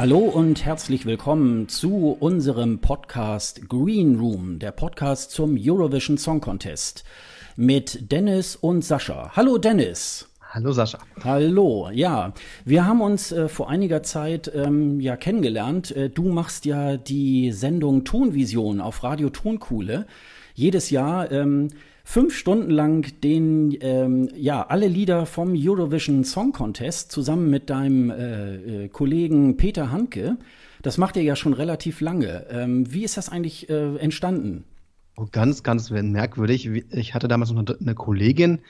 Hallo und herzlich willkommen zu unserem Podcast Green Room, der Podcast zum Eurovision Song Contest mit Dennis und Sascha. Hallo Dennis. Hallo Sascha. Hallo, ja. Wir haben uns äh, vor einiger Zeit ähm, ja kennengelernt. Äh, du machst ja die Sendung Tonvision auf Radio Tonkuhle. Jedes Jahr ähm, fünf Stunden lang den, ähm, ja, alle Lieder vom Eurovision Song Contest zusammen mit deinem äh, äh, Kollegen Peter Hanke. Das macht ihr ja schon relativ lange. Ähm, wie ist das eigentlich äh, entstanden? Oh, ganz, ganz merkwürdig. Ich hatte damals noch eine Kollegin,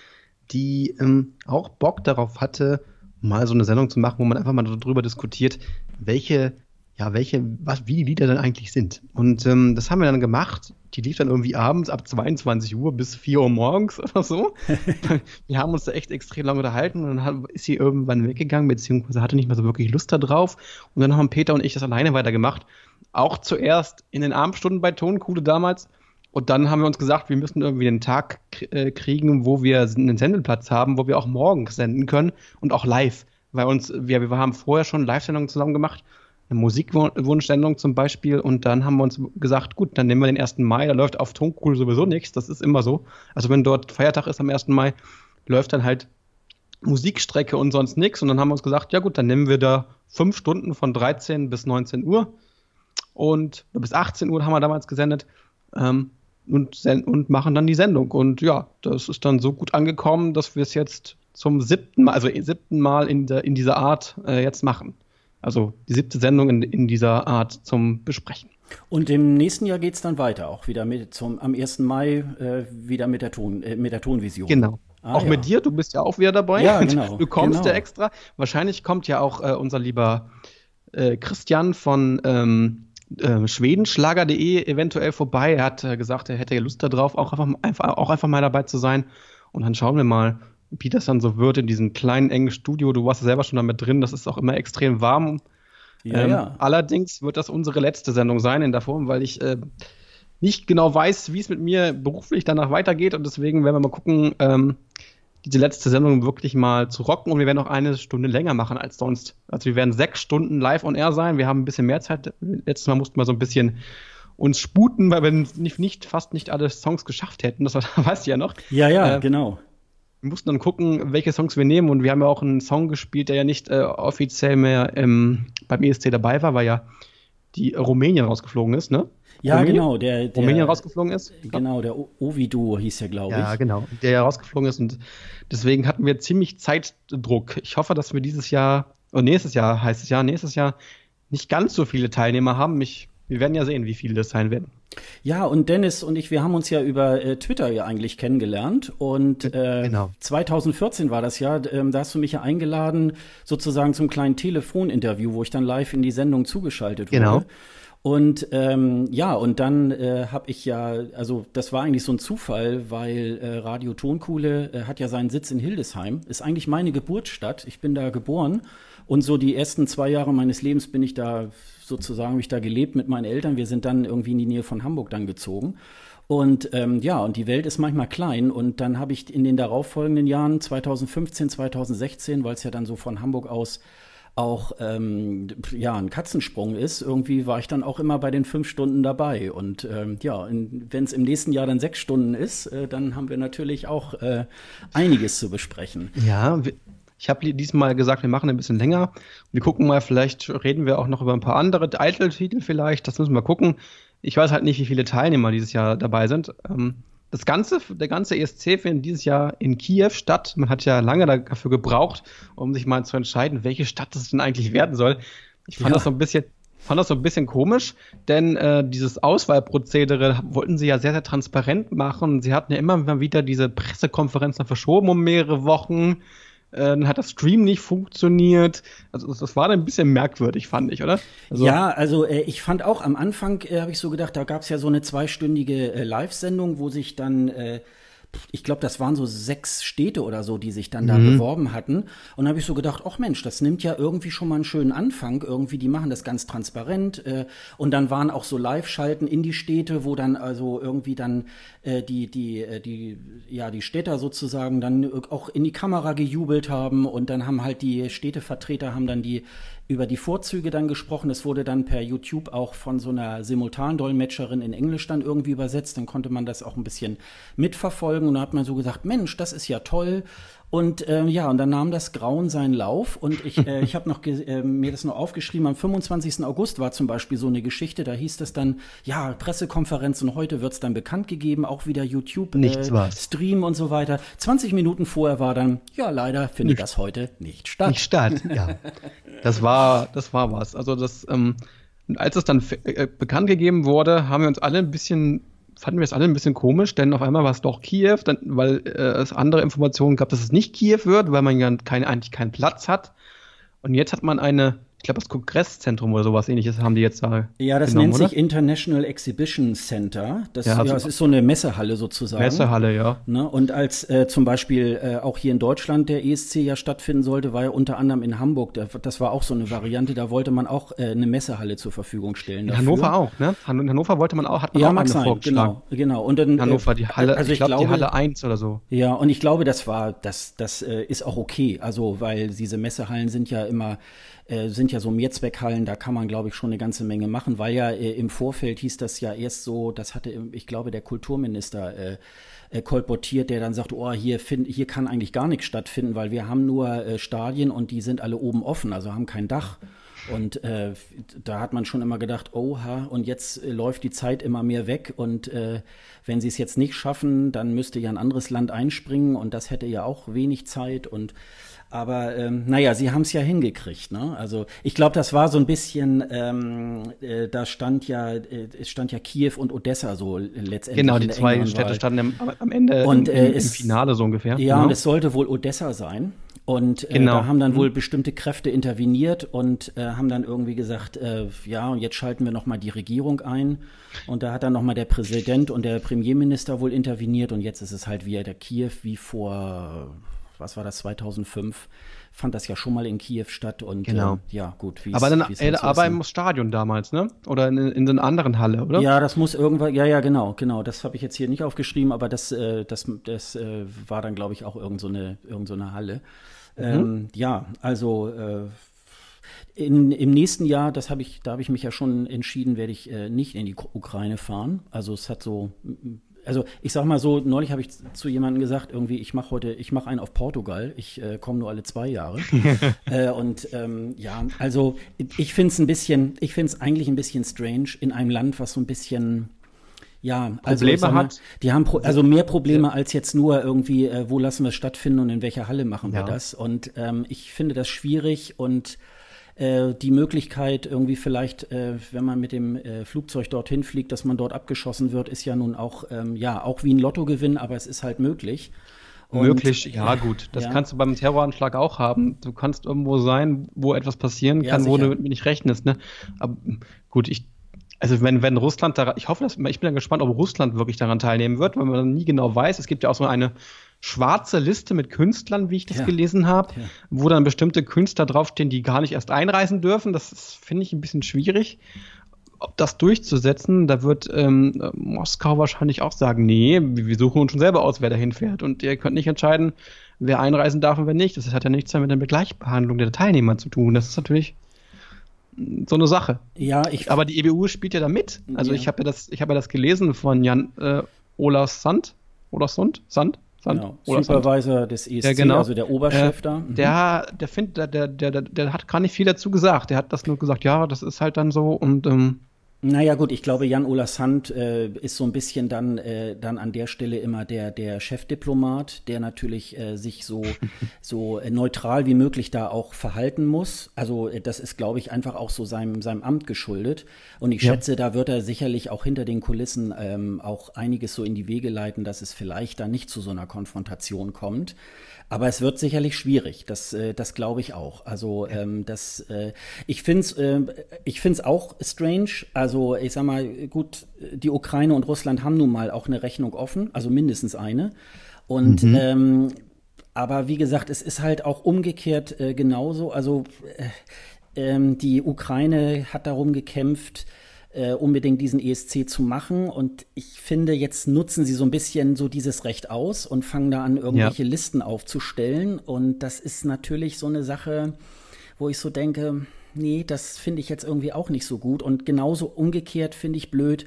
die ähm, auch Bock darauf hatte, mal so eine Sendung zu machen, wo man einfach mal darüber diskutiert, welche, ja, welche, was, wie die Lieder dann eigentlich sind. Und ähm, das haben wir dann gemacht. Die lief dann irgendwie abends ab 22 Uhr bis 4 Uhr morgens oder so. wir haben uns da echt extrem lange unterhalten und dann ist sie irgendwann weggegangen, beziehungsweise hatte nicht mehr so wirklich Lust darauf. Und dann haben Peter und ich das alleine weitergemacht. Auch zuerst in den Abendstunden bei Tonkuhle damals und dann haben wir uns gesagt, wir müssen irgendwie einen Tag äh, kriegen, wo wir einen Sendeplatz haben, wo wir auch morgens senden können und auch live. Weil uns, wir, wir haben vorher schon Live-Sendungen zusammen gemacht, eine Musikwunschsendung zum Beispiel, und dann haben wir uns gesagt, gut, dann nehmen wir den 1. Mai, da läuft auf Tonkuhl sowieso nichts, das ist immer so. Also wenn dort Feiertag ist am 1. Mai, läuft dann halt Musikstrecke und sonst nichts. Und dann haben wir uns gesagt, ja gut, dann nehmen wir da fünf Stunden von 13 bis 19 Uhr und bis 18 Uhr haben wir damals gesendet. Ähm, und, und machen dann die Sendung. Und ja, das ist dann so gut angekommen, dass wir es jetzt zum siebten Mal, also siebten Mal in, der, in dieser Art äh, jetzt machen. Also die siebte Sendung in, in dieser Art zum Besprechen. Und im nächsten Jahr geht es dann weiter, auch wieder mit zum, am 1. Mai äh, wieder mit der, Ton, äh, mit der Tonvision. Genau. Ah, auch ja. mit dir, du bist ja auch wieder dabei. Ja, genau. Du kommst genau. ja extra. Wahrscheinlich kommt ja auch äh, unser lieber äh, Christian von ähm, äh, schwedenschlager.de eventuell vorbei. Er hat äh, gesagt, er hätte Lust darauf, auch einfach, einfach, auch einfach mal dabei zu sein. Und dann schauen wir mal, wie das dann so wird in diesem kleinen, engen Studio. Du warst ja selber schon damit drin, das ist auch immer extrem warm. Ja, ähm, ja. Allerdings wird das unsere letzte Sendung sein in der Form, weil ich äh, nicht genau weiß, wie es mit mir beruflich danach weitergeht. Und deswegen werden wir mal gucken, ähm, diese letzte Sendung wirklich mal zu rocken und wir werden auch eine Stunde länger machen als sonst. Also wir werden sechs Stunden live on air sein. Wir haben ein bisschen mehr Zeit. Letztes Mal mussten wir so ein bisschen uns sputen, weil wir nicht, nicht fast nicht alle Songs geschafft hätten. Das weißt du ja noch. Ja, ja, äh, genau. Wir mussten dann gucken, welche Songs wir nehmen und wir haben ja auch einen Song gespielt, der ja nicht äh, offiziell mehr ähm, beim ESC dabei war, weil ja die Rumänien rausgeflogen ist, ne? Ja, Rumänien? genau, der, der Rumänien rausgeflogen ist. Genau, der Ovido hieß ja, glaube ich. Ja, genau, der ja rausgeflogen ist und deswegen hatten wir ziemlich Zeitdruck. Ich hoffe, dass wir dieses Jahr, oder nächstes Jahr heißt es ja, nächstes Jahr nicht ganz so viele Teilnehmer haben. Ich, wir werden ja sehen, wie viele das sein werden. Ja, und Dennis und ich, wir haben uns ja über äh, Twitter ja eigentlich kennengelernt. Und äh, genau. 2014 war das ja, äh, da hast du mich ja eingeladen, sozusagen zum kleinen Telefoninterview, wo ich dann live in die Sendung zugeschaltet wurde. Genau. Und ähm, ja, und dann äh, habe ich ja, also das war eigentlich so ein Zufall, weil äh, Radio Tonkuhle äh, hat ja seinen Sitz in Hildesheim, ist eigentlich meine Geburtsstadt. Ich bin da geboren und so die ersten zwei Jahre meines Lebens bin ich da sozusagen, habe ich da gelebt mit meinen Eltern. Wir sind dann irgendwie in die Nähe von Hamburg dann gezogen. Und ähm, ja, und die Welt ist manchmal klein. Und dann habe ich in den darauffolgenden Jahren, 2015, 2016, weil es ja dann so von Hamburg aus auch ähm, ja ein Katzensprung ist. Irgendwie war ich dann auch immer bei den fünf Stunden dabei. Und ähm, ja, wenn es im nächsten Jahr dann sechs Stunden ist, äh, dann haben wir natürlich auch äh, einiges zu besprechen. Ja, ich habe diesmal gesagt, wir machen ein bisschen länger. Wir gucken mal, vielleicht reden wir auch noch über ein paar andere Titel vielleicht. Das müssen wir gucken. Ich weiß halt nicht, wie viele Teilnehmer dieses Jahr dabei sind. Ähm, das ganze, der ganze ESC findet dieses Jahr in Kiew statt. Man hat ja lange dafür gebraucht, um sich mal zu entscheiden, welche Stadt es denn eigentlich werden soll. Ich fand ja. das so ein bisschen, fand das so ein bisschen komisch, denn äh, dieses Auswahlprozedere wollten sie ja sehr, sehr transparent machen. Sie hatten ja immer wieder diese Pressekonferenzen verschoben um mehrere Wochen. Äh, dann hat das Stream nicht funktioniert. Also das, war dann ein bisschen merkwürdig, fand ich, oder? Also, ja, also äh, ich fand auch am Anfang, äh, habe ich so gedacht, da gab es ja so eine zweistündige äh, Live-Sendung, wo sich dann äh, ich glaube, das waren so sechs Städte oder so, die sich dann da mhm. beworben hatten. Und habe ich so gedacht, ach Mensch, das nimmt ja irgendwie schon mal einen schönen Anfang. Irgendwie, die machen das ganz transparent. Äh, und dann waren auch so Live-Schalten in die Städte, wo dann also irgendwie dann äh, die, die, äh, die, ja, die Städter sozusagen dann auch in die Kamera gejubelt haben. Und dann haben halt die Städtevertreter haben dann die über die Vorzüge dann gesprochen. Es wurde dann per YouTube auch von so einer Simultandolmetscherin in Englisch dann irgendwie übersetzt. Dann konnte man das auch ein bisschen mitverfolgen und da hat man so gesagt, Mensch, das ist ja toll. Und äh, ja, und dann nahm das Grauen seinen Lauf und ich, äh, ich habe noch äh, mir das noch aufgeschrieben. Am 25. August war zum Beispiel so eine Geschichte, da hieß es dann, ja, Pressekonferenz und heute wird's dann bekannt gegeben, auch wieder YouTube, Nichts äh, Stream und so weiter. 20 Minuten vorher war dann, ja, leider findet nicht, das heute nicht statt. Nicht statt, ja. Das war, das war was. Also das, ähm, als es dann äh, bekannt gegeben wurde, haben wir uns alle ein bisschen fanden wir es alle ein bisschen komisch, denn auf einmal war es doch Kiew, dann, weil äh, es andere Informationen gab, dass es nicht Kiew wird, weil man ja kein, eigentlich keinen Platz hat. Und jetzt hat man eine ich glaube, das Kongresszentrum oder sowas ähnliches haben die jetzt da. Ja, das genommen, nennt oder? sich International Exhibition Center. Das, ja, ja, das ist so eine Messehalle sozusagen. Messehalle, ja. Ne? Und als äh, zum Beispiel äh, auch hier in Deutschland der ESC ja stattfinden sollte, war ja unter anderem in Hamburg. Das war auch so eine Variante. Da wollte man auch äh, eine Messehalle zur Verfügung stellen. In Hannover auch, ne? In Hannover wollte man auch, hat man ja, auch mag eine sein, genau, genau. Und dann, äh, Hannover, die Halle, also ich, ich glaube, die Halle 1 oder so. Ja, und ich glaube, das war, das, das äh, ist auch okay. Also, weil diese Messehallen sind ja immer äh, sind ja so Mehrzweckhallen, da kann man, glaube ich, schon eine ganze Menge machen, weil ja äh, im Vorfeld hieß das ja erst so, das hatte, ich glaube, der Kulturminister äh, äh, kolportiert, der dann sagt, oh, hier, find, hier kann eigentlich gar nichts stattfinden, weil wir haben nur äh, Stadien und die sind alle oben offen, also haben kein Dach. Und äh, da hat man schon immer gedacht, oha, und jetzt äh, läuft die Zeit immer mehr weg. Und äh, wenn sie es jetzt nicht schaffen, dann müsste ja ein anderes Land einspringen und das hätte ja auch wenig Zeit. Und aber ähm, naja, sie haben es ja hingekriegt. Ne? Also ich glaube, das war so ein bisschen, ähm, äh, da stand ja, äh, es stand ja Kiew und Odessa so letztendlich. Genau, die zwei Städte standen am, am Ende und, im, im, äh, im Finale so ungefähr. Ja, genau. und es sollte wohl Odessa sein. Und äh, genau. da haben dann mhm. wohl bestimmte Kräfte interveniert und äh, haben dann irgendwie gesagt, äh, ja, und jetzt schalten wir nochmal die Regierung ein. Und da hat dann nochmal der Präsident und der Premierminister wohl interveniert und jetzt ist es halt wieder der Kiew wie vor was war das, 2005, fand das ja schon mal in Kiew statt und genau. äh, ja, gut. Aber dann äh, aber im Stadion damals, ne? Oder in, in einer anderen Halle, oder? Ja, das muss irgendwann, ja, ja, genau, genau. Das habe ich jetzt hier nicht aufgeschrieben, aber das, äh, das, das äh, war dann, glaube ich, auch irgend so eine, irgend so eine Halle. Mhm. Ähm, ja, also äh, in, Im nächsten Jahr, das habe ich, da habe ich mich ja schon entschieden, werde ich äh, nicht in die Ukraine fahren. Also es hat so also ich sag mal so, neulich habe ich zu jemandem gesagt, irgendwie, ich mache heute, ich mache einen auf Portugal, ich äh, komme nur alle zwei Jahre. äh, und ähm, ja, also ich finde es ein bisschen, ich finde es eigentlich ein bisschen strange in einem Land, was so ein bisschen ja, also Probleme mal, hat. Die haben pro, also mehr Probleme ja. als jetzt nur irgendwie, äh, wo lassen wir es stattfinden und in welcher Halle machen wir ja. das. Und ähm, ich finde das schwierig und äh, die Möglichkeit, irgendwie vielleicht, äh, wenn man mit dem äh, Flugzeug dorthin fliegt, dass man dort abgeschossen wird, ist ja nun auch, ähm, ja, auch wie ein Lottogewinn, aber es ist halt möglich. Und, möglich, ja gut. Das ja. kannst du beim Terroranschlag auch haben. Du kannst irgendwo sein, wo etwas passieren kann, ja, wo du nicht rechnest. Ne? Aber gut, ich also wenn, wenn Russland da, ich hoffe, dass, ich bin dann gespannt, ob Russland wirklich daran teilnehmen wird, weil man nie genau weiß. Es gibt ja auch so eine schwarze Liste mit Künstlern, wie ich das ja. gelesen habe, ja. wo dann bestimmte Künstler draufstehen, die gar nicht erst einreisen dürfen. Das finde ich ein bisschen schwierig. Ob das durchzusetzen, da wird ähm, Moskau wahrscheinlich auch sagen, nee, wir suchen uns schon selber aus, wer dahin fährt. Und ihr könnt nicht entscheiden, wer einreisen darf und wer nicht. Das hat ja nichts mehr mit der Gleichbehandlung der Teilnehmer zu tun. Das ist natürlich so eine Sache. Ja, ich. Aber die EBU spielt ja da mit. Also ja. ich habe ja das, ich habe ja das gelesen von Jan äh, Olas Sand. Olas Sand? Sand? Sand? Genau. Supervisor Sand. des ESC, ja, genau. also der Oberchef äh, da. Mhm. Der, der, find, der, der, der, der hat gar nicht viel dazu gesagt. Der hat das nur gesagt, ja, das ist halt dann so und ähm, naja gut, ich glaube, Jan Ola Sand äh, ist so ein bisschen dann, äh, dann an der Stelle immer der, der Chefdiplomat, der natürlich äh, sich so, so neutral wie möglich da auch verhalten muss. Also äh, das ist, glaube ich, einfach auch so seinem, seinem Amt geschuldet. Und ich ja. schätze, da wird er sicherlich auch hinter den Kulissen ähm, auch einiges so in die Wege leiten, dass es vielleicht da nicht zu so einer Konfrontation kommt. Aber es wird sicherlich schwierig, das, äh, das glaube ich auch. Also ähm, das, äh, ich finde es äh, ich find's auch strange. Also Also ich sag mal, gut, die Ukraine und Russland haben nun mal auch eine Rechnung offen, also mindestens eine. Und mhm. ähm, aber wie gesagt, es ist halt auch umgekehrt äh, genauso. Also äh, ähm, die Ukraine hat darum gekämpft, äh, unbedingt diesen ESC zu machen. Und ich finde, jetzt nutzen sie so ein bisschen so dieses Recht aus und fangen da an, irgendwelche ja. Listen aufzustellen. Und das ist natürlich so eine Sache, wo ich so denke, nee, das finde ich jetzt irgendwie auch nicht so gut. Und genauso umgekehrt finde ich blöd,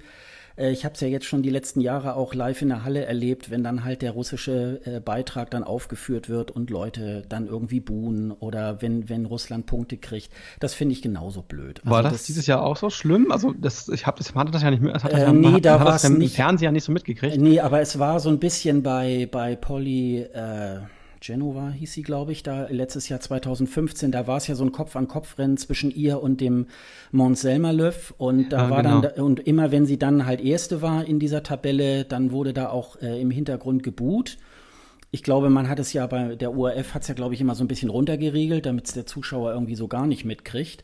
ich habe es ja jetzt schon die letzten Jahre auch live in der Halle erlebt, wenn dann halt der russische äh, Beitrag dann aufgeführt wird und Leute dann irgendwie buhen oder wenn, wenn Russland Punkte kriegt. Das finde ich genauso blöd. Also war das, das, dieses Jahr auch so schlimm? Also das, ich habe das, man hat das ja nicht mehr, das hat, äh, nee, man, da war es im Fernseher nicht so mitgekriegt. Nee, aber es war so ein bisschen bei, bei Polly, äh, Genova hieß sie, glaube ich, da letztes Jahr 2015, da war es ja so ein Kopf-an-Kopf-Rennen zwischen ihr und dem Mont Selmerlöw und da ja, war genau. dann, und immer wenn sie dann halt Erste war in dieser Tabelle, dann wurde da auch äh, im Hintergrund gebuht. Ich glaube, man hat es ja bei der ORF hat es ja, glaube ich, immer so ein bisschen runtergeregelt, damit es der Zuschauer irgendwie so gar nicht mitkriegt.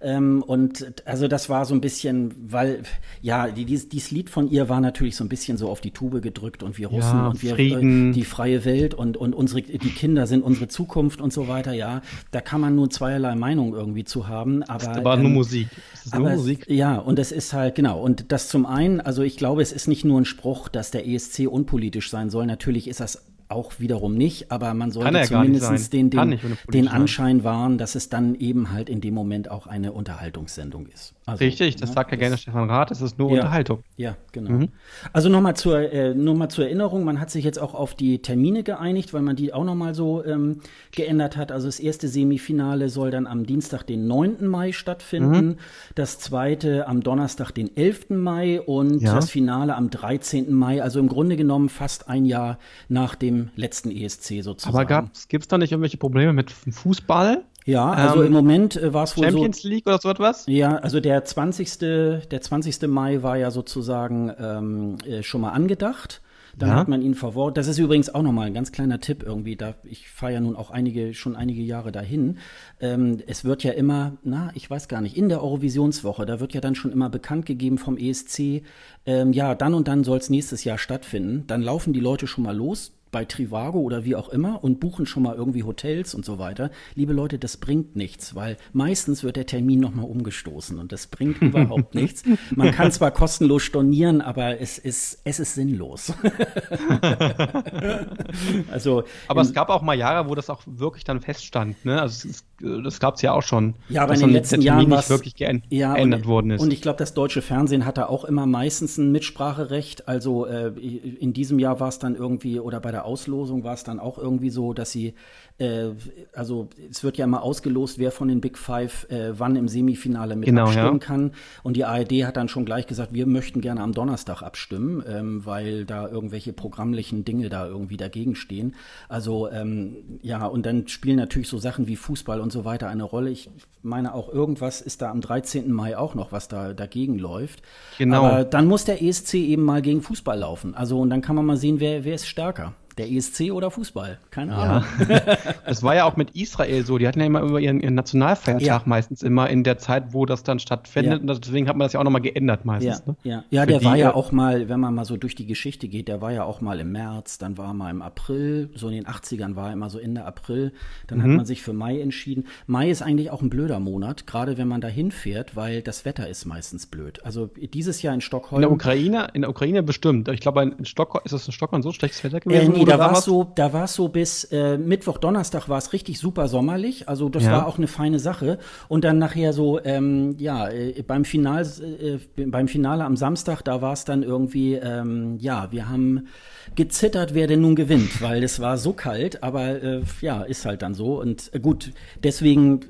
Ähm, und also das war so ein bisschen, weil, ja, die, dies, dieses Lied von ihr war natürlich so ein bisschen so auf die Tube gedrückt und wir Russen ja, und wir äh, die freie Welt und, und unsere, die Kinder sind unsere Zukunft und so weiter, ja. Da kann man nur zweierlei Meinung irgendwie zu haben. Aber, das war ähm, nur Musik. Das ist aber nur Musik. Ja, und es ist halt, genau, und das zum einen, also ich glaube, es ist nicht nur ein Spruch, dass der ESC unpolitisch sein soll. Natürlich ist das auch wiederum nicht, aber man sollte zumindest den, den, den Anschein wahren, dass es dann eben halt in dem Moment auch eine Unterhaltungssendung ist. Also, Richtig, das ja, sagt ja gerne Stefan Rath, es ist nur ja, Unterhaltung. Ja, genau. Mhm. Also nochmal zur, äh, nur mal zur Erinnerung, man hat sich jetzt auch auf die Termine geeinigt, weil man die auch nochmal so ähm, geändert hat. Also das erste Semifinale soll dann am Dienstag, den 9. Mai stattfinden, mhm. das zweite am Donnerstag, den 11. Mai und ja. das Finale am 13. Mai. Also im Grunde genommen fast ein Jahr nach dem letzten ESC sozusagen. Aber gibt es da nicht irgendwelche Probleme mit Fußball? Ja, also ähm, im Moment äh, war es wohl Champions so, League oder so etwas? Ja, also der 20. Der 20. Mai war ja sozusagen ähm, äh, schon mal angedacht. Dann ja. hat man ihn verworfen. Das ist übrigens auch nochmal ein ganz kleiner Tipp irgendwie. Da, ich fahre ja nun auch einige, schon einige Jahre dahin. Ähm, es wird ja immer, na, ich weiß gar nicht, in der Eurovisionswoche, da wird ja dann schon immer bekannt gegeben vom ESC, ähm, ja, dann und dann soll es nächstes Jahr stattfinden. Dann laufen die Leute schon mal los, bei Trivago oder wie auch immer und buchen schon mal irgendwie Hotels und so weiter. Liebe Leute, das bringt nichts, weil meistens wird der Termin nochmal umgestoßen und das bringt überhaupt nichts. Man kann zwar kostenlos stornieren, aber es ist, es ist sinnlos. also, aber es gab auch mal Jahre, wo das auch wirklich dann feststand. Ne? Also es, das gab es ja auch schon. Ja, aber in den letzten Jahren nicht wirklich geändert ja, worden ist. Und ich glaube, das deutsche Fernsehen hatte auch immer meistens ein Mitspracherecht. Also äh, in diesem Jahr war es dann irgendwie, oder bei der Auslosung war es dann auch irgendwie so, dass sie, äh, also es wird ja immer ausgelost, wer von den Big Five äh, wann im Semifinale mit genau, abstimmen ja. kann. Und die ARD hat dann schon gleich gesagt, wir möchten gerne am Donnerstag abstimmen, ähm, weil da irgendwelche programmlichen Dinge da irgendwie dagegen stehen. Also ähm, ja, und dann spielen natürlich so Sachen wie Fußball und so weiter eine Rolle. Ich meine auch irgendwas ist da am 13. Mai auch noch, was da dagegen läuft. Genau. Aber dann muss der ESC eben mal gegen Fußball laufen. Also und dann kann man mal sehen, wer, wer ist stärker. Der ESC oder Fußball? Keine Ahnung. Ja. das war ja auch mit Israel so. Die hatten ja immer über ihren, ihren Nationalfeiertag ja. meistens immer in der Zeit, wo das dann stattfindet. Ja. Und deswegen hat man das ja auch nochmal geändert meistens. Ja, ne? ja. ja der die, war ja auch mal, wenn man mal so durch die Geschichte geht, der war ja auch mal im März, dann war er mal im April, so in den 80ern war er immer so Ende April. Dann mhm. hat man sich für Mai entschieden. Mai ist eigentlich auch ein blöder Monat, gerade wenn man da hinfährt, weil das Wetter ist meistens blöd. Also dieses Jahr in Stockholm. In der Ukraine, in der Ukraine bestimmt. Ich glaube, in Stockholm, ist das in Stockholm so schlechtes Wetter gewesen? Äh, nee, da war es so, da war es so bis äh, Mittwoch, Donnerstag war es richtig super sommerlich. Also das ja. war auch eine feine Sache. Und dann nachher so, ähm, ja, äh, beim Final, äh, beim Finale am Samstag, da war es dann irgendwie, ähm, ja, wir haben gezittert, wer denn nun gewinnt, weil es war so kalt, aber äh, ja, ist halt dann so. Und äh, gut, deswegen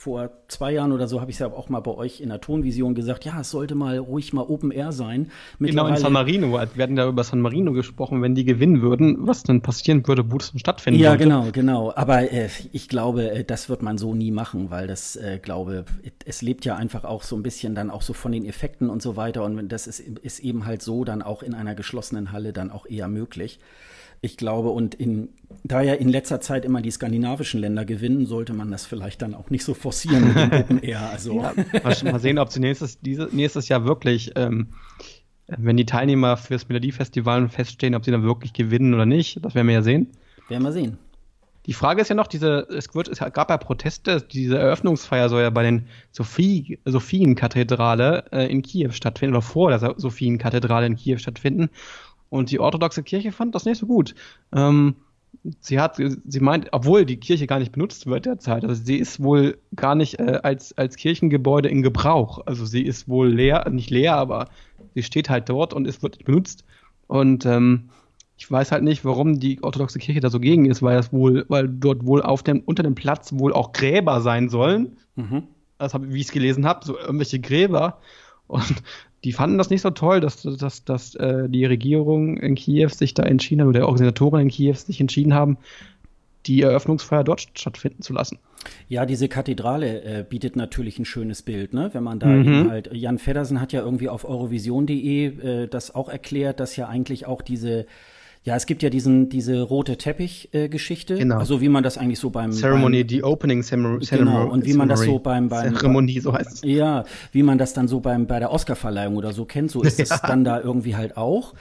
vor zwei Jahren oder so habe ich es ja auch mal bei euch in der Tonvision gesagt, ja, es sollte mal ruhig mal Open Air sein. Genau, in San Marino. Wir hatten da über San Marino gesprochen, wenn die gewinnen würden, was dann passieren würde, wo das dann stattfinden Ja, sollte. genau, genau. Aber äh, ich glaube, äh, das wird man so nie machen, weil das, äh, glaube, es lebt ja einfach auch so ein bisschen dann auch so von den Effekten und so weiter. Und das ist, ist eben halt so dann auch in einer geschlossenen Halle dann auch eher möglich. Ich glaube, und in, da ja in letzter Zeit immer die skandinavischen Länder gewinnen, sollte man das vielleicht dann auch nicht so forcieren mit dem Open Air. Also. Ja, mal sehen, ob sie nächstes, diese, nächstes Jahr wirklich, ähm, wenn die Teilnehmer fürs Melodiefestival feststehen, ob sie dann wirklich gewinnen oder nicht. Das werden wir ja sehen. Werden wir sehen. Die Frage ist ja noch, diese, es, wird, es gab ja Proteste, diese Eröffnungsfeier soll ja bei den Sophie, Sophienkathedrale äh, in Kiew stattfinden oder vor der Sophienkathedrale in Kiew stattfinden. Und die orthodoxe Kirche fand das nicht so gut. Ähm, sie hat, sie meint, obwohl die Kirche gar nicht benutzt wird derzeit, also sie ist wohl gar nicht äh, als, als Kirchengebäude in Gebrauch. Also sie ist wohl leer, nicht leer, aber sie steht halt dort und es wird nicht benutzt. Und ähm, ich weiß halt nicht, warum die orthodoxe Kirche da so gegen ist, weil das wohl, weil dort wohl auf dem, unter dem Platz wohl auch Gräber sein sollen. Mhm. Das hab, wie ich es gelesen habe, so irgendwelche Gräber. Und die fanden das nicht so toll, dass, dass, dass äh, die Regierung in Kiew sich da entschieden hat, oder die Organisatoren in Kiew sich entschieden haben, die Eröffnungsfeier dort stattfinden zu lassen. Ja, diese Kathedrale äh, bietet natürlich ein schönes Bild, ne? Wenn man da mhm. halt, Jan Feddersen hat ja irgendwie auf eurovision.de äh, das auch erklärt, dass ja eigentlich auch diese ja, es gibt ja diesen, diese rote Teppich-Geschichte. Äh, genau. Also wie man das eigentlich so beim Ceremony, beim, die Opening Ceremony. Genau, und wie man das so beim, beim Zeremonie, so heißt es. Ja, wie man das dann so beim bei der Oscarverleihung oder so kennt, so ist ja. es dann da irgendwie halt auch.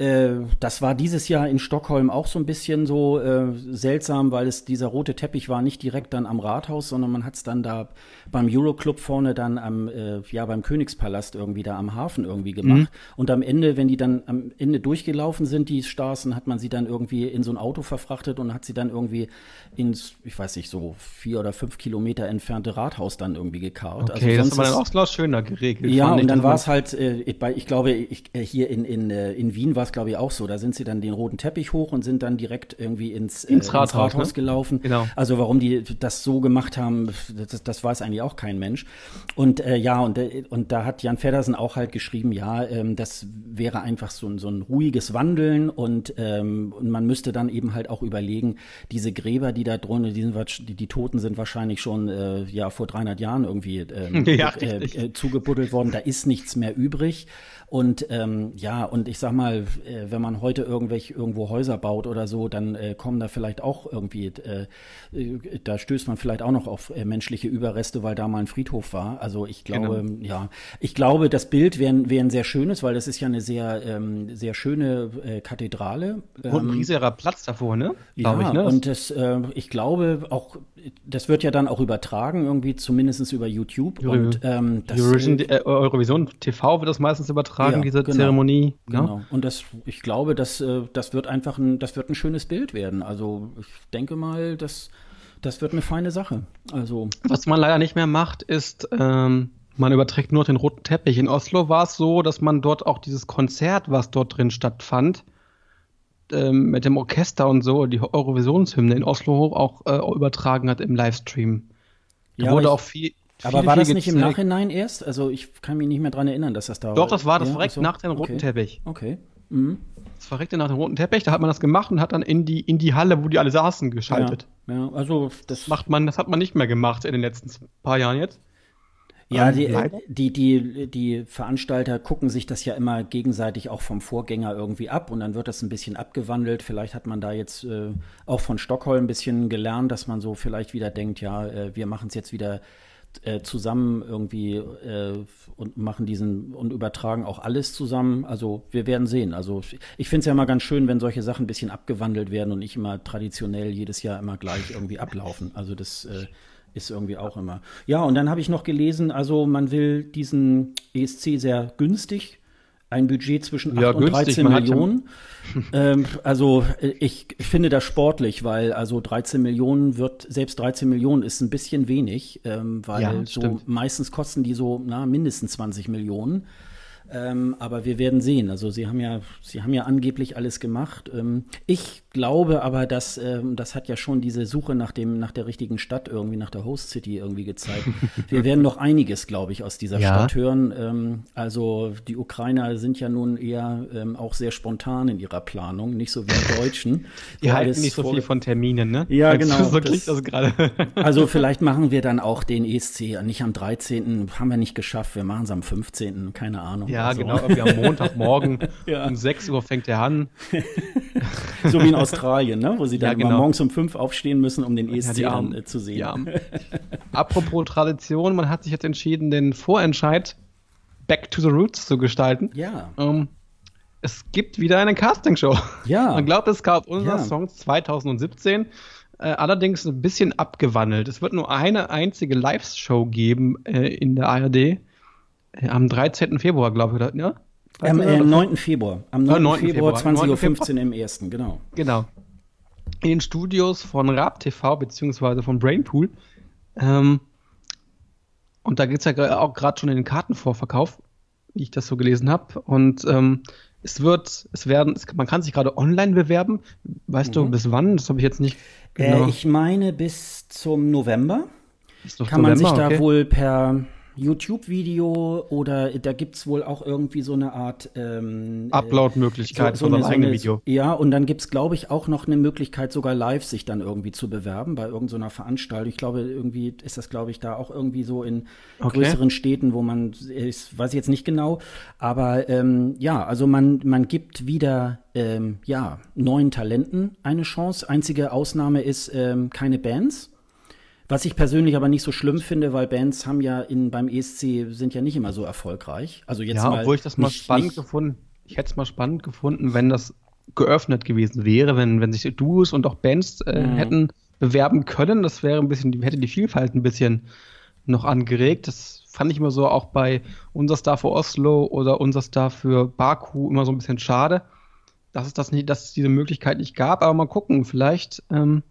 Äh, das war dieses Jahr in Stockholm auch so ein bisschen so äh, seltsam, weil es dieser rote Teppich war nicht direkt dann am Rathaus, sondern man hat es dann da beim Euroclub vorne dann am äh, ja beim Königspalast irgendwie da am Hafen irgendwie gemacht. Mhm. Und am Ende, wenn die dann am Ende durchgelaufen sind, die Straßen, hat man sie dann irgendwie in so ein Auto verfrachtet und hat sie dann irgendwie ins, ich weiß nicht, so vier oder fünf Kilometer entfernte Rathaus dann irgendwie gekarrt. Okay, also das war dann auch schöner geregelt. Ja, und dann war es halt, äh, bei, ich glaube, ich, äh, hier in, in, in Wien war es, glaube ich, auch so. Da sind sie dann den roten Teppich hoch und sind dann direkt irgendwie ins, ins, äh, Rathaus, ins Rathaus ne? gelaufen. Genau. Also warum die das so gemacht haben, das, das weiß eigentlich auch kein Mensch. Und äh, ja, und, äh, und da hat Jan Feddersen auch halt geschrieben, ja, ähm, das wäre einfach so, so ein ruhiges Wandeln und, ähm, und man müsste dann eben halt auch überlegen, diese Gräber, die da drunter, die, sind, die, die Toten sind wahrscheinlich schon äh, ja vor 300 Jahren irgendwie ähm, ja, äh, äh, zugebuddelt worden, da ist nichts mehr übrig. Und ähm, ja, und ich sag mal, äh, wenn man heute irgendwelche irgendwo Häuser baut oder so, dann äh, kommen da vielleicht auch irgendwie, äh, äh, da stößt man vielleicht auch noch auf äh, menschliche Überreste, weil da mal ein Friedhof war. Also ich glaube, genau. ja, ich glaube, das Bild wäre wär ein sehr schönes, weil das ist ja eine sehr, ähm, sehr schöne äh, Kathedrale. Ähm, und ein riesiger Platz davor, ne? Glaube ja, ich, ne? Und das, ich glaube auch, das wird ja dann auch übertragen, irgendwie zumindest über YouTube. Euro und, ähm, das, Eurovision TV wird das meistens übertragen, ja, diese genau, Zeremonie. Genau. Ja? Und das, ich glaube, das, äh, das wird einfach ein, das wird ein schönes Bild werden. Also ich denke mal, das, das wird eine feine Sache. Also was man leider nicht mehr macht, ist ähm, man überträgt nur den roten Teppich. In Oslo war es so, dass man dort auch dieses Konzert, was dort drin stattfand, ähm, mit dem Orchester und so, die Eurovisionshymne in Oslo auch äh, übertragen hat im Livestream. Da ja, wurde auch viel. Aber war das nicht im Nachhinein erst? Also ich kann mich nicht mehr dran erinnern, dass das da war. Doch, das war das ja, direkt so? nach dem roten okay. Teppich. Okay. Mhm. Das verreckte nach dem roten Teppich, da hat man das gemacht und hat dann in die, in die Halle, wo die alle saßen, geschaltet. Ja, ja also das macht man, das hat man nicht mehr gemacht in den letzten paar Jahren jetzt. Ja, die, äh, die, die, die Veranstalter gucken sich das ja immer gegenseitig auch vom Vorgänger irgendwie ab und dann wird das ein bisschen abgewandelt. Vielleicht hat man da jetzt äh, auch von Stockholm ein bisschen gelernt, dass man so vielleicht wieder denkt, ja, äh, wir machen es jetzt wieder äh, zusammen irgendwie äh, und machen diesen und übertragen auch alles zusammen. Also wir werden sehen. Also ich finde es ja immer ganz schön, wenn solche Sachen ein bisschen abgewandelt werden und nicht immer traditionell jedes Jahr immer gleich irgendwie ablaufen. Also das äh, ist irgendwie auch immer. Ja, und dann habe ich noch gelesen, also man will diesen ESC sehr günstig, ein Budget zwischen 8 ja, und 13 Millionen. ähm, also äh, ich finde das sportlich, weil also 13 Millionen wird, selbst 13 Millionen ist ein bisschen wenig, ähm, weil ja, so meistens kosten die so na, mindestens 20 Millionen. Ähm, aber wir werden sehen. Also sie haben ja, sie haben ja angeblich alles gemacht. Ähm, ich glaube aber, dass ähm, das hat ja schon diese Suche nach dem, nach der richtigen Stadt irgendwie, nach der Host City irgendwie gezeigt. wir werden noch einiges, glaube ich, aus dieser ja. Stadt hören. Ähm, also die Ukrainer sind ja nun eher ähm, auch sehr spontan in ihrer Planung, nicht so wie die Deutschen. Die halten nicht so viel von Terminen, ne? Ja, Jetzt genau. So das, das gerade. also vielleicht machen wir dann auch den ESC nicht am 13. haben wir nicht geschafft, wir machen es am 15. Keine Ahnung. Ja, Ja, so. genau, irgendwie am Montagmorgen ja. um 6 Uhr fängt er an. so wie in Australien, ne? wo sie dann ja, genau. morgens um 5 aufstehen müssen, um den ESC ja, dann äh, zu sehen. Ja. Apropos Tradition, man hat sich jetzt entschieden, den Vorentscheid Back to the Roots zu gestalten. Ja. Um, es gibt wieder eine Castingshow. Ja. Man glaubt, es gab unsere ja. Songs 2017 äh, allerdings ein bisschen abgewandelt. Es wird nur eine einzige Live-Show geben äh, in der ARD. Äh, am 13. Februar, glaube ich, oder? Ja? Am äh, 9. Februar. Am 9. 9. Februar, 20.15 Uhr im ersten, genau. Genau. In den Studios von Rap TV beziehungsweise von Brainpool. Ähm, und da geht es ja auch gerade schon in den Kartenvorverkauf, wie ich das so gelesen habe. Und ähm, es wird, es werden, es, man kann sich gerade online bewerben. Weißt mhm. du, bis wann? Das habe ich jetzt nicht äh, genau. Äh, ich meine bis zum November. Bis kann November, man sich da okay. wohl per YouTube-Video oder da gibt es wohl auch irgendwie so eine Art ähm, Upload-Möglichkeit so, so von einem eigenen Video. Ja, und dann gibt es, glaube ich, auch noch eine Möglichkeit, sogar live sich dann irgendwie zu bewerben bei irgendeiner Veranstaltung. Ich glaube, irgendwie ist das, glaube ich, da auch irgendwie so in okay. größeren Städten, wo man, ist, weiß ich jetzt nicht genau, aber ähm, ja, also man, man gibt wieder ähm, ja, neuen Talenten eine Chance. Einzige Ausnahme ist ähm, keine Bands. Was ich persönlich aber nicht so schlimm finde, weil Bands haben ja in, beim ESC sind ja nicht immer so erfolgreich. Also jetzt ja, mal obwohl ich das mal nicht, spannend nicht gefunden, ich hätte es mal spannend gefunden, wenn das geöffnet gewesen wäre, wenn, wenn sich Duos und auch Bands äh, mhm. hätten bewerben können. Das wäre ein bisschen, hätte die Vielfalt ein bisschen noch angeregt. Das fand ich immer so auch bei Unser Star für Oslo oder Unser Star für Baku immer so ein bisschen schade, dass es das nicht, dass es diese Möglichkeit nicht gab. Aber mal gucken, vielleicht ähm,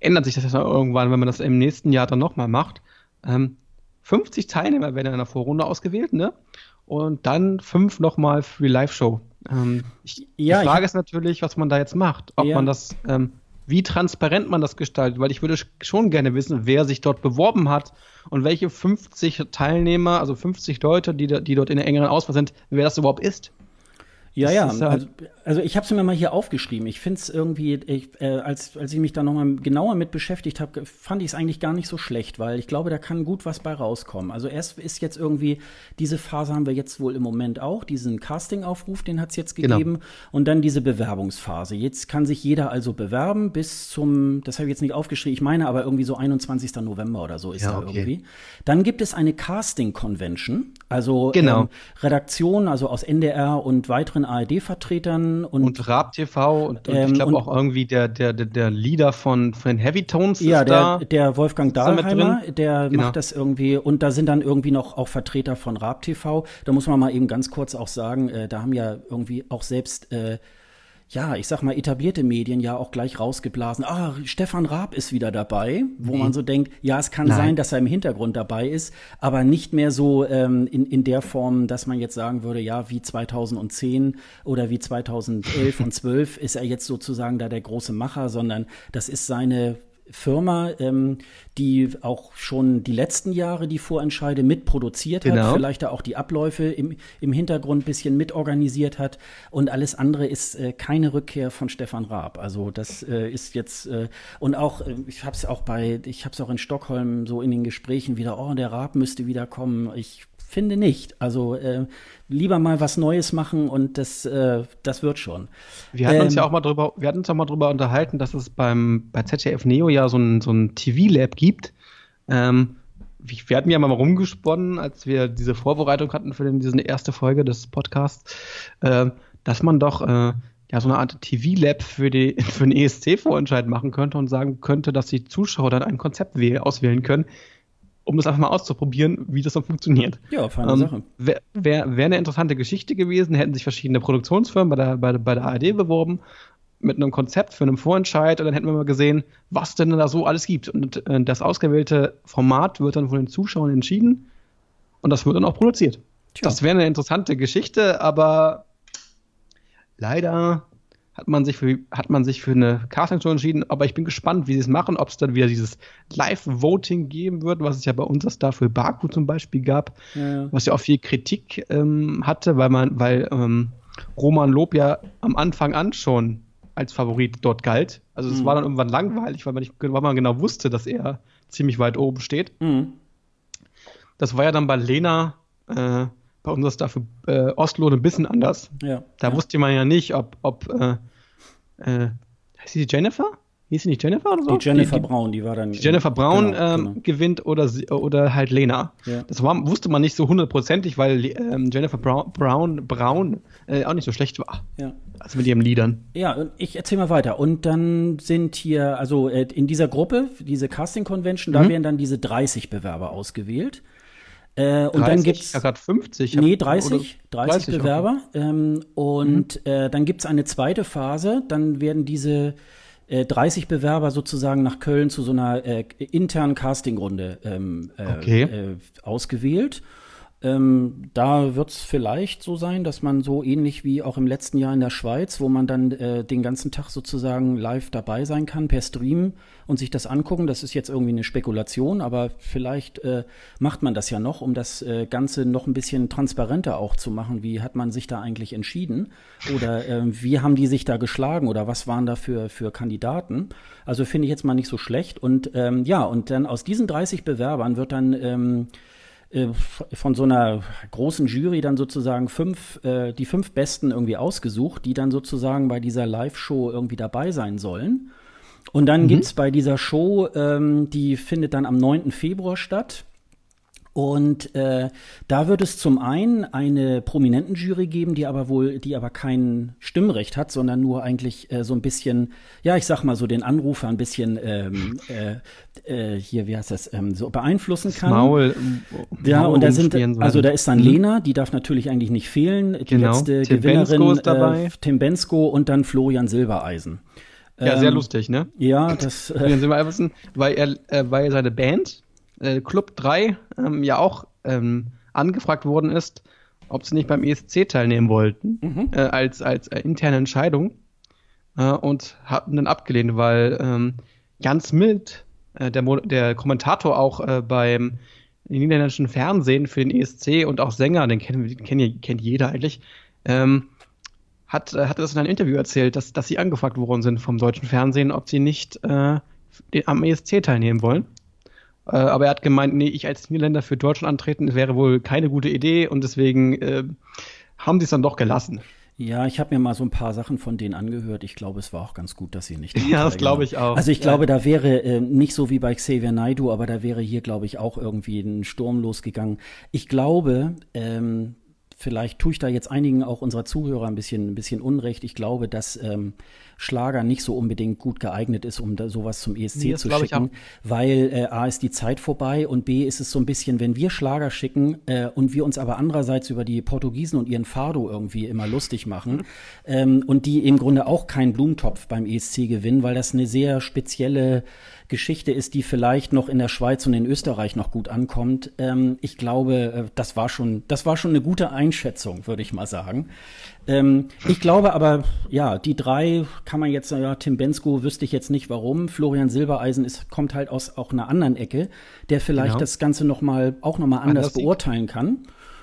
ändert sich das ja irgendwann, wenn man das im nächsten Jahr dann nochmal macht. Ähm, 50 Teilnehmer werden in einer Vorrunde ausgewählt, ne? Und dann fünf nochmal für die Live-Show. Ähm, ja, die Frage ist natürlich, was man da jetzt macht. Ob ja. man das, ähm, wie transparent man das gestaltet, weil ich würde schon gerne wissen, wer sich dort beworben hat und welche 50 Teilnehmer, also 50 Leute, die, die dort in der engeren Auswahl sind, wer das überhaupt ist. Ja, ja. Also, also, ich habe es mir mal hier aufgeschrieben. Ich finde es irgendwie, ich, äh, als, als ich mich da nochmal genauer mit beschäftigt habe, fand ich es eigentlich gar nicht so schlecht, weil ich glaube, da kann gut was bei rauskommen. Also erst ist jetzt irgendwie, diese Phase haben wir jetzt wohl im Moment auch, diesen Casting-Aufruf, den hat es jetzt genau. gegeben. Genau. Und dann diese Bewerbungsphase. Jetzt kann sich jeder also bewerben bis zum, das habe ich jetzt nicht aufgeschrieben, ich meine aber irgendwie so 21. November oder so ist ja, da okay. irgendwie. Dann gibt es eine Casting-Convention, also genau. ähm, Redaktion, also aus NDR und weiteren ARD-Vertretern und, und Raab TV und, und ähm, ich glaube auch irgendwie der, der, der, der Leader von, von Heavy Tones ja, ist der, da. der Wolfgang Dahlheimer, der genau. macht das irgendwie und da sind dann irgendwie noch auch Vertreter von Raab TV. Da muss man mal eben ganz kurz auch sagen, äh, da haben ja irgendwie auch selbst äh, ja, ich sag mal, etablierte Medien ja auch gleich rausgeblasen. Ah, Stefan Raab ist wieder dabei, wo nee. man so denkt, ja, es kann Nein. sein, dass er im Hintergrund dabei ist, aber nicht mehr so ähm, in, in der Form, dass man jetzt sagen würde, ja, wie 2010 oder wie 2011 und 12 ist er jetzt sozusagen da der große Macher, sondern das ist seine Firma, ähm, die auch schon die letzten Jahre die Vorentscheide mitproduziert hat, genau. vielleicht da auch die Abläufe im, im Hintergrund bisschen mitorganisiert hat. Und alles andere ist äh, keine Rückkehr von Stefan Raab. Also das äh, ist jetzt äh, und auch, äh, ich habe es auch bei, ich habe es auch in Stockholm so in den Gesprächen wieder, oh, der Raab müsste wieder kommen. Ich finde nicht. Also äh, lieber mal was Neues machen und das, äh, das wird schon. Wir hatten ähm, uns ja ähm, auch mal drüber, wir hatten uns auch mal drüber unterhalten, dass es beim bei ZDF Neo ja so ein, so ein TV-Lab gibt. Ähm, wir hatten ja mal rumgesponnen, als wir diese Vorbereitung hatten für den, diese erste Folge des Podcasts, äh, dass man doch äh, ja so eine Art TV-Lab für, die, für den ESC-Vorentscheid machen könnte und sagen könnte, dass die Zuschauer dann ein Konzept auswählen können, um das einfach mal auszuprobieren, wie das dann funktioniert. Ja, feine ähm, Sache. Wäre wär, wär eine interessante Geschichte gewesen, hätten sich verschiedene Produktionsfirmen bei der, bei, bei der ARD beworben mit einem Konzept für einen Vorentscheid und dann hätten wir mal gesehen, was denn da so alles gibt. Und äh, das ausgewählte Format wird dann von den Zuschauern entschieden und das wird dann auch produziert. Tja. Das wäre eine interessante Geschichte, aber leider hat man sich für, hat man sich für eine Castingshow entschieden. Aber ich bin gespannt, wie sie es machen, ob es dann wieder dieses Live-Voting geben wird, was es ja bei uns das da für Baku zum Beispiel gab, ja. was ja auch viel Kritik ähm, hatte, weil man, weil ähm, Roman Lob ja am Anfang an schon als Favorit dort galt. Also es mhm. war dann irgendwann langweilig, weil man, nicht, weil man genau wusste, dass er ziemlich weit oben steht. Mhm. Das war ja dann bei Lena, äh, bei unserer Staffel äh, Oslo ein bisschen anders. Ja. Da ja. wusste man ja nicht, ob, ob äh, äh, heißt sie Jennifer? Hieß sie nicht Jennifer oder so? Die Jennifer die, die, Braun, die war dann. Die Jennifer Braun genau, ähm, genau. gewinnt oder, oder halt Lena. Ja. Das war, wusste man nicht so hundertprozentig, weil ähm, Jennifer Braun, Braun, Braun äh, auch nicht so schlecht war. Ja. Also mit ihren Liedern. Ja, und ich erzähle mal weiter. Und dann sind hier, also äh, in dieser Gruppe, diese Casting Convention, mhm. da werden dann diese 30 Bewerber ausgewählt. Äh, und 30, dann gibt's ja gerade 50. Nee, 30, 30, 30 Bewerber. Okay. Ähm, und mhm. äh, dann gibt es eine zweite Phase. Dann werden diese 30 äh, Bewerber sozusagen nach Köln zu so einer äh, internen Castingrunde ähm, äh, okay. äh, ausgewählt. Ähm, da wird es vielleicht so sein, dass man so ähnlich wie auch im letzten Jahr in der Schweiz, wo man dann äh, den ganzen Tag sozusagen live dabei sein kann per Stream und sich das angucken. Das ist jetzt irgendwie eine Spekulation, aber vielleicht äh, macht man das ja noch, um das äh, Ganze noch ein bisschen transparenter auch zu machen. Wie hat man sich da eigentlich entschieden? Oder äh, wie haben die sich da geschlagen? Oder was waren da für, für Kandidaten? Also finde ich jetzt mal nicht so schlecht. Und ähm, ja, und dann aus diesen 30 Bewerbern wird dann ähm, äh, von so einer großen Jury dann sozusagen fünf, äh, die fünf Besten irgendwie ausgesucht, die dann sozusagen bei dieser Live-Show irgendwie dabei sein sollen. Und dann mhm. gibt's bei dieser Show, ähm, die findet dann am 9. Februar statt. Und äh, da wird es zum einen eine prominenten Jury geben, die aber wohl, die aber kein Stimmrecht hat, sondern nur eigentlich äh, so ein bisschen, ja, ich sag mal so den Anrufer ein bisschen ähm, äh, äh, hier, wie heißt das, ähm, so beeinflussen kann. Maul, ja, Maul und da sind, also da ist dann mhm. Lena, die darf natürlich eigentlich nicht fehlen, die genau. letzte Tim Gewinnerin, Bensko ist dabei. Äh, Tim Bensko und dann Florian Silbereisen. Ja, sehr ähm, lustig, ne? Ja, das. Äh, Florian Silbereisen, weil er, äh, weil seine Band äh, Club 3 ähm, ja auch ähm, angefragt worden ist, ob sie nicht beim ESC teilnehmen wollten, mhm. äh, als, als äh, interne Entscheidung. Äh, und hatten dann abgelehnt, weil ähm, Jans Mild, äh, der, der Kommentator auch äh, beim niederländischen Fernsehen für den ESC und auch Sänger, den, kennen, den kennt, kennt jeder eigentlich, ähm, hat, hat das in einem Interview erzählt, dass, dass sie angefragt worden sind vom deutschen Fernsehen, ob sie nicht äh, am ESC teilnehmen wollen. Äh, aber er hat gemeint, nee, ich als Niederländer für Deutschland antreten wäre wohl keine gute Idee und deswegen äh, haben sie es dann doch gelassen. Ja, ich habe mir mal so ein paar Sachen von denen angehört. Ich glaube, es war auch ganz gut, dass sie nicht. Ja, das glaube ich auch. Also ich ja. glaube, da wäre äh, nicht so wie bei Xavier Naidu, aber da wäre hier, glaube ich, auch irgendwie ein Sturm losgegangen. Ich glaube, ähm, vielleicht tue ich da jetzt einigen auch unserer Zuhörer ein bisschen, ein bisschen Unrecht. Ich glaube, dass ähm, Schlager nicht so unbedingt gut geeignet ist, um da sowas zum ESC nee, zu schicken, weil äh, A ist die Zeit vorbei und B ist es so ein bisschen, wenn wir Schlager schicken äh, und wir uns aber andererseits über die Portugiesen und ihren Fado irgendwie immer lustig machen ähm, und die im Grunde auch keinen Blumentopf beim ESC gewinnen, weil das eine sehr spezielle Geschichte ist, die vielleicht noch in der Schweiz und in Österreich noch gut ankommt. Ähm, ich glaube, äh, das war schon, das war schon eine gute Einschätzung, würde ich mal sagen. Ähm, ich glaube aber, ja, die drei kann man jetzt, ja, Tim Bensko wüsste ich jetzt nicht warum. Florian Silbereisen ist, kommt halt aus auch einer anderen Ecke, der vielleicht genau. das Ganze noch mal, auch noch mal anders, anders beurteilen kann.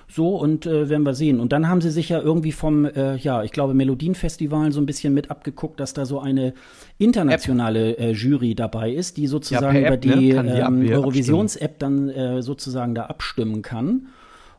So, und äh, werden wir sehen. Und dann haben sie sich ja irgendwie vom, äh, ja, ich glaube, Melodienfestivalen so ein bisschen mit abgeguckt, dass da so eine internationale äh, Jury dabei ist, die sozusagen ja, über App, die, ne? ähm, Eurovisions-App dann äh, sozusagen da abstimmen kann.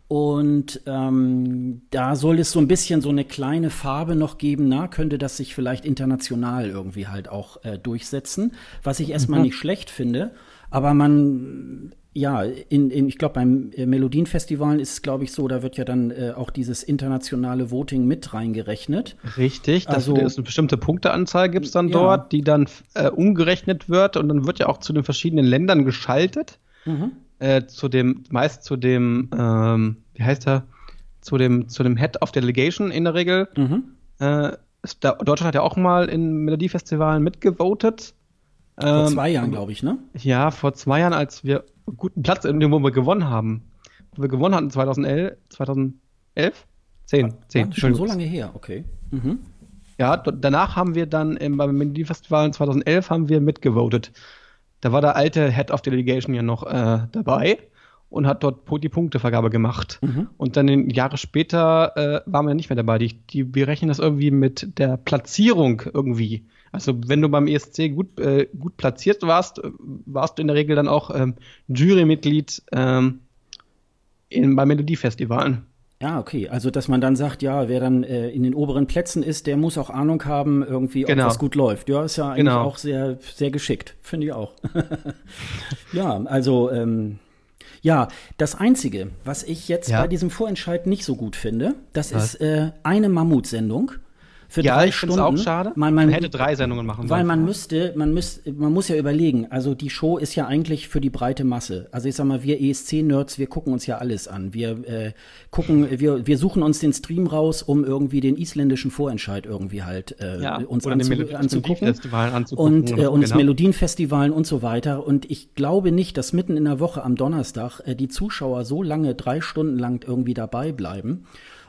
Und ähm, da soll es so ein bisschen so eine kleine Farbe noch geben. Na, könnte das sich vielleicht international irgendwie halt auch äh, durchsetzen, was ich erstmal mhm. nicht schlecht finde. Aber man ja, in, in, ich glaube, beim äh, Melodienfestival ist es, glaube ich, so, da wird ja dann äh, auch dieses internationale Voting mit reingerechnet. Richtig, dass also, es eine bestimmte Punkteanzahl gibt es dann ja. dort, die dann äh, umgerechnet wird und dann wird ja auch zu den verschiedenen Ländern geschaltet. Mhm. Äh, zu dem, meist zu dem, ähm, wie heißt er, zu dem, zu dem Head of Delegation in der Regel. Mhm. Äh, Deutschland hat ja auch mal in Melodiefestivalen mitgevotet. Vor ähm, zwei Jahren, glaube ich, ne? Ja, vor zwei Jahren, als wir guten Platz, in dem wo wir gewonnen haben. Wo wir gewonnen hatten 2011, 2011? 10, 10. schon so lange her, okay. Mhm. Ja, danach haben wir dann im, beim Melodiefestival 2011 haben wir mitgevotet. Da war der alte Head of Delegation ja noch äh, dabei und hat dort die Punktevergabe gemacht. Mhm. Und dann Jahre später äh, waren wir nicht mehr dabei. Die, die berechnen das irgendwie mit der Platzierung irgendwie. Also wenn du beim ESC gut, äh, gut platziert warst, warst du in der Regel dann auch ähm, Jurymitglied ähm, in, bei Melodiefestivalen. Ja, okay. Also, dass man dann sagt, ja, wer dann äh, in den oberen Plätzen ist, der muss auch Ahnung haben, irgendwie, genau. ob das gut läuft. Ja, ist ja eigentlich genau. auch sehr, sehr geschickt. Finde ich auch. ja, also, ähm, ja, das Einzige, was ich jetzt ja. bei diesem Vorentscheid nicht so gut finde, das was? ist äh, eine Mammutsendung für ja, drei ich Stunden. auch schade. Man, man, man, hätte drei Sendungen machen sollen. Weil man müsste, man müsste, man muss ja überlegen. Also die Show ist ja eigentlich für die breite Masse. Also ich sag mal, wir ESC-Nerds, wir gucken uns ja alles an. Wir äh, gucken, wir, wir suchen uns den Stream raus, um irgendwie den isländischen Vorentscheid irgendwie halt äh, ja, uns anzu, anzugucken. anzugucken. Und äh, uns genau. Melodienfestivalen und so weiter. Und ich glaube nicht, dass mitten in der Woche am Donnerstag äh, die Zuschauer so lange, drei Stunden lang irgendwie dabei bleiben.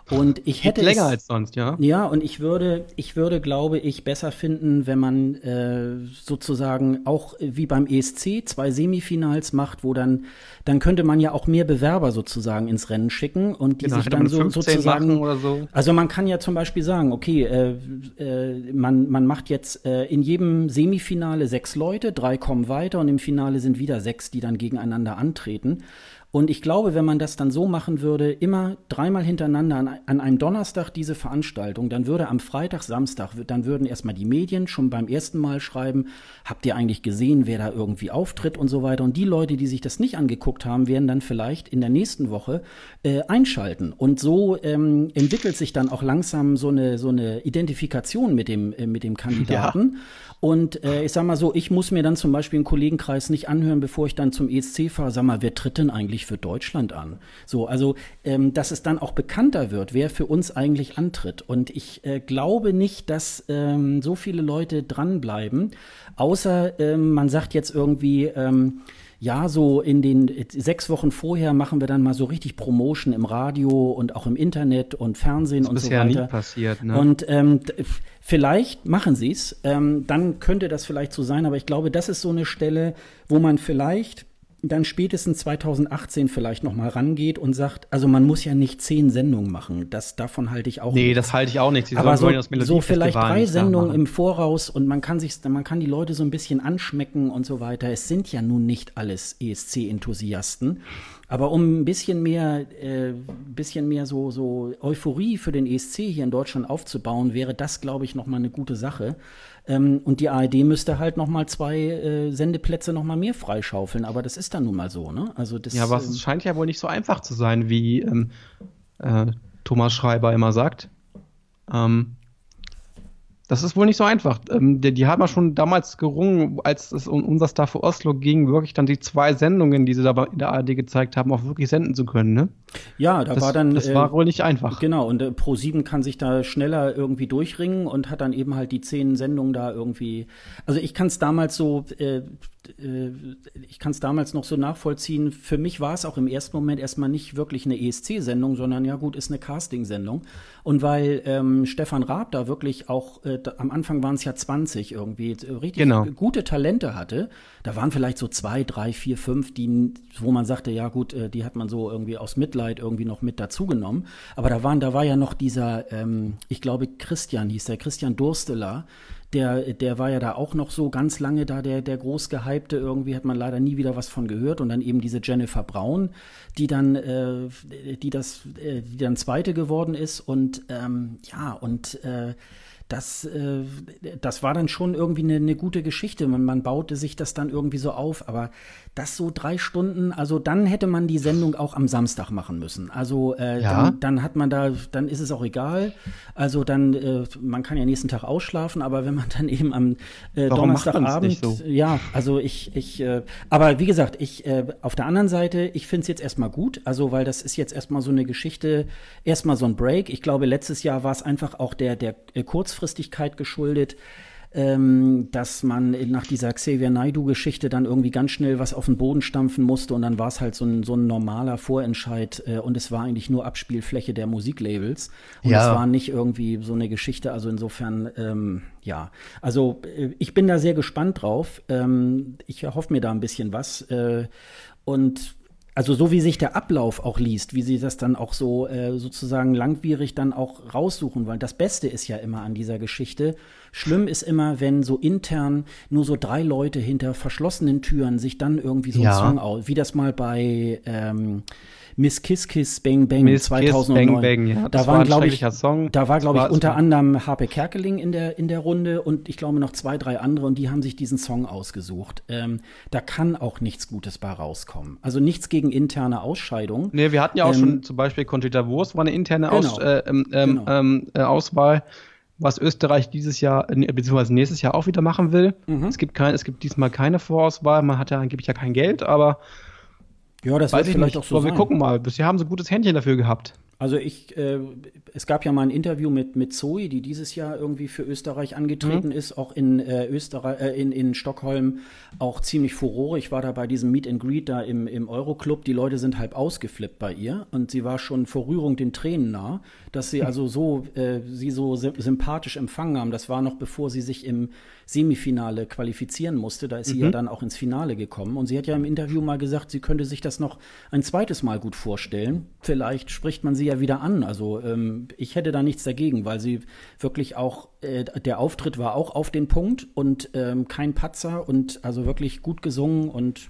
Und ich hätte länger es, als sonst, ja. Ja, und ich würde, ich würde, glaube ich, besser finden, wenn man äh, sozusagen auch wie beim ESC zwei Semifinals macht, wo dann, dann könnte man ja auch mehr Bewerber sozusagen ins Rennen schicken und die genau, sich dann so, sozusagen. So. Also man kann ja zum Beispiel sagen, okay, äh, äh, man, man macht jetzt äh, in jedem Semifinale sechs Leute, drei kommen weiter und im Finale sind wieder sechs, die dann gegeneinander antreten. Und ich glaube, wenn man das dann so machen würde, immer dreimal hintereinander an, an, einem Donnerstag diese Veranstaltung, dann würde am Freitag, Samstag, dann würden erstmal die Medien schon beim ersten Mal schreiben, habt ihr eigentlich gesehen, wer da irgendwie auftritt und so weiter. Und die Leute, die sich das nicht angeguckt haben, werden dann vielleicht in der nächsten Woche äh, einschalten. Und so ähm, entwickelt sich dann auch langsam so eine, so eine Identifikation mit dem, äh, mit dem Kandidaten. Ja. Und äh, ich sag mal so, ich muss mir dann zum Beispiel einen Kollegenkreis nicht anhören, bevor ich dann zum ESC fahre. Sag mal, wer tritt denn eigentlich für Deutschland an? So, also, ähm, dass es dann auch bekannter wird, wer für uns eigentlich antritt. Und ich äh, glaube nicht, dass ähm, so viele Leute dranbleiben, außer ähm, man sagt jetzt irgendwie, ähm, ja, so in den sechs Wochen vorher machen wir dann mal so richtig Promotion im Radio und auch im Internet und Fernsehen das und so weiter. Das ist ja nie passiert, ne? Und ähm, vielleicht machen sie es, ähm, dann könnte das vielleicht so sein, aber ich glaube, das ist so eine Stelle, wo man vielleicht dann spätestens 2018 vielleicht noch mal rangeht und sagt, also man muss ja nicht zehn Sendungen machen. Das davon halte ich auch. Nee, nichts. das halte ich auch nicht. Sie Aber so, so vielleicht drei Sendungen im Voraus und man kann sich, man kann die Leute so ein bisschen anschmecken und so weiter. Es sind ja nun nicht alles ESC-Enthusiasten. Aber um ein bisschen mehr, äh, bisschen mehr so, so Euphorie für den ESC hier in Deutschland aufzubauen, wäre das, glaube ich, noch mal eine gute Sache. Ähm, und die ARD müsste halt noch mal zwei äh, Sendeplätze noch mal mehr freischaufeln. Aber das ist dann nun mal so, ne? Also das, ja, aber es ähm, scheint ja wohl nicht so einfach zu sein, wie ähm, äh, Thomas Schreiber immer sagt. Ähm, das ist wohl nicht so einfach. Ähm, die, die, haben ja schon damals gerungen, als es um unser Star für Oslo ging, wirklich dann die zwei Sendungen, die sie da in der ARD gezeigt haben, auch wirklich senden zu können, ne? Ja, da das, war dann. Das äh, war wohl nicht einfach. Genau, und äh, Pro7 kann sich da schneller irgendwie durchringen und hat dann eben halt die zehn Sendungen da irgendwie. Also ich kann es damals so. Äh, äh, ich kann es damals noch so nachvollziehen. Für mich war es auch im ersten Moment erstmal nicht wirklich eine ESC-Sendung, sondern ja gut, ist eine Casting-Sendung. Und weil ähm, Stefan Raab da wirklich auch, äh, da, am Anfang waren es ja 20 irgendwie, äh, richtig genau. gute Talente hatte, da waren vielleicht so zwei, drei, vier, fünf, die, wo man sagte, ja gut, äh, die hat man so irgendwie aus Mitleid irgendwie noch mit dazugenommen. Aber da waren, da war ja noch dieser, ähm, ich glaube Christian hieß der, Christian Dursteler, der, der war ja da auch noch so ganz lange da, der, der groß gehypte. Irgendwie hat man leider nie wieder was von gehört. Und dann eben diese Jennifer Braun, die dann, äh, die das, äh, die dann Zweite geworden ist. Und ähm, ja, und äh, das, äh, das war dann schon irgendwie eine, eine gute Geschichte. Man, man baute sich das dann irgendwie so auf, aber das so drei Stunden, also dann hätte man die Sendung auch am Samstag machen müssen. Also äh, ja. dann, dann, hat man da, dann ist es auch egal. Also dann, äh, man kann ja nächsten Tag ausschlafen, aber wenn man dann eben am äh, Donnerstagabend, so? ja, also ich, ich, äh, aber wie gesagt, ich äh, auf der anderen Seite, ich finde es jetzt erstmal gut, also weil das ist jetzt erstmal so eine Geschichte, erstmal so ein Break. Ich glaube, letztes Jahr war es einfach auch der, der äh, Kurzfristigkeit geschuldet ähm, dass man nach dieser Xavier Naidu-Geschichte dann irgendwie ganz schnell was auf den Boden stampfen musste und dann war es halt so ein, so ein normaler Vorentscheid äh, und es war eigentlich nur Abspielfläche der Musiklabels und ja. es war nicht irgendwie so eine Geschichte, also insofern, ähm, ja, also äh, ich bin da sehr gespannt drauf. Ähm, ich hoffe mir da ein bisschen was äh, und also so wie sich der Ablauf auch liest, wie sie das dann auch so äh, sozusagen langwierig dann auch raussuchen wollen. Das Beste ist ja immer an dieser Geschichte. Schlimm ist immer, wenn so intern nur so drei Leute hinter verschlossenen Türen sich dann irgendwie so ja. einen Song aus, wie das mal bei ähm, Miss Kiss Kiss Bang Bang Miss 2009. Kiss, Bang, Bang, ja. Da waren, glaube ich, Song. da war, glaube ich, unter anderem Harpe Kerkeling in der, in der Runde und ich glaube noch zwei, drei andere und die haben sich diesen Song ausgesucht. Ähm, da kann auch nichts Gutes bei rauskommen. Also nichts gegen interne Ausscheidung. Nee, wir hatten ja auch ähm, schon zum Beispiel Conchita Wurst war eine interne genau, Aus, äh, ähm, ähm, genau. Ähm, äh, Auswahl was Österreich dieses Jahr, äh, beziehungsweise nächstes Jahr auch wieder machen will. Mhm. Es, gibt kein, es gibt diesmal keine Vorauswahl, man hat ja angeblich ja kein Geld, aber ja, das weiß ich vielleicht nicht. auch so. Aber wir gucken mal. Bisher haben sie ein gutes Händchen dafür gehabt. Also ich, äh, es gab ja mal ein Interview mit, mit Zoe, die dieses Jahr irgendwie für Österreich angetreten mhm. ist, auch in äh, Österreich, äh, in, in Stockholm auch ziemlich Furore. Ich war da bei diesem Meet and Greet da im, im Euroclub. Die Leute sind halb ausgeflippt bei ihr und sie war schon vor Rührung den Tränen nah, dass sie also so, äh, sie so sympathisch empfangen haben. Das war noch bevor sie sich im Semifinale qualifizieren musste. Da ist mhm. sie ja mhm. dann auch ins Finale gekommen. Und sie hat ja im Interview mal gesagt, sie könnte sich das noch ein zweites Mal gut vorstellen. Vielleicht spricht man sie ja wieder an. Also ähm, ich hätte da nichts dagegen, weil sie wirklich auch, äh, der Auftritt war auch auf den Punkt und ähm, kein Patzer und also wirklich gut gesungen und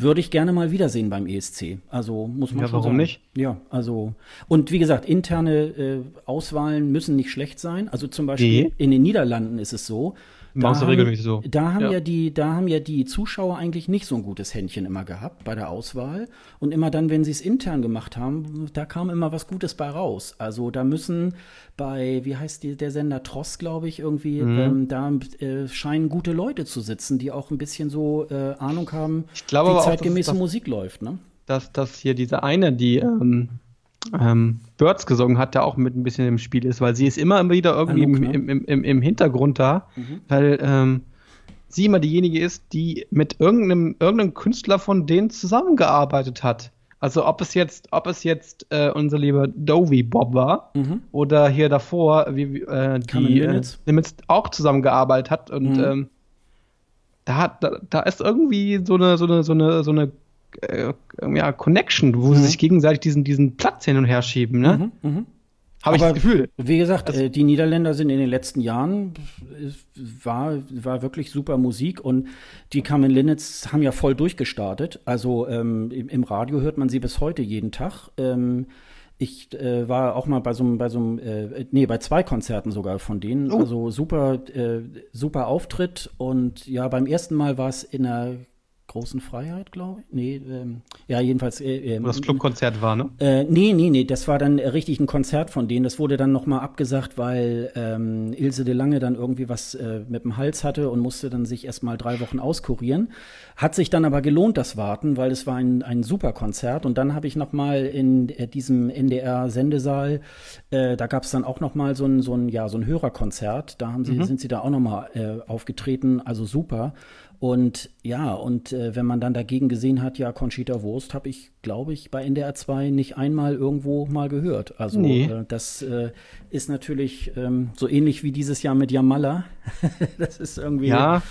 würde ich gerne mal wiedersehen beim ESC. Also muss man ja, schon warum sagen. nicht? Ja, also und wie gesagt, interne äh, Auswahlen müssen nicht schlecht sein. Also zum Beispiel nee. in den Niederlanden ist es so, da haben, regelmäßig so. Da haben ja. ja. die, da haben ja die Zuschauer eigentlich nicht so ein gutes Händchen immer gehabt bei der Auswahl. Und immer dann, wenn sie es intern gemacht haben, da kam immer was Gutes bei raus. Also da müssen bei, wie heißt die, der Sender Tross, glaube ich, irgendwie, mhm. ähm, da äh, scheinen gute Leute zu sitzen, die auch ein bisschen so äh, Ahnung haben, wie zeitgemäße Musik läuft, ne? Dass, dass hier diese eine, die ähm ähm, Birds gesungen hat, der auch mit ein bisschen im Spiel ist, weil sie ist immer wieder irgendwie im, im, im, im, Hintergrund da, mhm. weil ähm, sie immer diejenige ist, die mit irgendeinem, irgendeinem Künstler von denen zusammengearbeitet hat. Also ob es jetzt, ob es jetzt äh, unser lieber Dovey Bob war mhm. oder hier davor, wie äh, die äh, Limits auch zusammengearbeitet hat und mhm. ähm, da, da, da ist irgendwie so eine, so eine, so eine, so eine äh, ja, Connection, wo mhm. sie sich gegenseitig diesen, diesen Platz hin und her schieben, ne? Mhm, mh. Habe ich das Gefühl. Wie gesagt, also, äh, die Niederländer sind in den letzten Jahren, war, war wirklich super Musik und die Carmen Linnets haben ja voll durchgestartet. Also ähm, im, im, Radio hört man sie bis heute jeden Tag. Ähm, ich äh, war auch mal bei so einem, bei so einem, äh, nee, bei zwei Konzerten sogar von denen. Oh. Also super, äh, super Auftritt. Und ja, beim ersten Mal war es in einer großen Freiheit, glaube ich. Nee, ähm, ja, jedenfalls. Äh, äh, das Clubkonzert war, ne? Äh, nee, nee, nee, das war dann richtig ein Konzert von denen. Das wurde dann nochmal abgesagt, weil ähm, Ilse de Lange dann irgendwie was äh, mit dem Hals hatte und musste dann sich erstmal drei Wochen auskurieren. Hat sich dann aber gelohnt, das Warten, weil es war ein, ein super Konzert. Und dann habe ich nochmal in äh, diesem NDR-Sendesaal, äh, da gab es dann auch nochmal so ein, so ein, ja, so ein Hörerkonzert. Da haben sie, mhm. sind sie da auch nochmal äh, aufgetreten. Also super. Und ja, und äh, wenn man dann dagegen gesehen hat, ja, Conchita Wurst habe ich, glaube ich, bei NDR 2 nicht einmal irgendwo mal gehört. Also nee. äh, das äh, ist natürlich ähm, so ähnlich wie dieses Jahr mit Jamala. das ist irgendwie. Ja,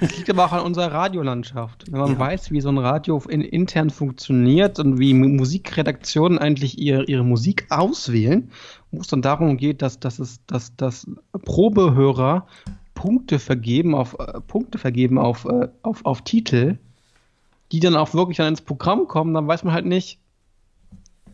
das liegt aber auch an unserer Radiolandschaft. Wenn man ja. weiß, wie so ein Radio in, intern funktioniert und wie Musikredaktionen eigentlich ihre, ihre Musik auswählen, wo es dann darum geht, dass, dass es, dass, dass Probehörer Punkte vergeben auf äh, Punkte vergeben auf, äh, auf, auf Titel, die dann auch wirklich dann ins Programm kommen, dann weiß man halt nicht,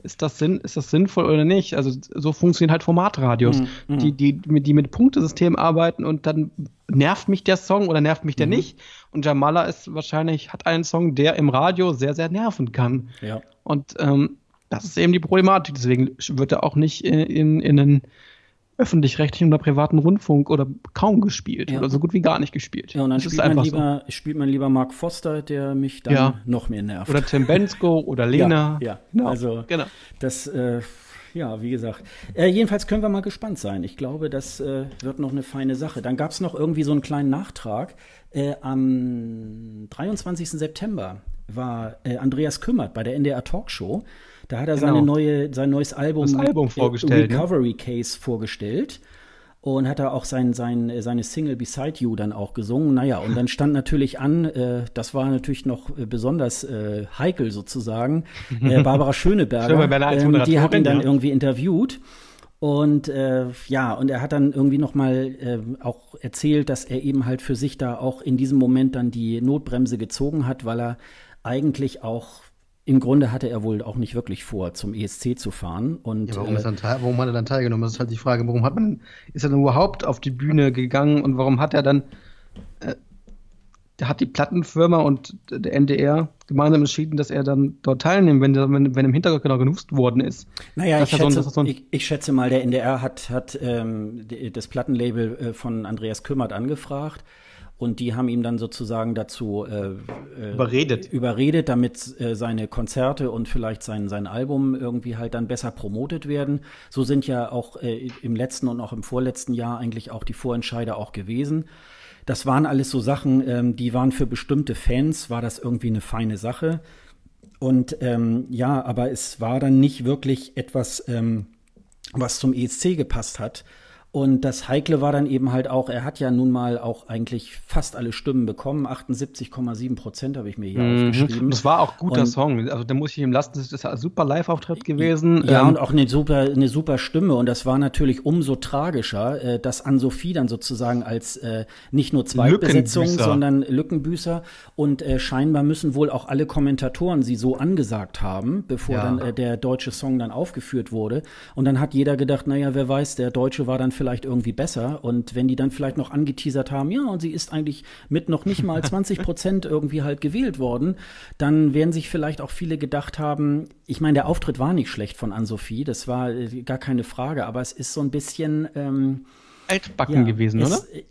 ist das, Sinn, ist das sinnvoll oder nicht? Also so funktionieren halt Formatradios, mhm. die, die, die mit Punktesystemen arbeiten und dann nervt mich der Song oder nervt mich der mhm. nicht. Und Jamala ist wahrscheinlich, hat einen Song, der im Radio sehr, sehr nerven kann. Ja. Und ähm, das ist eben die Problematik. Deswegen wird er auch nicht in, in, in einen öffentlich-rechtlichen oder privaten Rundfunk oder kaum gespielt ja. oder so gut wie gar nicht gespielt. Ja, und dann spielt man, lieber, so. spielt man lieber Mark Foster, der mich dann ja. noch mehr nervt. Oder Tim Bensko oder Lena. Ja, ja. Genau. also genau. das, äh, ja, wie gesagt. Äh, jedenfalls können wir mal gespannt sein. Ich glaube, das äh, wird noch eine feine Sache. Dann gab es noch irgendwie so einen kleinen Nachtrag. Äh, am 23. September war äh, Andreas Kümmert bei der NDR Talkshow. Da hat er genau. seine neue, sein neues Album, das Album vorgestellt, ne? Recovery ne? Case vorgestellt. Und hat er auch sein, sein, seine Single Beside You dann auch gesungen. Naja, und dann stand natürlich an, äh, das war natürlich noch äh, besonders äh, heikel sozusagen, äh, Barbara Schöneberger, Schöneberger ähm, die hat ihn dann ja. irgendwie interviewt. Und äh, ja, und er hat dann irgendwie noch mal äh, auch erzählt, dass er eben halt für sich da auch in diesem Moment dann die Notbremse gezogen hat, weil er eigentlich auch im Grunde hatte er wohl auch nicht wirklich vor, zum ESC zu fahren. Und, ja, warum, äh, teil, warum, hat er dann teilgenommen? Das ist halt die Frage. Warum hat man, ist er dann überhaupt auf die Bühne gegangen und warum hat er dann, äh, hat die Plattenfirma und der NDR gemeinsam entschieden, dass er dann dort teilnimmt, wenn, wenn, wenn im Hintergrund genau genutzt worden ist. Naja, ich schätze, so ein, ich, ich schätze, mal, der NDR hat, hat ähm, das Plattenlabel äh, von Andreas Kümmert angefragt und die haben ihm dann sozusagen dazu äh, äh, überredet. überredet, damit äh, seine Konzerte und vielleicht sein, sein Album irgendwie halt dann besser promotet werden. So sind ja auch äh, im letzten und auch im vorletzten Jahr eigentlich auch die Vorentscheider auch gewesen. Das waren alles so Sachen, ähm, die waren für bestimmte Fans, war das irgendwie eine feine Sache. Und ähm, ja, aber es war dann nicht wirklich etwas, ähm, was zum ESC gepasst hat. Und das Heikle war dann eben halt auch, er hat ja nun mal auch eigentlich fast alle Stimmen bekommen. 78,7 Prozent habe ich mir hier mhm. aufgeschrieben. Das war auch guter und, Song. Also da muss ich ihm lassen, das ist ein super Live-Auftritt gewesen. Ja, ähm, und auch eine super, eine super Stimme. Und das war natürlich umso tragischer, äh, dass Ann-Sophie dann sozusagen als äh, nicht nur Zweitbesetzung, sondern Lückenbüßer. Und äh, scheinbar müssen wohl auch alle Kommentatoren sie so angesagt haben, bevor ja. dann äh, der deutsche Song dann aufgeführt wurde. Und dann hat jeder gedacht, naja, wer weiß, der Deutsche war dann vielleicht vielleicht irgendwie besser. Und wenn die dann vielleicht noch angeteasert haben, ja, und sie ist eigentlich mit noch nicht mal 20 Prozent irgendwie halt gewählt worden, dann werden sich vielleicht auch viele gedacht haben, ich meine, der Auftritt war nicht schlecht von Ann-Sophie, das war äh, gar keine Frage, aber es ist so ein bisschen ähm, altbacken ja, gewesen, es, oder? Äh,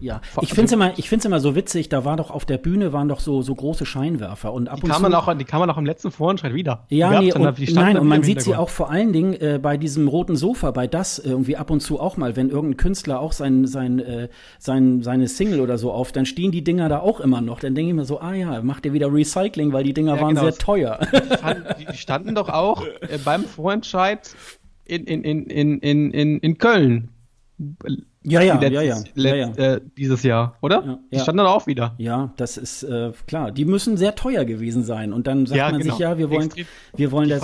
ja, ich finde es immer, ich find's immer so witzig, da war doch auf der Bühne waren doch so, so große Scheinwerfer und ab die und kann zu. Man auch, die kann man auch im letzten Vorentscheid wieder. Ja, nee, und, nein, und man sieht sie auch vor allen Dingen äh, bei diesem roten Sofa, bei das irgendwie ab und zu auch mal, wenn irgendein Künstler auch sein, sein, äh, sein, seine Single oder so auf, dann stehen die Dinger da auch immer noch. Dann denke ich mir so, ah ja, macht ihr wieder Recycling, weil die Dinger ja, waren genau. sehr teuer. Die standen doch auch äh, beim Vorentscheid in, in, in, in, in, in Köln ja, ja, letztes, ja, ja, ja, ja. Äh, dieses Jahr, oder? Ja, die standen dann auch wieder. Ja, das ist äh, klar. Die müssen sehr teuer gewesen sein. Und dann sagt man genau. sich, ja, wir wollen, Extrem. wir wollen das.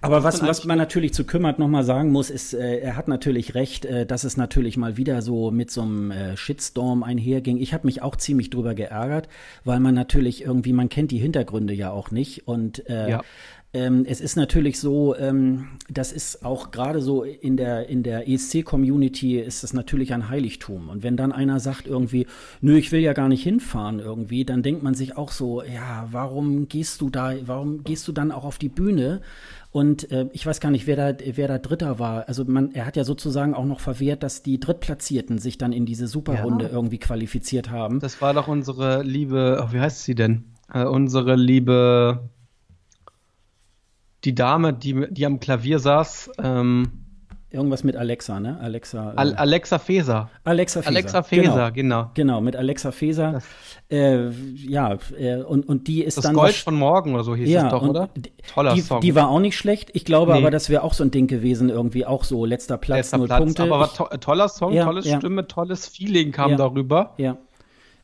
Aber was, was man natürlich zu kümmert nochmal sagen muss, ist, äh, er hat natürlich recht, äh, dass es natürlich mal wieder so mit so einem äh, Shitstorm einherging. Ich habe mich auch ziemlich drüber geärgert, weil man natürlich irgendwie, man kennt die Hintergründe ja auch nicht. Und äh, ja. Ähm, es ist natürlich so, ähm, das ist auch gerade so in der, in der ESC-Community ist es natürlich ein Heiligtum. Und wenn dann einer sagt irgendwie, nö, ich will ja gar nicht hinfahren irgendwie, dann denkt man sich auch so, ja, warum gehst du da, warum gehst du dann auch auf die Bühne? Und äh, ich weiß gar nicht, wer da, wer da Dritter war. Also man, er hat ja sozusagen auch noch verwehrt, dass die Drittplatzierten sich dann in diese Superrunde ja. irgendwie qualifiziert haben. Das war doch unsere liebe, oh, wie heißt sie denn? Äh, unsere liebe die Dame, die, die am Klavier saß, ähm, Irgendwas mit Alexa, ne? Alexa. Äh, Alexa Feser. Alexa Feser. Alexa Feser, genau. Genau, genau mit Alexa Feser. Äh, ja, äh, und, und die ist das dann. Das Gold von morgen oder so hieß ja, es doch, oder? Toller die, Song. Die war auch nicht schlecht. Ich glaube nee. aber, das wäre auch so ein Ding gewesen, irgendwie auch so letzter Platz, letzter null Platz, Punkte. Aber to toller Song, ja, tolle ja. Stimme, tolles Feeling kam darüber. Ja.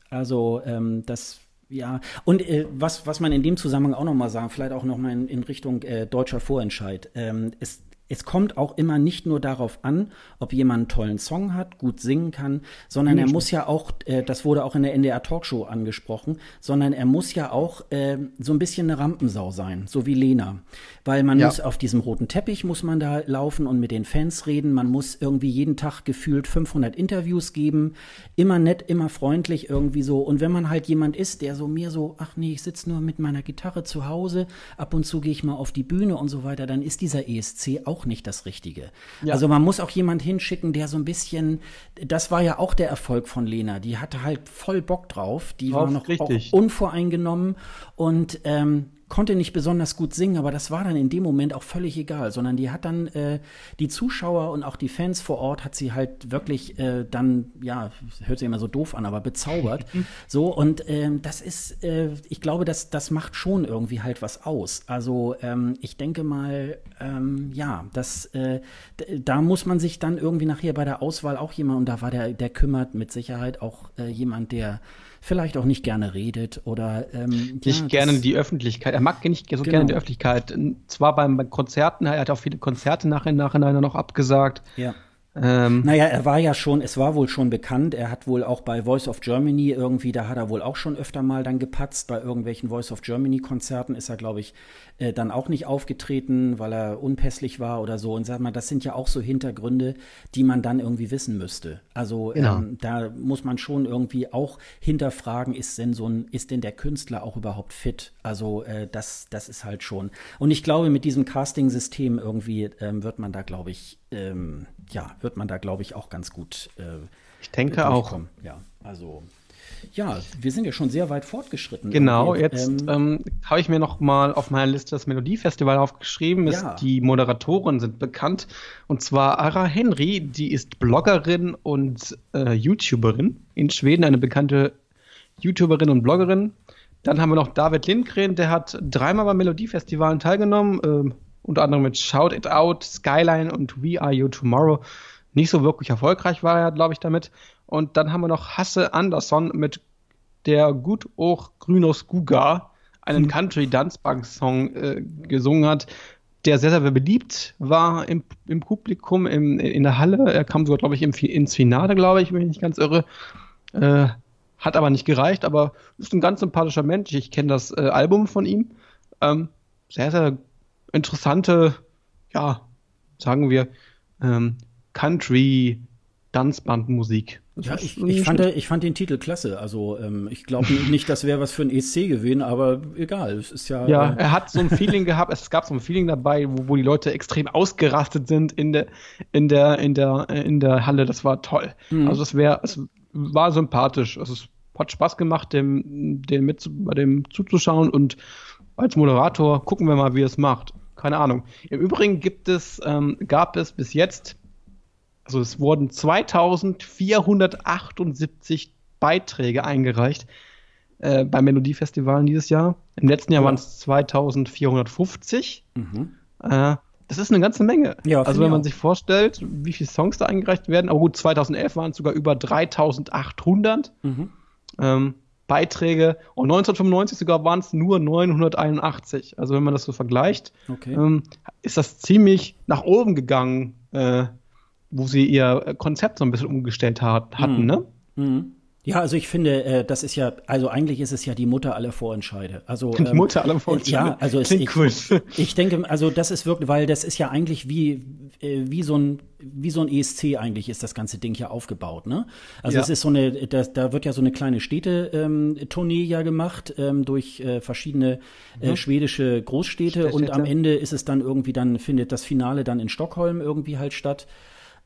Also, ähm, das ja, und äh, was, was man in dem Zusammenhang auch noch mal sagen, vielleicht auch noch mal in, in Richtung äh, deutscher Vorentscheid. Ähm, es, es kommt auch immer nicht nur darauf an, ob jemand einen tollen Song hat, gut singen kann, sondern er muss ja auch, äh, das wurde auch in der NDR Talkshow angesprochen, sondern er muss ja auch äh, so ein bisschen eine Rampensau sein, so wie Lena. Weil man ja. muss auf diesem roten Teppich muss man da laufen und mit den Fans reden. Man muss irgendwie jeden Tag gefühlt 500 Interviews geben. Immer nett, immer freundlich irgendwie so. Und wenn man halt jemand ist, der so mir so, ach nee, ich sitze nur mit meiner Gitarre zu Hause, ab und zu gehe ich mal auf die Bühne und so weiter, dann ist dieser ESC auch nicht das Richtige. Ja. Also man muss auch jemand hinschicken, der so ein bisschen, das war ja auch der Erfolg von Lena, die hatte halt voll Bock drauf, die drauf, war noch unvoreingenommen und ähm, konnte nicht besonders gut singen, aber das war dann in dem Moment auch völlig egal, sondern die hat dann äh, die Zuschauer und auch die Fans vor Ort hat sie halt wirklich äh, dann, ja, hört sich immer so doof an, aber bezaubert. so, und ähm, das ist, äh, ich glaube, das, das macht schon irgendwie halt was aus. Also ähm, ich denke mal, ähm, ja, das, äh, da muss man sich dann irgendwie nachher bei der Auswahl auch jemand, und da war der, der kümmert mit Sicherheit auch äh, jemand, der vielleicht auch nicht gerne redet oder ähm, nicht ja, gerne die Öffentlichkeit. Er mag nicht so genau. gerne die Öffentlichkeit. Zwar beim Konzerten, er hat auch viele Konzerte nach, nachhinein noch abgesagt. Ja. Ähm, naja, er war ja schon, es war wohl schon bekannt, er hat wohl auch bei Voice of Germany irgendwie, da hat er wohl auch schon öfter mal dann gepatzt, bei irgendwelchen Voice of Germany Konzerten ist er, glaube ich, äh, dann auch nicht aufgetreten, weil er unpässlich war oder so. Und sag mal, das sind ja auch so Hintergründe, die man dann irgendwie wissen müsste. Also genau. ähm, da muss man schon irgendwie auch hinterfragen, ist denn so ein, ist denn der Künstler auch überhaupt fit? Also äh, das, das ist halt schon. Und ich glaube, mit diesem Casting-System irgendwie ähm, wird man da, glaube ich, ähm, ja, wird man da, glaube ich, auch ganz gut. Äh, ich denke auch. Ja, also ja, wir sind ja schon sehr weit fortgeschritten. Genau, jetzt ähm, ähm, habe ich mir noch mal auf meiner Liste das Melodiefestival aufgeschrieben. Ja. die Moderatoren sind bekannt. Und zwar Ara Henry, die ist Bloggerin und äh, YouTuberin. In Schweden eine bekannte YouTuberin und Bloggerin. Dann haben wir noch David Lindgren, der hat dreimal beim Melodiefestivalen teilgenommen. Äh, unter anderem mit Shout It Out, Skyline und We Are You Tomorrow. Nicht so wirklich erfolgreich war er, glaube ich, damit. Und dann haben wir noch Hasse Andersson mit der gut auch Grünos Guga, einen hm. Country Dancebank Song äh, gesungen hat, der sehr, sehr beliebt war im, im Publikum, im, in der Halle. Er kam sogar, glaube ich, im, ins Finale, glaube ich, wenn ich nicht ganz irre. Äh, hat aber nicht gereicht, aber ist ein ganz sympathischer Mensch. Ich kenne das äh, Album von ihm. Ähm, sehr, sehr interessante, ja, sagen wir, ähm, Country Tanzbandmusik. Ja, ich, ich, fand, ich fand den Titel klasse. Also ähm, ich glaube nicht, das wäre was für ein ESC gewesen, aber egal. Es ist ja. Ja, äh, er hat so ein Feeling gehabt. Es gab so ein Feeling dabei, wo, wo die Leute extrem ausgerastet sind in der in der in der in der Halle. Das war toll. Mhm. Also es wäre, es war sympathisch. Also es hat Spaß gemacht, dem, dem mit bei dem zuzuschauen und als Moderator gucken wir mal, wie es macht. Keine Ahnung. Im Übrigen gibt es, ähm, gab es bis jetzt also es wurden 2478 Beiträge eingereicht äh, beim Melodiefestivalen dieses Jahr. Im letzten Jahr ja. waren es 2450. Mhm. Äh, das ist eine ganze Menge. Ja, also wenn man auch. sich vorstellt, wie viele Songs da eingereicht werden, aber gut, 2011 waren es sogar über 3800 mhm. ähm, Beiträge und 1995 sogar waren es nur 981. Also wenn man das so vergleicht, okay. ähm, ist das ziemlich nach oben gegangen, äh, wo sie ihr Konzept so ein bisschen umgestellt hat, hatten, mhm. ne? Mhm. Ja, also ich finde, äh, das ist ja, also eigentlich ist es ja die Mutter aller Vorentscheide. Also die ähm, Mutter aller Vorentscheide. Ja, also es, ich, cool. ich denke, also das ist wirklich, weil das ist ja eigentlich wie äh, wie so ein wie so ein ESC eigentlich ist das ganze Ding ja aufgebaut, ne? Also ja. es ist so eine, da, da wird ja so eine kleine Städte-Tournee ähm, ja gemacht ähm, durch äh, verschiedene äh, mhm. schwedische Großstädte Städte. und am Ende ist es dann irgendwie dann findet das Finale dann in Stockholm irgendwie halt statt.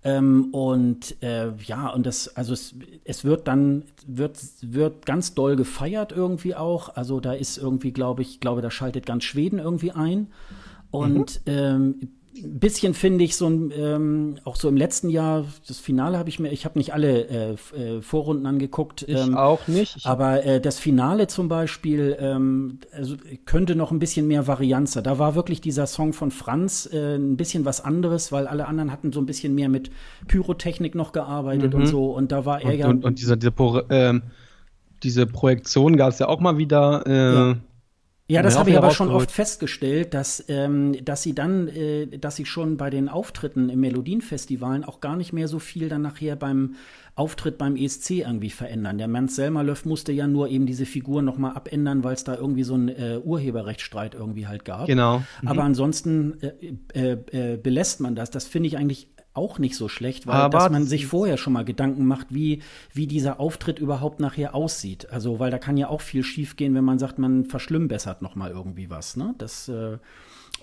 Ähm, und äh, ja, und das, also es, es wird dann, wird, wird ganz doll gefeiert irgendwie auch. Also da ist irgendwie, glaube ich, glaube, da schaltet ganz Schweden irgendwie ein. Und mhm. ähm, ein bisschen finde ich so ein, ähm, auch so im letzten Jahr, das Finale habe ich mir, ich habe nicht alle äh, äh, Vorrunden angeguckt. Ich ähm, auch nicht. Ich aber äh, das Finale zum Beispiel ähm, also könnte noch ein bisschen mehr Varianz sein. Da war wirklich dieser Song von Franz äh, ein bisschen was anderes, weil alle anderen hatten so ein bisschen mehr mit Pyrotechnik noch gearbeitet mhm. und so. Und da war er und, ja. Und, und diese, diese, Pro, ähm, diese Projektion gab es ja auch mal wieder. Äh, ja ja, das habe ich aber schon oft festgestellt, dass, ähm, dass sie dann, äh, dass sie schon bei den Auftritten im Melodienfestivalen auch gar nicht mehr so viel dann nachher beim Auftritt beim ESC irgendwie verändern. Der Mans Selmerlöff musste ja nur eben diese Figur nochmal abändern, weil es da irgendwie so einen äh, Urheberrechtsstreit irgendwie halt gab. Genau. Mhm. Aber ansonsten äh, äh, äh, belässt man das. Das finde ich eigentlich auch nicht so schlecht, weil dass man sich vorher schon mal Gedanken macht, wie, wie dieser Auftritt überhaupt nachher aussieht. Also, weil da kann ja auch viel schiefgehen, wenn man sagt, man verschlimmbessert noch mal irgendwie was. Ne? Das, äh,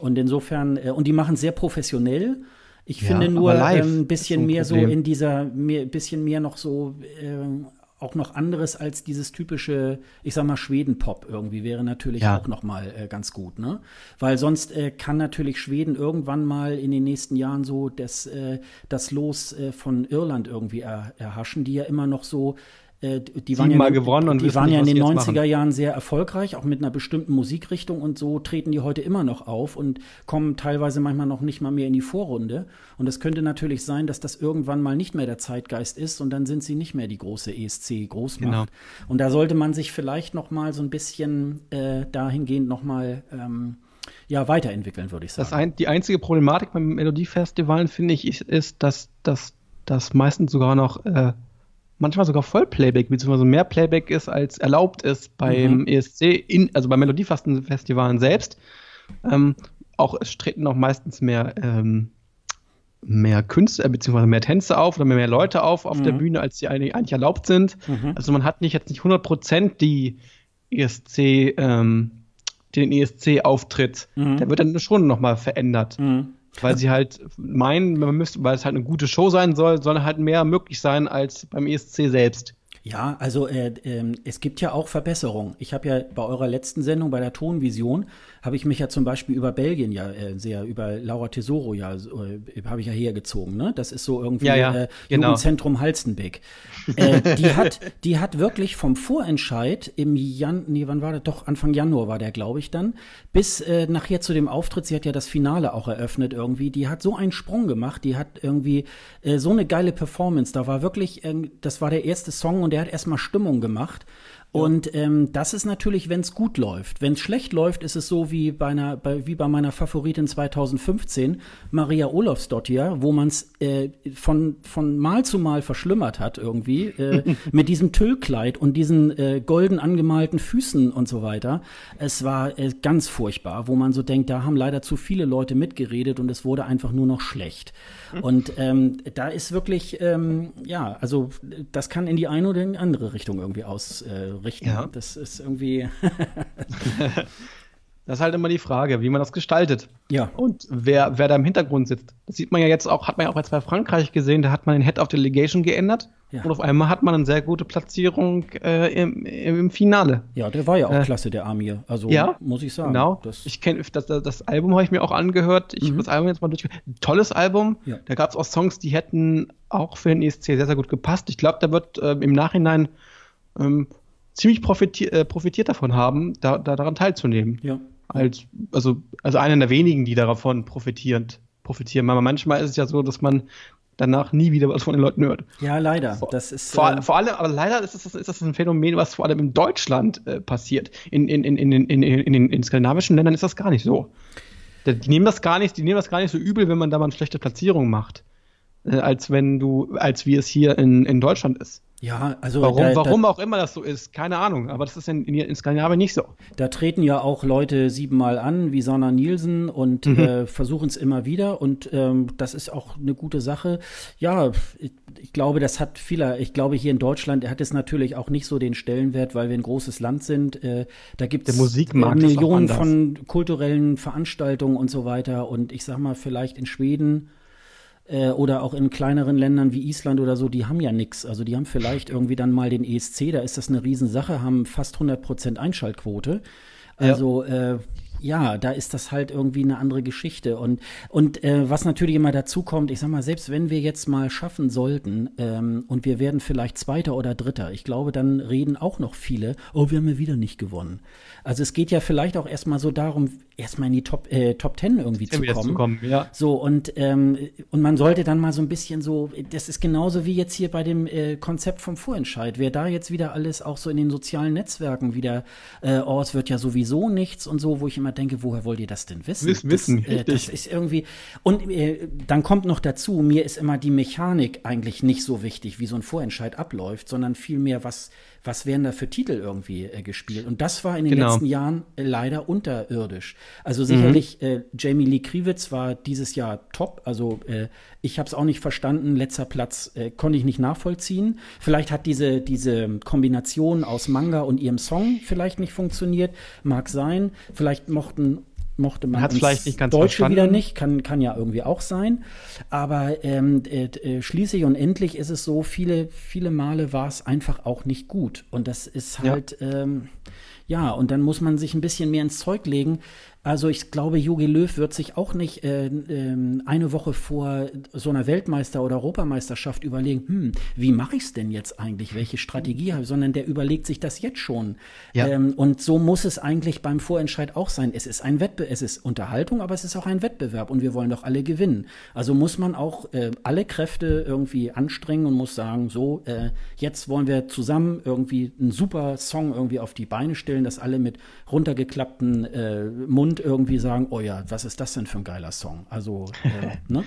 und insofern, äh, und die machen sehr professionell. Ich ja, finde nur ein ähm, bisschen mehr so in dieser, mehr, bisschen mehr noch so äh, auch noch anderes als dieses typische, ich sag mal, Schweden-Pop irgendwie wäre natürlich ja. auch noch mal äh, ganz gut, ne? Weil sonst äh, kann natürlich Schweden irgendwann mal in den nächsten Jahren so das, äh, das Los äh, von Irland irgendwie er, erhaschen, die ja immer noch so äh, die waren ja, gewonnen und die waren ja in den 90er Jahren sehr erfolgreich, auch mit einer bestimmten Musikrichtung und so treten die heute immer noch auf und kommen teilweise manchmal noch nicht mal mehr in die Vorrunde. Und es könnte natürlich sein, dass das irgendwann mal nicht mehr der Zeitgeist ist und dann sind sie nicht mehr die große ESC-Großmacht. Genau. Und da sollte man sich vielleicht noch mal so ein bisschen äh, dahingehend noch mal ähm, ja, weiterentwickeln, würde ich sagen. Ein, die einzige Problematik beim Melodiefestivalen, finde ich, ist, ist, dass das meistens sogar noch äh, manchmal sogar Vollplayback, beziehungsweise mehr Playback ist, als erlaubt ist beim mhm. ESC, in, also bei Melodiefestivalen selbst. Ähm, auch es treten auch meistens mehr, ähm, mehr Künstler äh, bzw. mehr Tänze auf oder mehr, mehr Leute auf auf mhm. der Bühne, als die eigentlich, eigentlich erlaubt sind. Mhm. Also man hat nicht jetzt nicht 100% die ESC, ähm, den ESC-Auftritt. Mhm. Der wird dann schon nochmal verändert. Mhm. Weil sie halt meinen, man müsste, weil es halt eine gute Show sein soll, soll halt mehr möglich sein als beim ESC selbst. Ja, also äh, äh, es gibt ja auch Verbesserungen. Ich habe ja bei eurer letzten Sendung, bei der Tonvision, habe ich mich ja zum Beispiel über Belgien ja äh, sehr, über Laura Tesoro ja, äh, habe ich ja hergezogen. Ne? Das ist so irgendwie ja, ja, äh, genau. Jugendzentrum Halstenbeck. äh, die, hat, die hat wirklich vom Vorentscheid im Jan, nee, wann war das? Doch, Anfang Januar war der, glaube ich, dann, bis äh, nachher zu dem Auftritt, sie hat ja das Finale auch eröffnet irgendwie, die hat so einen Sprung gemacht, die hat irgendwie äh, so eine geile Performance. Da war wirklich, äh, das war der erste Song und der hat erstmal Stimmung gemacht. Und ähm, das ist natürlich, wenn es gut läuft. Wenn es schlecht läuft, ist es so wie bei, einer, bei, wie bei meiner Favoritin 2015, Maria Olofsdottir, wo man es äh, von, von Mal zu Mal verschlimmert hat irgendwie, äh, mit diesem Tüllkleid und diesen äh, golden angemalten Füßen und so weiter. Es war äh, ganz furchtbar, wo man so denkt, da haben leider zu viele Leute mitgeredet und es wurde einfach nur noch schlecht. Mhm. Und ähm, da ist wirklich, ähm, ja, also das kann in die eine oder in die andere Richtung irgendwie ausrichten. Äh, ja. Das ist irgendwie. Das ist halt immer die Frage, wie man das gestaltet. Ja. Und wer, wer da im Hintergrund sitzt. Das sieht man ja jetzt auch, hat man ja auch jetzt bei Frankreich gesehen, da hat man den Head of Delegation geändert. Ja. Und auf einmal hat man eine sehr gute Platzierung äh, im, im, Finale. Ja, der war ja auch äh, klasse, der Amir. Also ja, muss ich sagen. Genau. Das ich kenne das, das, Album habe ich mir auch angehört. Ich mhm. das Album jetzt mal durchgehört. Tolles Album. Ja. Da gab es auch Songs, die hätten auch für den ESC sehr, sehr gut gepasst. Ich glaube, da wird äh, im Nachhinein ähm, ziemlich profitier, äh, profitiert davon haben, da, da daran teilzunehmen. Ja als, also, also einer der wenigen, die davon profitieren. profitieren. Aber manchmal ist es ja so, dass man danach nie wieder was von den Leuten hört. Ja, leider. Vor, das ist, vor, ähm, vor allem, aber leider ist das, ist das ein Phänomen, was vor allem in Deutschland äh, passiert. In, in, in, in, in, in, in, in skandinavischen Ländern ist das gar nicht so. Die nehmen das gar nicht, die nehmen das gar nicht so übel, wenn man da mal eine schlechte Platzierung macht, äh, als wenn du, als wie es hier in, in Deutschland ist. Ja, also warum, da, warum da, auch immer das so ist, keine Ahnung. Aber das ist in, in, Skandinavien nicht so. Da treten ja auch Leute siebenmal an, wie Sanna Nielsen, und mhm. äh, versuchen es immer wieder. Und ähm, das ist auch eine gute Sache. Ja, ich, ich, glaube, das hat vieler. Ich glaube, hier in Deutschland hat es natürlich auch nicht so den Stellenwert, weil wir ein großes Land sind. Äh, da gibt es Millionen von kulturellen Veranstaltungen und so weiter. Und ich sag mal, vielleicht in Schweden äh, oder auch in kleineren Ländern wie Island oder so, die haben ja nichts. Also die haben vielleicht irgendwie dann mal den ESC, da ist das eine Riesensache, haben fast 100 Prozent Einschaltquote. Also ja. äh, ja, da ist das halt irgendwie eine andere Geschichte. Und, und äh, was natürlich immer dazu kommt, ich sag mal, selbst wenn wir jetzt mal schaffen sollten ähm, und wir werden vielleicht Zweiter oder Dritter, ich glaube, dann reden auch noch viele, oh, wir haben ja wieder nicht gewonnen. Also es geht ja vielleicht auch erstmal so darum, erstmal in die Top, äh, Top Ten irgendwie zu kommen. zu kommen. Ja. So, und, ähm, und man sollte dann mal so ein bisschen so, das ist genauso wie jetzt hier bei dem äh, Konzept vom Vorentscheid. Wer da jetzt wieder alles auch so in den sozialen Netzwerken wieder, äh, oh, es wird ja sowieso nichts und so, wo ich immer denke, woher wollt ihr das denn wissen? Wiss, wissen, das, äh, das ist irgendwie, und äh, dann kommt noch dazu, mir ist immer die Mechanik eigentlich nicht so wichtig, wie so ein Vorentscheid abläuft, sondern vielmehr, was, was werden da für Titel irgendwie äh, gespielt. Und das war in den genau. letzten Jahren äh, leider unterirdisch. Also sicherlich, mhm. äh, Jamie Lee Kriewitz war dieses Jahr top. Also äh, ich habe es auch nicht verstanden. Letzter Platz äh, konnte ich nicht nachvollziehen. Vielleicht hat diese, diese Kombination aus Manga und ihrem Song vielleicht nicht funktioniert. Mag sein. Vielleicht mochten mochte man Hat vielleicht nicht ganz Deutsche verstanden. wieder nicht, kann, kann ja irgendwie auch sein. Aber ähm, äh, äh, schließlich und endlich ist es so, viele, viele Male war es einfach auch nicht gut. Und das ist halt, ja. Ähm, ja, und dann muss man sich ein bisschen mehr ins Zeug legen. Also ich glaube, Jogi Löw wird sich auch nicht äh, äh, eine Woche vor so einer Weltmeister- oder Europameisterschaft überlegen, hm, wie mache ich es denn jetzt eigentlich, welche Strategie habe ich, sondern der überlegt sich das jetzt schon. Ja. Ähm, und so muss es eigentlich beim Vorentscheid auch sein. Es ist ein Wettbewerb, es ist Unterhaltung, aber es ist auch ein Wettbewerb und wir wollen doch alle gewinnen. Also muss man auch äh, alle Kräfte irgendwie anstrengen und muss sagen, so, äh, jetzt wollen wir zusammen irgendwie einen super Song irgendwie auf die Beine stellen, dass alle mit runtergeklappten äh, Mund bestimmt irgendwie sagen, oh ja, was ist das denn für ein geiler Song? Also, äh, ne?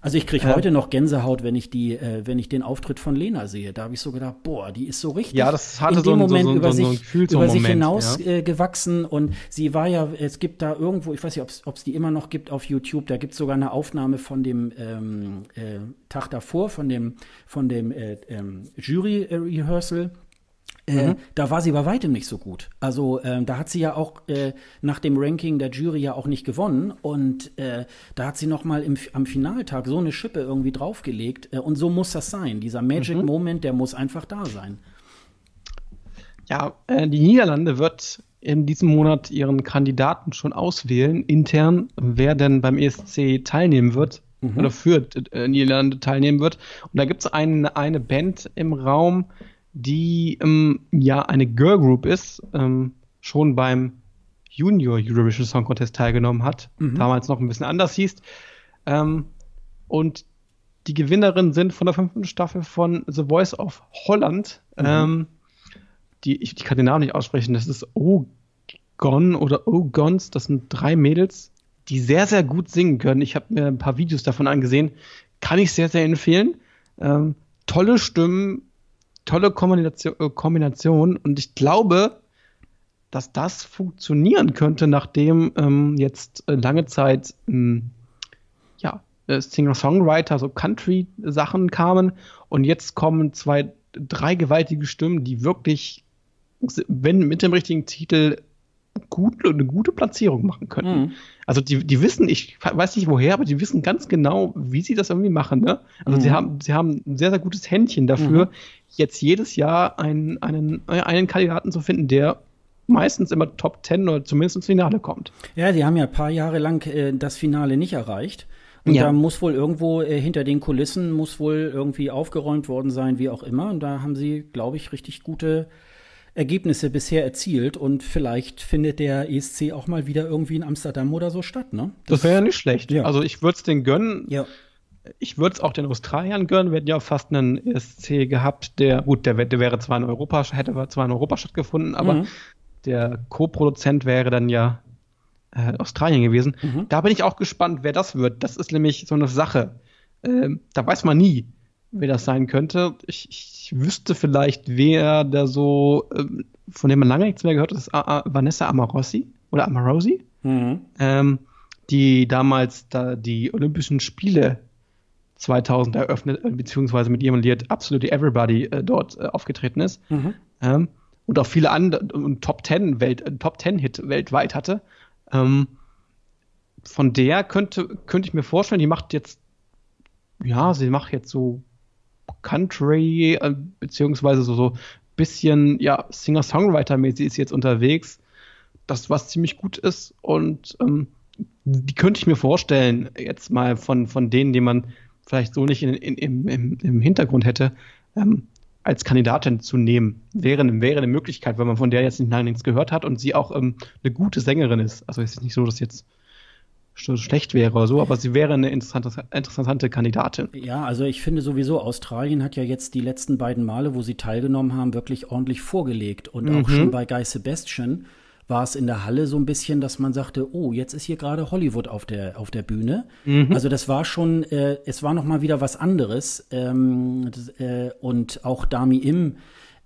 Also ich kriege ja. heute noch Gänsehaut, wenn ich die, äh, wenn ich den Auftritt von Lena sehe. Da habe ich so gedacht, boah, die ist so richtig ja, das hatte in dem so Moment so, so, über sich, über sich hinaus ja. äh, gewachsen. Und sie war ja, es gibt da irgendwo, ich weiß nicht, ob es die immer noch gibt auf YouTube, da gibt es sogar eine Aufnahme von dem ähm, äh, Tag davor, von dem, von dem äh, ähm, Jury-Rehearsal. Äh, mhm. Da war sie bei weitem nicht so gut. Also ähm, da hat sie ja auch äh, nach dem Ranking der Jury ja auch nicht gewonnen und äh, da hat sie noch mal im, am Finaltag so eine Schippe irgendwie draufgelegt äh, und so muss das sein. Dieser Magic mhm. Moment, der muss einfach da sein. Ja, äh, die Niederlande wird in diesem Monat ihren Kandidaten schon auswählen intern, wer denn beim ESC teilnehmen wird mhm. oder für äh, Niederlande teilnehmen wird. Und da gibt es eine, eine Band im Raum, die ähm, ja eine Girl Group ist, ähm, schon beim Junior Eurovision Song Contest teilgenommen hat, mhm. damals noch ein bisschen anders hieß. Ähm, und die Gewinnerinnen sind von der fünften Staffel von The Voice of Holland. Mhm. Ähm, die, ich, ich, kann den Namen nicht aussprechen, das ist Ogon oder Ogons, das sind drei Mädels, die sehr, sehr gut singen können. Ich habe mir ein paar Videos davon angesehen, kann ich sehr, sehr empfehlen. Ähm, tolle Stimmen, tolle Kombination, äh, Kombination. Und ich glaube, dass das funktionieren könnte, nachdem ähm, jetzt äh, lange Zeit ähm, ja, äh, Singer-Songwriter, so Country-Sachen kamen. Und jetzt kommen zwei, drei gewaltige Stimmen, die wirklich, wenn mit dem richtigen Titel gut, eine gute Platzierung machen können. Mhm. Also die, die wissen, ich weiß nicht woher, aber die wissen ganz genau, wie sie das irgendwie machen. Ne? Also mhm. sie haben, sie haben ein sehr, sehr gutes Händchen dafür, mhm. jetzt jedes Jahr einen, einen, einen Kandidaten zu finden, der meistens immer Top Ten oder zumindest ins Finale kommt. Ja, die haben ja ein paar Jahre lang äh, das Finale nicht erreicht. Und ja. da muss wohl irgendwo äh, hinter den Kulissen muss wohl irgendwie aufgeräumt worden sein, wie auch immer. Und da haben sie, glaube ich, richtig gute Ergebnisse bisher erzielt und vielleicht findet der ESC auch mal wieder irgendwie in Amsterdam oder so statt, ne? Das, das wäre ja nicht schlecht. Ja. Also ich würde es den gönnen. Ja. Ich würde es auch den Australiern gönnen. Wir hätten ja fast einen ESC gehabt, der, gut, der, der wäre zwar in Europa, hätte zwar in Europa stattgefunden, aber mhm. der Co-Produzent wäre dann ja äh, Australien gewesen. Mhm. Da bin ich auch gespannt, wer das wird. Das ist nämlich so eine Sache. Ähm, da weiß man nie, wer das sein könnte. Ich, ich wüsste vielleicht, wer da so, ähm, von dem man lange nichts mehr gehört hat, ist Vanessa Amarossi oder Amarosi, mhm. ähm, die damals da die Olympischen Spiele 2000 eröffnet, äh, beziehungsweise mit ihrem Lied Absolutely Everybody äh, dort äh, aufgetreten ist. Mhm. Ähm, und auch viele andere und Top Ten Welt, äh, Top Ten Hit weltweit hatte. Ähm, von der könnte, könnte ich mir vorstellen, die macht jetzt, ja, sie macht jetzt so Country, äh, beziehungsweise so, so bisschen, ja, Singer-Songwriter-mäßig ist jetzt unterwegs. Das, was ziemlich gut ist. Und ähm, die könnte ich mir vorstellen, jetzt mal von, von denen, die man vielleicht so nicht in, in, im, im, im Hintergrund hätte, ähm, als Kandidatin zu nehmen. Wäre, wäre eine Möglichkeit, wenn man von der jetzt nicht lange nichts gehört hat und sie auch ähm, eine gute Sängerin ist. Also es ist nicht so, dass jetzt schlecht wäre oder so, aber sie wäre eine interessante, interessante Kandidatin. Ja, also ich finde sowieso, Australien hat ja jetzt die letzten beiden Male, wo sie teilgenommen haben, wirklich ordentlich vorgelegt. Und mhm. auch schon bei Guy Sebastian war es in der Halle so ein bisschen, dass man sagte, oh, jetzt ist hier gerade Hollywood auf der, auf der Bühne. Mhm. Also das war schon, äh, es war noch mal wieder was anderes. Ähm, das, äh, und auch Dami Im,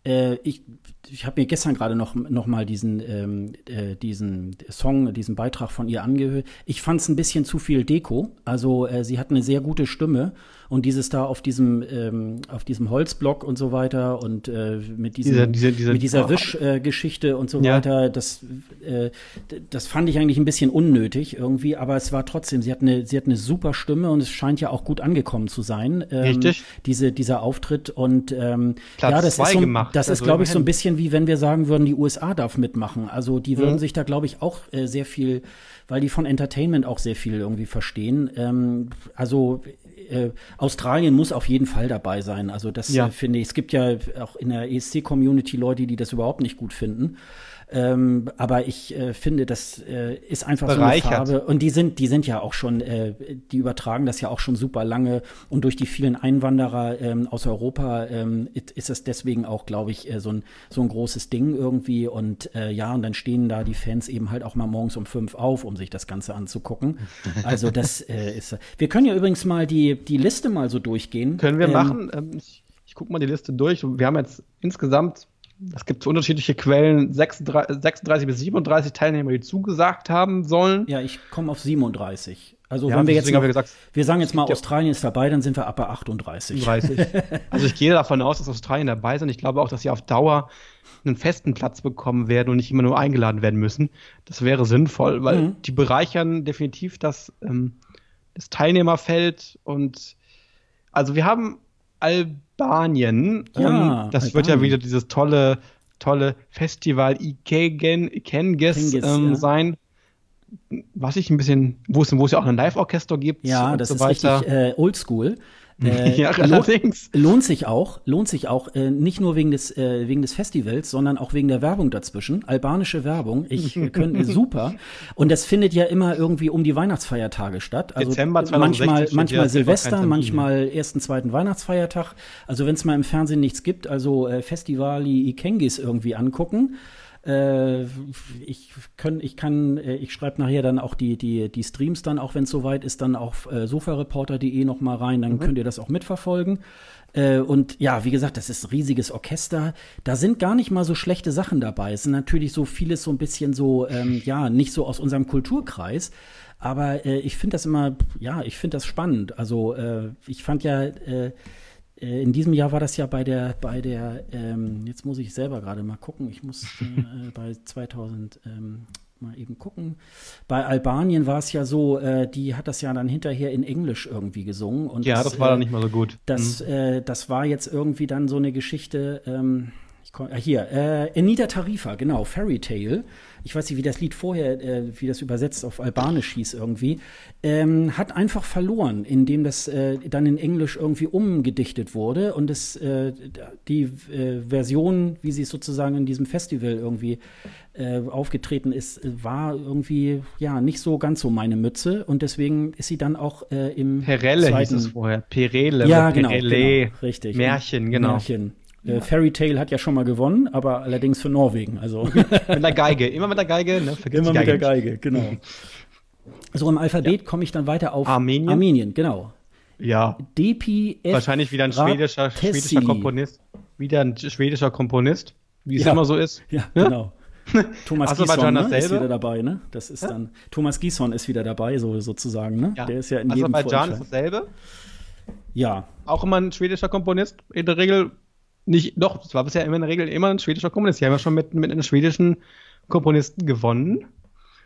äh, ich ich habe mir gestern gerade noch, noch mal diesen, ähm, äh, diesen Song, diesen Beitrag von ihr angehört. Ich fand es ein bisschen zu viel Deko. Also äh, sie hat eine sehr gute Stimme und dieses da auf diesem, ähm, auf diesem Holzblock und so weiter und äh, mit, diesem, diese, diese, diese, mit dieser Wischgeschichte und so ja. weiter, das, äh, das fand ich eigentlich ein bisschen unnötig irgendwie, aber es war trotzdem, sie hat eine, sie hat eine super Stimme und es scheint ja auch gut angekommen zu sein. Ähm, Richtig. Diese, dieser Auftritt und ähm, ja, das ist so, gemacht. das ist, also glaube ich, so ein bisschen wie wenn wir sagen würden, die USA darf mitmachen. Also die würden mhm. sich da, glaube ich, auch äh, sehr viel, weil die von Entertainment auch sehr viel irgendwie verstehen. Ähm, also äh, Australien muss auf jeden Fall dabei sein. Also das ja. äh, finde ich. Es gibt ja auch in der ESC-Community Leute, die das überhaupt nicht gut finden. Ähm, aber ich äh, finde, das äh, ist einfach Bereichert. so eine Farbe. Und die sind, die sind ja auch schon, äh, die übertragen das ja auch schon super lange. Und durch die vielen Einwanderer ähm, aus Europa ähm, ist es deswegen auch, glaube ich, äh, so, ein, so ein großes Ding irgendwie. Und äh, ja, und dann stehen da die Fans eben halt auch mal morgens um fünf auf, um sich das Ganze anzugucken. Also das äh, ist. Wir können ja übrigens mal die, die Liste mal so durchgehen. Können wir ähm, machen. Ähm, ich, ich gucke mal die Liste durch. Wir haben jetzt insgesamt es gibt unterschiedliche Quellen, 36, 36, bis 37 Teilnehmer, die zugesagt haben sollen. Ja, ich komme auf 37. Also ja, wenn wir jetzt noch, wir, gesagt, wir sagen jetzt mal, Australien ist dabei, dann sind wir ab bei 38. 30. also ich gehe davon aus, dass Australien dabei sind. Ich glaube auch, dass sie auf Dauer einen festen Platz bekommen werden und nicht immer nur eingeladen werden müssen. Das wäre sinnvoll, weil mhm. die bereichern definitiv das, ähm, das Teilnehmerfeld und also wir haben Albanien. Ja, ähm, das Albanien. wird ja wieder dieses tolle, tolle Festival Ikegen, Ikenges ähm, ja. sein. Was ich ein bisschen, wo es, wo es ja auch ein Live-Orchester gibt. Ja, das so ist weiter. richtig äh, oldschool. Äh, ja, allerdings. Lohnt, lohnt sich auch, lohnt sich auch, äh, nicht nur wegen des, äh, wegen des Festivals, sondern auch wegen der Werbung dazwischen. Albanische Werbung, ich äh, könnte super. Und das findet ja immer irgendwie um die Weihnachtsfeiertage statt. Also Dezember 2016 manchmal, manchmal Silvester, manchmal ersten, zweiten Weihnachtsfeiertag. Also wenn es mal im Fernsehen nichts gibt, also äh, Festivali Ikengis irgendwie angucken. Äh, ich, können, ich kann, äh, ich schreibe nachher dann auch die, die, die Streams dann, auch wenn es soweit ist, dann auf äh, sofareporter.de noch mal rein, dann mhm. könnt ihr das auch mitverfolgen. Äh, und ja, wie gesagt, das ist ein riesiges Orchester. Da sind gar nicht mal so schlechte Sachen dabei. Es sind natürlich so vieles so ein bisschen so, ähm, ja, nicht so aus unserem Kulturkreis. Aber äh, ich finde das immer, ja, ich finde das spannend. Also äh, ich fand ja äh, in diesem Jahr war das ja bei der, bei der, ähm, jetzt muss ich selber gerade mal gucken, ich muss äh, bei 2000 ähm, mal eben gucken. Bei Albanien war es ja so, äh, die hat das ja dann hinterher in Englisch irgendwie gesungen. Und ja, das, das war dann nicht mal so gut. Das, mhm. äh, das war jetzt irgendwie dann so eine Geschichte, ähm, komm, äh, hier, äh, Anita Tarifa, genau, Fairy Tale ich weiß nicht, wie das Lied vorher, äh, wie das übersetzt auf Albanisch hieß irgendwie, ähm, hat einfach verloren, indem das äh, dann in Englisch irgendwie umgedichtet wurde und es, äh, die äh, Version, wie sie sozusagen in diesem Festival irgendwie äh, aufgetreten ist, war irgendwie ja nicht so ganz so meine Mütze und deswegen ist sie dann auch äh, im Perelle zweiten, hieß es vorher, Perele, ja, genau, genau, richtig, Märchen, genau. Märchen. Äh, Fairy Tale hat ja schon mal gewonnen, aber allerdings für Norwegen. Also mit der Geige, immer mit der Geige, ne? Vergiss immer mit der Geige, genau. So im Alphabet ja. komme ich dann weiter auf Armenien. Armenien, genau. Ja. DPF. Wahrscheinlich wieder ein schwedischer, schwedischer Komponist. Wieder ein schwedischer Komponist, wie es ja. immer so ist. Ja, ja? genau. Thomas Gison ne, ist wieder dabei, ne? Das ist dann Thomas Gison ist wieder dabei, so sozusagen, ne? Der ist ja in jedem Aserbaidschan ist dasselbe. Ja. Auch immer ein schwedischer Komponist. In der Regel nicht, doch, es war bisher immer in der Regel immer ein schwedischer Komponist. Die haben ja schon mit, mit einem schwedischen Komponisten gewonnen.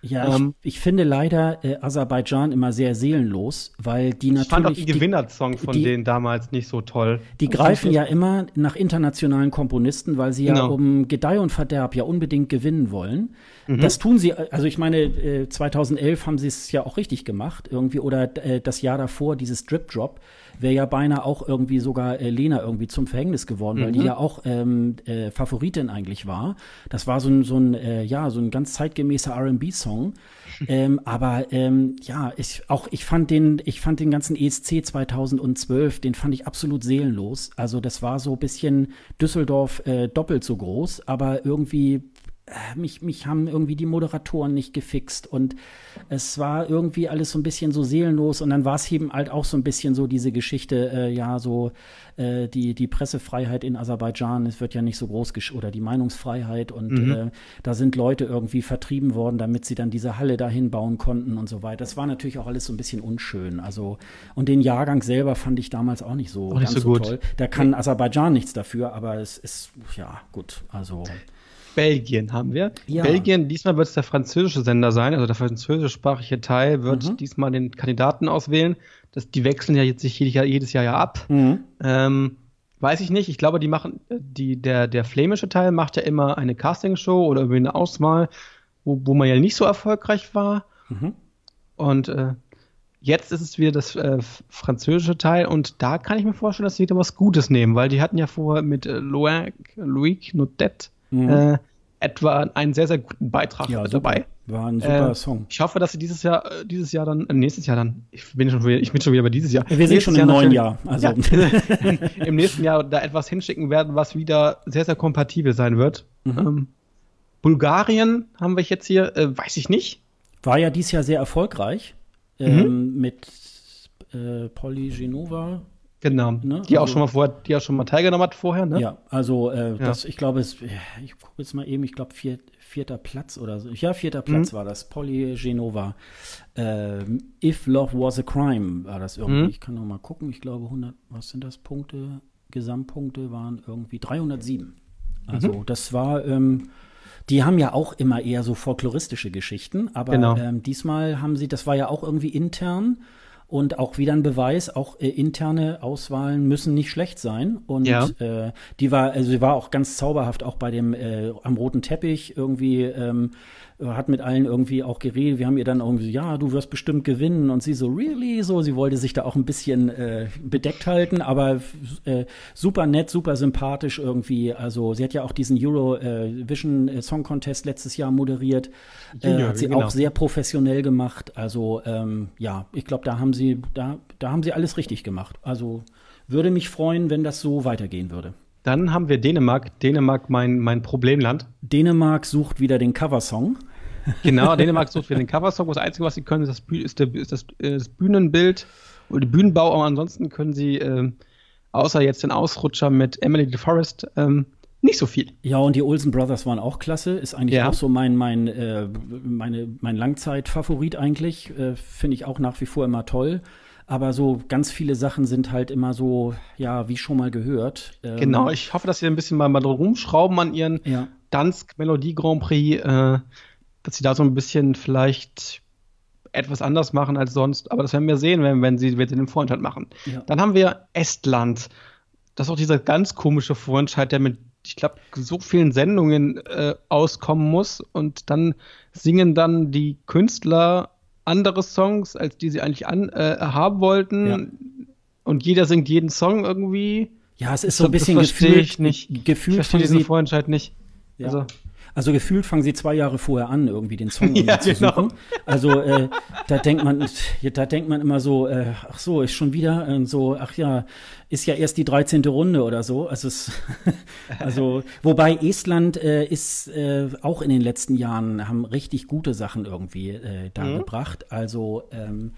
Ja, ähm, ich, ich, finde leider äh, Aserbaidschan immer sehr seelenlos, weil die natürlich. Ich fand auch die Gewinnersong von die, denen damals nicht so toll. Die greifen ja immer nach internationalen Komponisten, weil sie genau. ja um Gedeih und Verderb ja unbedingt gewinnen wollen. Mhm. Das tun sie, also ich meine, äh, 2011 haben sie es ja auch richtig gemacht, irgendwie, oder äh, das Jahr davor, dieses Drip Drop wäre ja beinahe auch irgendwie sogar äh, Lena irgendwie zum Verhängnis geworden, mhm. weil die mhm. ja auch ähm, äh, Favoritin eigentlich war. Das war so ein, so ein äh, ja, so ein ganz zeitgemäßer R&B-Song. ähm, aber ähm, ja, ich, auch ich fand den, ich fand den ganzen ESC 2012, den fand ich absolut seelenlos. Also das war so ein bisschen Düsseldorf äh, doppelt so groß, aber irgendwie mich, mich haben irgendwie die Moderatoren nicht gefixt und es war irgendwie alles so ein bisschen so seelenlos und dann war es eben halt auch so ein bisschen so diese Geschichte, äh, ja, so äh, die, die Pressefreiheit in Aserbaidschan, es wird ja nicht so groß oder die Meinungsfreiheit und mhm. äh, da sind Leute irgendwie vertrieben worden, damit sie dann diese Halle dahin bauen konnten und so weiter. Das war natürlich auch alles so ein bisschen unschön. Also, und den Jahrgang selber fand ich damals auch nicht so, auch nicht so, so toll. Da kann Aserbaidschan nichts dafür, aber es ist, ja, gut, also. Belgien haben wir. Ja. Belgien, diesmal wird es der französische Sender sein, also der französischsprachige Teil wird mhm. diesmal den Kandidaten auswählen. Das, die wechseln ja jetzt sich jedes Jahr, jedes Jahr ja ab. Mhm. Ähm, weiß ich nicht. Ich glaube, die machen, die, der, der flämische Teil macht ja immer eine Castingshow oder irgendwie eine Auswahl, wo, wo man ja nicht so erfolgreich war. Mhm. Und äh, jetzt ist es wieder das äh, französische Teil und da kann ich mir vorstellen, dass sie wieder was Gutes nehmen, weil die hatten ja vorher mit äh, Loic, Loic Notet mhm. äh, etwa einen sehr, sehr guten Beitrag ja, dabei. War ein super äh, Song. Ich hoffe, dass sie dieses Jahr, äh, dieses Jahr dann, äh, nächstes Jahr dann, ich bin schon wieder, ich bin schon wieder bei dieses Jahr. Wir sind schon im neuen Jahr. Also. Ja, Im nächsten Jahr da etwas hinschicken werden, was wieder sehr, sehr kompatibel sein wird. Mhm. Ähm, Bulgarien haben wir jetzt hier, äh, weiß ich nicht. War ja dieses Jahr sehr erfolgreich. Ähm, mhm. mit äh, Polly Genova. Genau. Ne? Die also, auch schon mal vorher, die auch schon mal teilgenommen hat vorher, ne? Ja, also äh, ja. das, ich glaube, es, ich gucke jetzt mal eben, ich glaube vier, vierter Platz oder so. Ja, vierter Platz mhm. war das. Polly Genova. Äh, If Love Was a Crime war das irgendwie. Mhm. Ich kann noch mal gucken. Ich glaube 100, was sind das Punkte? Gesamtpunkte waren irgendwie 307. Also mhm. das war ähm, die haben ja auch immer eher so folkloristische Geschichten, aber genau. ähm, diesmal haben sie, das war ja auch irgendwie intern und auch wieder ein Beweis, auch äh, interne Auswahlen müssen nicht schlecht sein. Und ja. äh, die war, also sie war auch ganz zauberhaft, auch bei dem äh, am roten Teppich irgendwie. Ähm, hat mit allen irgendwie auch geredet. Wir haben ihr dann irgendwie, ja, du wirst bestimmt gewinnen. Und sie so, really? So, sie wollte sich da auch ein bisschen äh, bedeckt halten, aber äh, super nett, super sympathisch irgendwie. Also sie hat ja auch diesen Eurovision äh, Song Contest letztes Jahr moderiert. Äh, ja, hat sie genau. auch sehr professionell gemacht. Also ähm, ja, ich glaube, da haben sie, da, da haben sie alles richtig gemacht. Also würde mich freuen, wenn das so weitergehen würde. Dann haben wir Dänemark. Dänemark, mein, mein Problemland. Dänemark sucht wieder den Coversong. Genau, Dänemark sucht wieder den Coversong. Das Einzige, was sie können, ist das, ist der, ist das, äh, das Bühnenbild oder der Bühnenbau. Aber ansonsten können sie, äh, außer jetzt den Ausrutscher mit Emily the Forest, ähm, nicht so viel. Ja, und die Olsen Brothers waren auch klasse. Ist eigentlich ja. auch so mein, mein, äh, meine, mein Langzeitfavorit eigentlich. Äh, Finde ich auch nach wie vor immer toll. Aber so ganz viele Sachen sind halt immer so, ja, wie schon mal gehört. Ähm, genau, ich hoffe, dass sie ein bisschen mal, mal rumschrauben an ihren ja. Dansk Melodie Grand Prix, äh, dass sie da so ein bisschen vielleicht etwas anders machen als sonst. Aber das werden wir sehen, wenn, wenn, sie, wenn sie den Vorentscheid machen. Ja. Dann haben wir Estland. Das ist auch dieser ganz komische Vorentscheid, der mit, ich glaube, so vielen Sendungen äh, auskommen muss. Und dann singen dann die Künstler andere Songs, als die sie eigentlich an, äh, haben wollten. Ja. Und jeder singt jeden Song irgendwie. Ja, es ist so ein bisschen gefühlt. Ich nicht. Gefühlt ich verstehe diesen Vorentscheid nicht. Ja. Also, also gefühlt fangen sie zwei Jahre vorher an, irgendwie den Song ja, zu genau. suchen. Also äh, da denkt man, da denkt man immer so, äh, ach so, ist schon wieder äh, so, ach ja, ist ja erst die 13. Runde oder so. Also, es, also wobei Estland äh, ist äh, auch in den letzten Jahren haben richtig gute Sachen irgendwie äh, dargebracht. Mhm. Also ähm,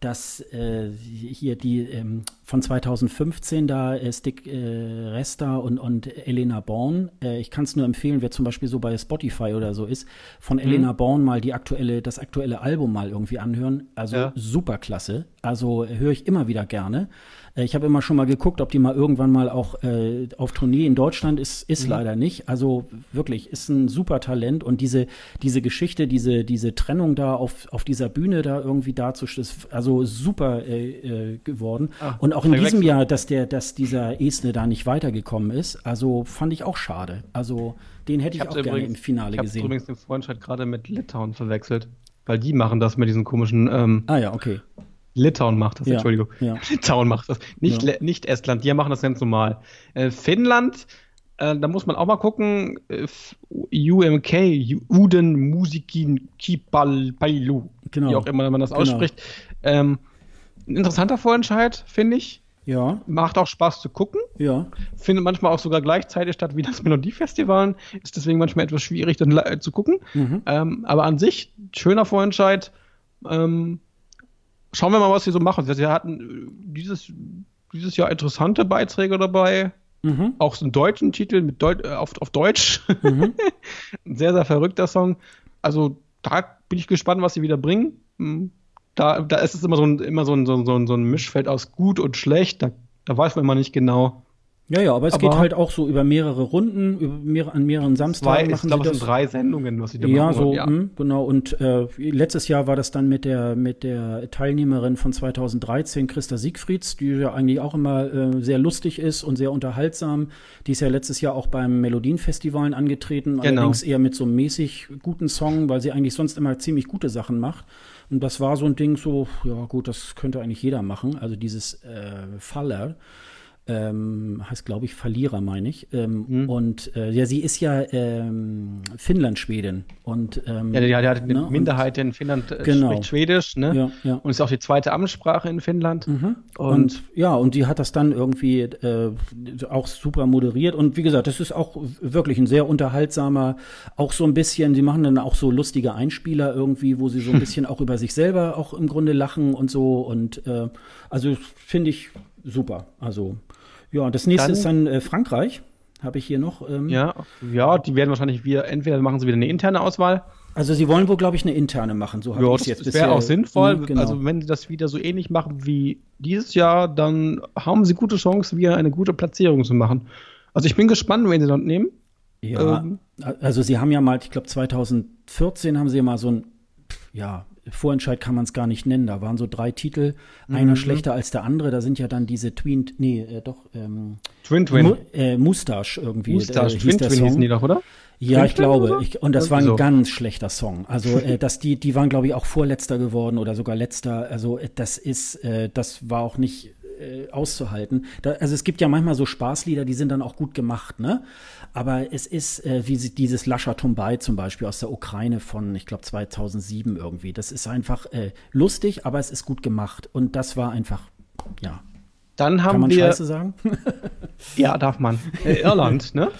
dass äh, hier die ähm, von 2015 da äh, Stick äh, Resta und, und Elena Born, äh, ich kann es nur empfehlen, wer zum Beispiel so bei Spotify oder so ist, von mhm. Elena Born mal die aktuelle, das aktuelle Album mal irgendwie anhören. Also ja. super klasse. Also höre ich immer wieder gerne. Äh, ich habe immer schon mal geguckt, ob die mal irgendwann mal auch äh, auf Tournee in Deutschland ist, ist mhm. leider nicht. Also wirklich, ist ein super Talent und diese, diese Geschichte, diese, diese Trennung da auf, auf dieser Bühne da irgendwie darzustellen, ist also super äh, äh, geworden. Ach, und auch in diesem Jahr, dass der, dass dieser Esne da nicht weitergekommen ist, also fand ich auch schade. Also den hätte ich, ich auch gerne übrigens, im Finale ich gesehen. Ich habe übrigens den Freundschaft gerade mit Litauen verwechselt, weil die machen das mit diesen komischen ähm, Ah ja, okay. Litauen macht das, ja, Entschuldigung. Ja. Litauen macht das. Nicht, ja. nicht Estland, die machen das ganz normal. Äh, Finnland, äh, da muss man auch mal gucken. Äh, UMK, Uden Musikin Kipalpailu. Genau. Wie auch immer man das genau. ausspricht. Ähm, ein interessanter Vorentscheid, finde ich. Ja. Macht auch Spaß zu gucken. Ja. Findet manchmal auch sogar gleichzeitig statt wie das Melodiefestival. Ist deswegen manchmal etwas schwierig dann zu gucken. Mhm. Ähm, aber an sich, schöner Vorentscheid. Ähm, schauen wir mal, was sie so machen. Sie hatten äh, dieses, dieses Jahr interessante Beiträge dabei. Mhm. Auch so einen deutschen Titel mit Deut äh, auf, auf Deutsch. Mhm. Ein sehr, sehr verrückter Song. Also da bin ich gespannt, was sie wieder bringen. Hm, da, da ist es immer so ein, immer so ein, so ein, so ein Mischfeld aus gut und schlecht. Da, da weiß man immer nicht genau. Ja, ja, aber es aber geht halt auch so über mehrere Runden, über mehrere, an mehreren Samstagen. Zwei, ich glaube, es sind drei Sendungen, was sie da ja, machen. So, ja, so, hm, genau. Und äh, letztes Jahr war das dann mit der, mit der Teilnehmerin von 2013, Christa Siegfrieds, die ja eigentlich auch immer äh, sehr lustig ist und sehr unterhaltsam. Die ist ja letztes Jahr auch beim Melodienfestivalen angetreten, genau. allerdings eher mit so einem mäßig guten Song, weil sie eigentlich sonst immer ziemlich gute Sachen macht. Und das war so ein Ding so, ja gut, das könnte eigentlich jeder machen. Also dieses äh, Faller. Ähm, heißt glaube ich Verlierer, meine ich. Ähm, mhm. Und äh, ja, sie ist ja ähm, Finnland-Schwedin. Und, ähm, ja, die, die hat eine ne? Minderheit in Finnland, äh, genau. spricht Schwedisch, ne? Ja, ja. Und ist auch die zweite Amtssprache in Finnland. Mhm. Und, und, ja, und die hat das dann irgendwie äh, auch super moderiert. Und wie gesagt, das ist auch wirklich ein sehr unterhaltsamer, auch so ein bisschen, sie machen dann auch so lustige Einspieler irgendwie, wo sie so ein bisschen auch über sich selber auch im Grunde lachen und so. Und äh, also finde ich super. Also ja, das nächste dann, ist dann äh, Frankreich. Habe ich hier noch. Ähm, ja, ja, die werden wahrscheinlich wieder, entweder machen sie wieder eine interne Auswahl. Also sie wollen wohl, glaube ich, eine interne machen. So habe ja, ich es jetzt Das wäre auch sinnvoll. Mh, genau. Also wenn sie das wieder so ähnlich machen wie dieses Jahr, dann haben sie gute Chance, wieder eine gute Platzierung zu machen. Also ich bin gespannt, wen sie dort nehmen. Ja, ähm, also sie haben ja mal, ich glaube 2014 haben sie ja mal so ein, ja, Vorentscheid kann man es gar nicht nennen. Da waren so drei Titel, mhm. einer schlechter als der andere. Da sind ja dann diese Twin, nee, äh, doch, ähm, Twin Twin. Mu äh, Mustache irgendwie. Mustache, äh, Twin Twin hießen die doch, oder? Ja, ich glaube. Ich, und das war ein so. ganz schlechter Song. Also, äh, dass die, die waren, glaube ich, auch vorletzter geworden oder sogar letzter. Also, äh, das ist, äh, das war auch nicht äh, auszuhalten. Da, also es gibt ja manchmal so Spaßlieder, die sind dann auch gut gemacht, ne? Aber es ist äh, wie dieses Lascha Tumbai zum Beispiel aus der Ukraine von, ich glaube, 2007 irgendwie. Das ist einfach äh, lustig, aber es ist gut gemacht. Und das war einfach, ja. Dann haben Kann man wir, Scheiße sagen? ja, darf man. Äh, Irland, ne?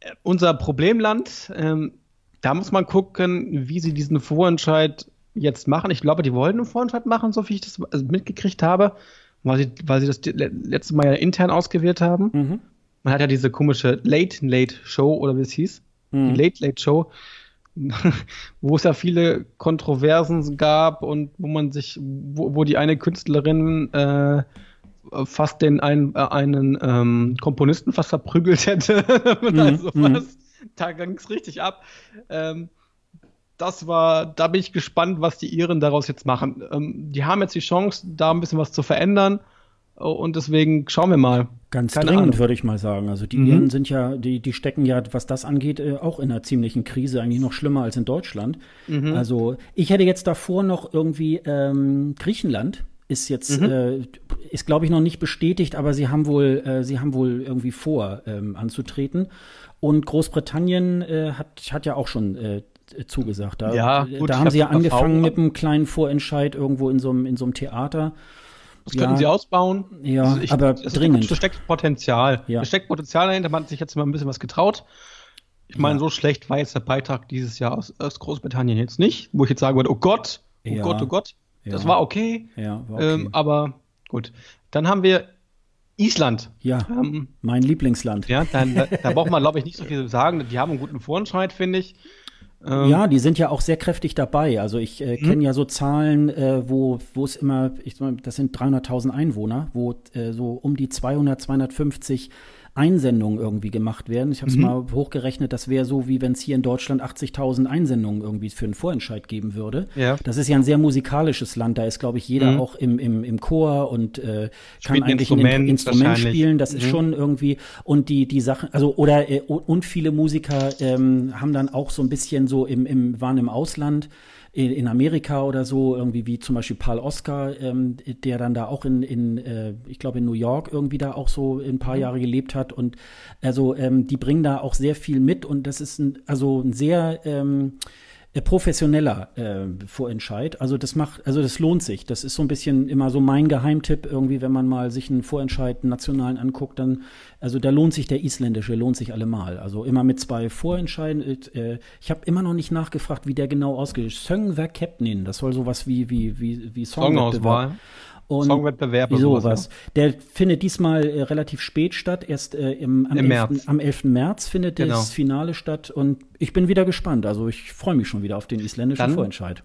Äh, unser Problemland, ähm, da muss man gucken, wie sie diesen Vorentscheid jetzt machen. Ich glaube, die wollen einen Vorentscheid machen, so wie ich das also mitgekriegt habe weil sie, weil sie das letzte Mal ja intern ausgewählt haben. Mhm. Man hat ja diese komische Late Late Show oder wie es hieß, mhm. die Late Late Show, wo es ja viele Kontroversen gab und wo man sich, wo, wo die eine Künstlerin äh, fast den einen, äh, einen ähm, Komponisten fast verprügelt hätte. Mhm. also was, da ging es richtig ab. Ähm, das war, da bin ich gespannt, was die Iren daraus jetzt machen. Ähm, die haben jetzt die Chance, da ein bisschen was zu verändern. Oh, und deswegen schauen wir mal. Ganz Keine dringend, würde ich mal sagen. Also die mhm. Iren sind ja, die, die stecken ja, was das angeht, äh, auch in einer ziemlichen Krise, eigentlich noch schlimmer als in Deutschland. Mhm. Also ich hätte jetzt davor noch irgendwie ähm, Griechenland ist jetzt, mhm. äh, ist glaube ich noch nicht bestätigt, aber sie haben wohl, äh, sie haben wohl irgendwie vor, ähm, anzutreten. Und Großbritannien äh, hat, hat ja auch schon äh, zugesagt. Da, ja, gut, da haben sie ja angefangen mit einem kleinen Vorentscheid irgendwo in so einem, in so einem Theater. Das ja, könnten sie ausbauen. Ja, also ich, aber dringend. Da steckt Potenzial. Ja. Da steckt Potenzial dahinter. Man hat sich jetzt mal ein bisschen was getraut. Ich meine, ja. so schlecht war jetzt der Beitrag dieses Jahr aus, aus, Großbritannien jetzt nicht, wo ich jetzt sagen würde, oh Gott, oh ja. Gott, oh Gott. Das war okay. Ja, war okay. Ähm, aber gut. Dann haben wir Island. Ja, ähm, mein Lieblingsland. Ja, dann, da, da braucht man, glaube ich, nicht so viel zu sagen. Die haben einen guten Vorentscheid, finde ich. Ähm, ja, die sind ja auch sehr kräftig dabei. Also ich äh, kenne hm? ja so Zahlen, äh, wo wo es immer, ich, das sind 300.000 Einwohner, wo äh, so um die 200, 250 Einsendungen irgendwie gemacht werden. Ich habe es mhm. mal hochgerechnet, das wäre so, wie wenn es hier in Deutschland 80.000 Einsendungen irgendwie für einen Vorentscheid geben würde. Ja. Das ist ja ein sehr musikalisches Land, da ist, glaube ich, jeder mhm. auch im, im, im Chor und äh, kann eigentlich ein Instrument, Instrument spielen. Das mhm. ist schon irgendwie, und die, die Sachen, also, oder, äh, und viele Musiker ähm, haben dann auch so ein bisschen so im, im, waren im Ausland in, Amerika oder so, irgendwie wie zum Beispiel Paul Oscar, ähm, der dann da auch in, in äh, ich glaube in New York irgendwie da auch so ein paar mhm. Jahre gelebt hat. Und also ähm, die bringen da auch sehr viel mit und das ist ein, also ein sehr ähm, äh, professioneller äh, Vorentscheid. Also das macht, also das lohnt sich. Das ist so ein bisschen immer so mein Geheimtipp irgendwie, wenn man mal sich einen Vorentscheid einen nationalen anguckt, dann, also da lohnt sich der isländische, lohnt sich allemal. Also immer mit zwei Vorentscheiden. Äh, ich habe immer noch nicht nachgefragt, wie der genau ausgeht. Söngwer Capnin, das soll sowas wie wie wie wie Songauswahl. Und Songwettbewerb sowas. sowas. Der findet diesmal äh, relativ spät statt, erst äh, im, am, Im 11., März. am 11. März findet genau. das Finale statt und ich bin wieder gespannt. Also ich freue mich schon wieder auf den isländischen dann, Vorentscheid.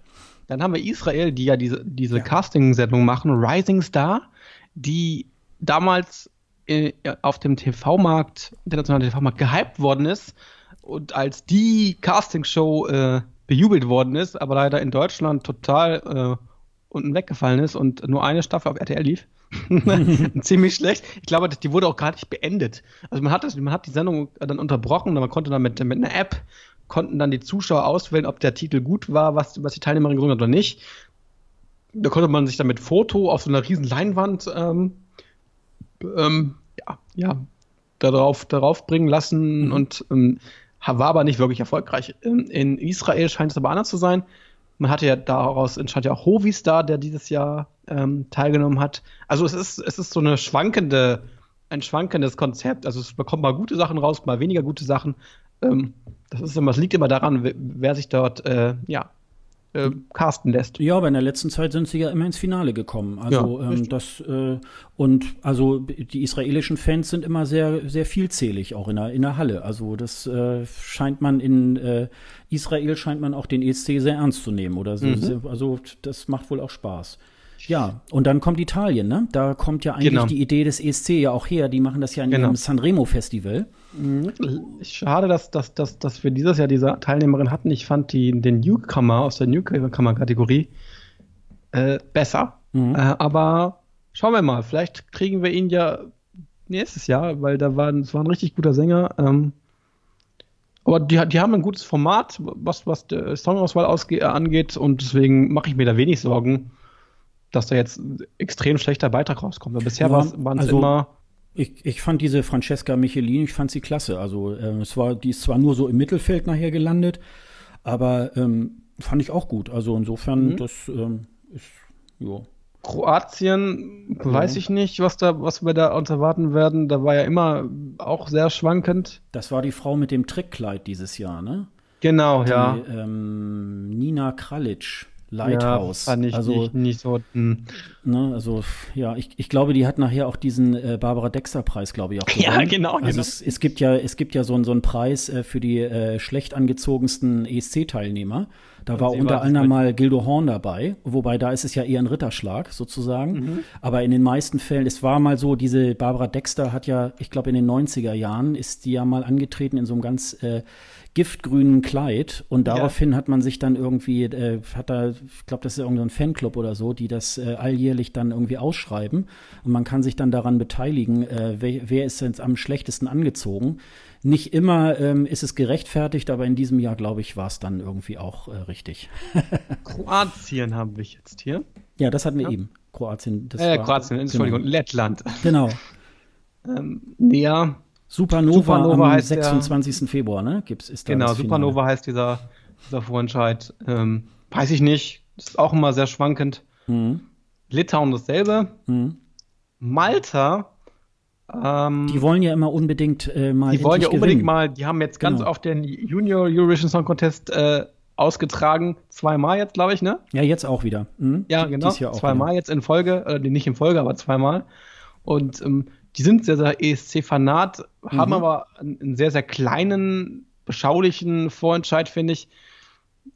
Dann haben wir Israel, die ja diese, diese ja. Casting-Sendung machen, Rising Star, die damals äh, auf dem TV-Markt, internationalen TV-Markt gehypt worden ist und als die Castingshow äh, bejubelt worden ist, aber leider in Deutschland total äh, unten weggefallen ist und nur eine Staffel auf RTL lief. Ziemlich schlecht. Ich glaube, die wurde auch gar nicht beendet. Also man hat das, man hat die Sendung dann unterbrochen, man konnte dann mit, mit einer App konnten dann die Zuschauer auswählen, ob der Titel gut war, was, was die Teilnehmerin gesungen hat oder nicht. Da konnte man sich dann mit Foto auf so einer riesen Leinwand ähm, ähm, ja, ja, darauf, darauf bringen lassen mhm. und ähm, war aber nicht wirklich erfolgreich. Ähm, in Israel scheint es aber anders zu sein. Man hatte ja daraus entstand ja auch Hovistar, der dieses Jahr ähm, teilgenommen hat. Also es ist, es ist so eine schwankende, ein schwankendes Konzept. Also es bekommt mal gute Sachen raus, mal weniger gute Sachen. Ähm, das ist immer, es liegt immer daran, wer sich dort äh, ja, äh, casten lässt. Ja, aber in der letzten Zeit sind sie ja immer ins Finale gekommen. Also ja, ähm, das äh, und also die israelischen Fans sind immer sehr sehr vielzählig auch in der in der Halle. Also das äh, scheint man in äh, Israel scheint man auch den ESC sehr ernst zu nehmen oder so. Mhm. Also das macht wohl auch Spaß. Ja, und dann kommt Italien, ne? Da kommt ja eigentlich genau. die Idee des ESC ja auch her. Die machen das ja in genau. ihrem Sanremo-Festival. Mhm. Schade, dass, dass, dass, dass wir dieses Jahr diese Teilnehmerin hatten. Ich fand die, den Newcomer aus der Newcomer-Kategorie äh, besser. Mhm. Äh, aber schauen wir mal, vielleicht kriegen wir ihn ja nächstes Jahr, weil da war, das war ein richtig guter Sänger. Ähm, aber die, die haben ein gutes Format, was, was die Songauswahl angeht, und deswegen mache ich mir da wenig Sorgen dass da jetzt ein extrem schlechter Beitrag rauskommt. Weil bisher ja, waren es also, immer. Ich, ich fand diese Francesca Michelin, ich fand sie klasse. Also äh, es war, die ist zwar nur so im Mittelfeld nachher gelandet, aber ähm, fand ich auch gut. Also insofern, mhm. das ähm, ist, jo. Kroatien, ja. weiß ich nicht, was da, was wir da uns erwarten werden. Da war ja immer auch sehr schwankend. Das war die Frau mit dem Trickkleid dieses Jahr, ne? Genau, die, ja. Ähm, Nina Kralic. Lighthouse. Ja, fand ich also, nicht, nicht so. Hm. Ne, also, ja, ich, ich glaube, die hat nachher auch diesen äh, Barbara Dexter-Preis, glaube ich, auch gewonnen. Ja, genau. Also genau. Es, es gibt ja, es gibt ja so, so einen Preis äh, für die äh, schlecht angezogensten ESC-Teilnehmer. Da war unter anderem mal Gildo Horn dabei, wobei da ist es ja eher ein Ritterschlag sozusagen. Mhm. Aber in den meisten Fällen, es war mal so, diese Barbara Dexter hat ja, ich glaube in den 90er Jahren ist die ja mal angetreten in so einem ganz äh, giftgrünen Kleid und daraufhin ja. hat man sich dann irgendwie, äh, hat da, ich glaube, das ist irgendein Fanclub oder so, die das äh, alljährlich dann irgendwie ausschreiben und man kann sich dann daran beteiligen, äh, wer, wer ist denn am schlechtesten angezogen. Nicht immer ähm, ist es gerechtfertigt, aber in diesem Jahr, glaube ich, war es dann irgendwie auch äh, richtig. Kroatien haben wir jetzt hier. Ja, das hatten wir ja. eben. Kroatien. Das äh, war, Kroatien, Entschuldigung, genau. Lettland. Genau. ähm, ja, Supernova, Supernova am heißt 26. Der, Februar, ne? Gibt's, ist da genau, Supernova heißt dieser, dieser Vorentscheid. Ähm, weiß ich nicht. Ist auch immer sehr schwankend. Mhm. Litauen dasselbe. Mhm. Malta. Ähm, die wollen ja immer unbedingt äh, mal. Die wollen ja unbedingt gewinnen. mal. Die haben jetzt ganz genau. oft den Junior Eurovision Song Contest äh, ausgetragen. Zweimal jetzt, glaube ich, ne? Ja, jetzt auch wieder. Mhm. Ja, genau. Zweimal jetzt in Folge. Äh, nicht in Folge, aber zweimal. Und ähm, die sind sehr, sehr ESC-Fanat, mhm. haben aber einen sehr, sehr kleinen, beschaulichen Vorentscheid, finde ich.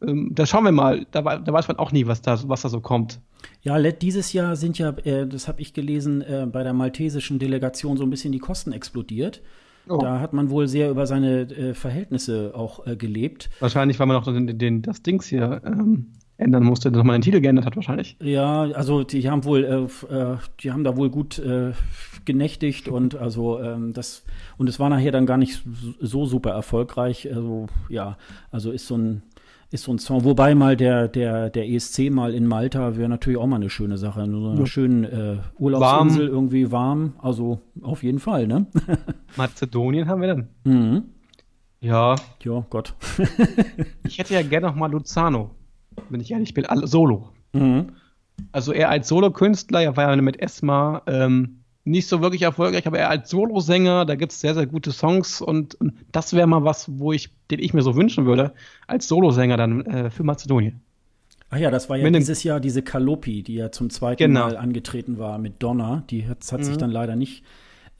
Ähm, da schauen wir mal. Da, da, weiß man auch nie, was da, was da so kommt. Ja, dieses Jahr sind ja, äh, das habe ich gelesen, äh, bei der maltesischen Delegation so ein bisschen die Kosten explodiert. Oh. Da hat man wohl sehr über seine äh, Verhältnisse auch äh, gelebt. Wahrscheinlich, weil man auch den, den, das Dings hier ähm, ändern musste, man den Titel geändert hat wahrscheinlich. Ja, also die haben wohl, äh, äh, die haben da wohl gut äh, genächtigt und also ähm, das und es war nachher dann gar nicht so super erfolgreich. Also ja, also ist so ein ist so ein Song. Wobei mal der, der, der ESC mal in Malta wäre natürlich auch mal eine schöne Sache. So eine ja. schöne äh, Urlaubsinsel, warm. irgendwie warm. Also auf jeden Fall, ne? Mazedonien haben wir dann. Mhm. Ja. Ja, Gott. ich hätte ja gerne noch mal Luzano wenn ich ehrlich bin, solo. Mhm. Also er als Solokünstler, er war ja mit Esma ähm, nicht so wirklich erfolgreich, aber er als Solosänger, da gibt es sehr, sehr gute Songs und, und das wäre mal was, wo ich, den ich mir so wünschen würde, als Solosänger dann äh, für Mazedonien. Ach ja, das war ja Mit dieses Jahr diese Kalopi, die ja zum zweiten genau. Mal angetreten war mit Donna. Die hat, hat mhm. sich dann leider nicht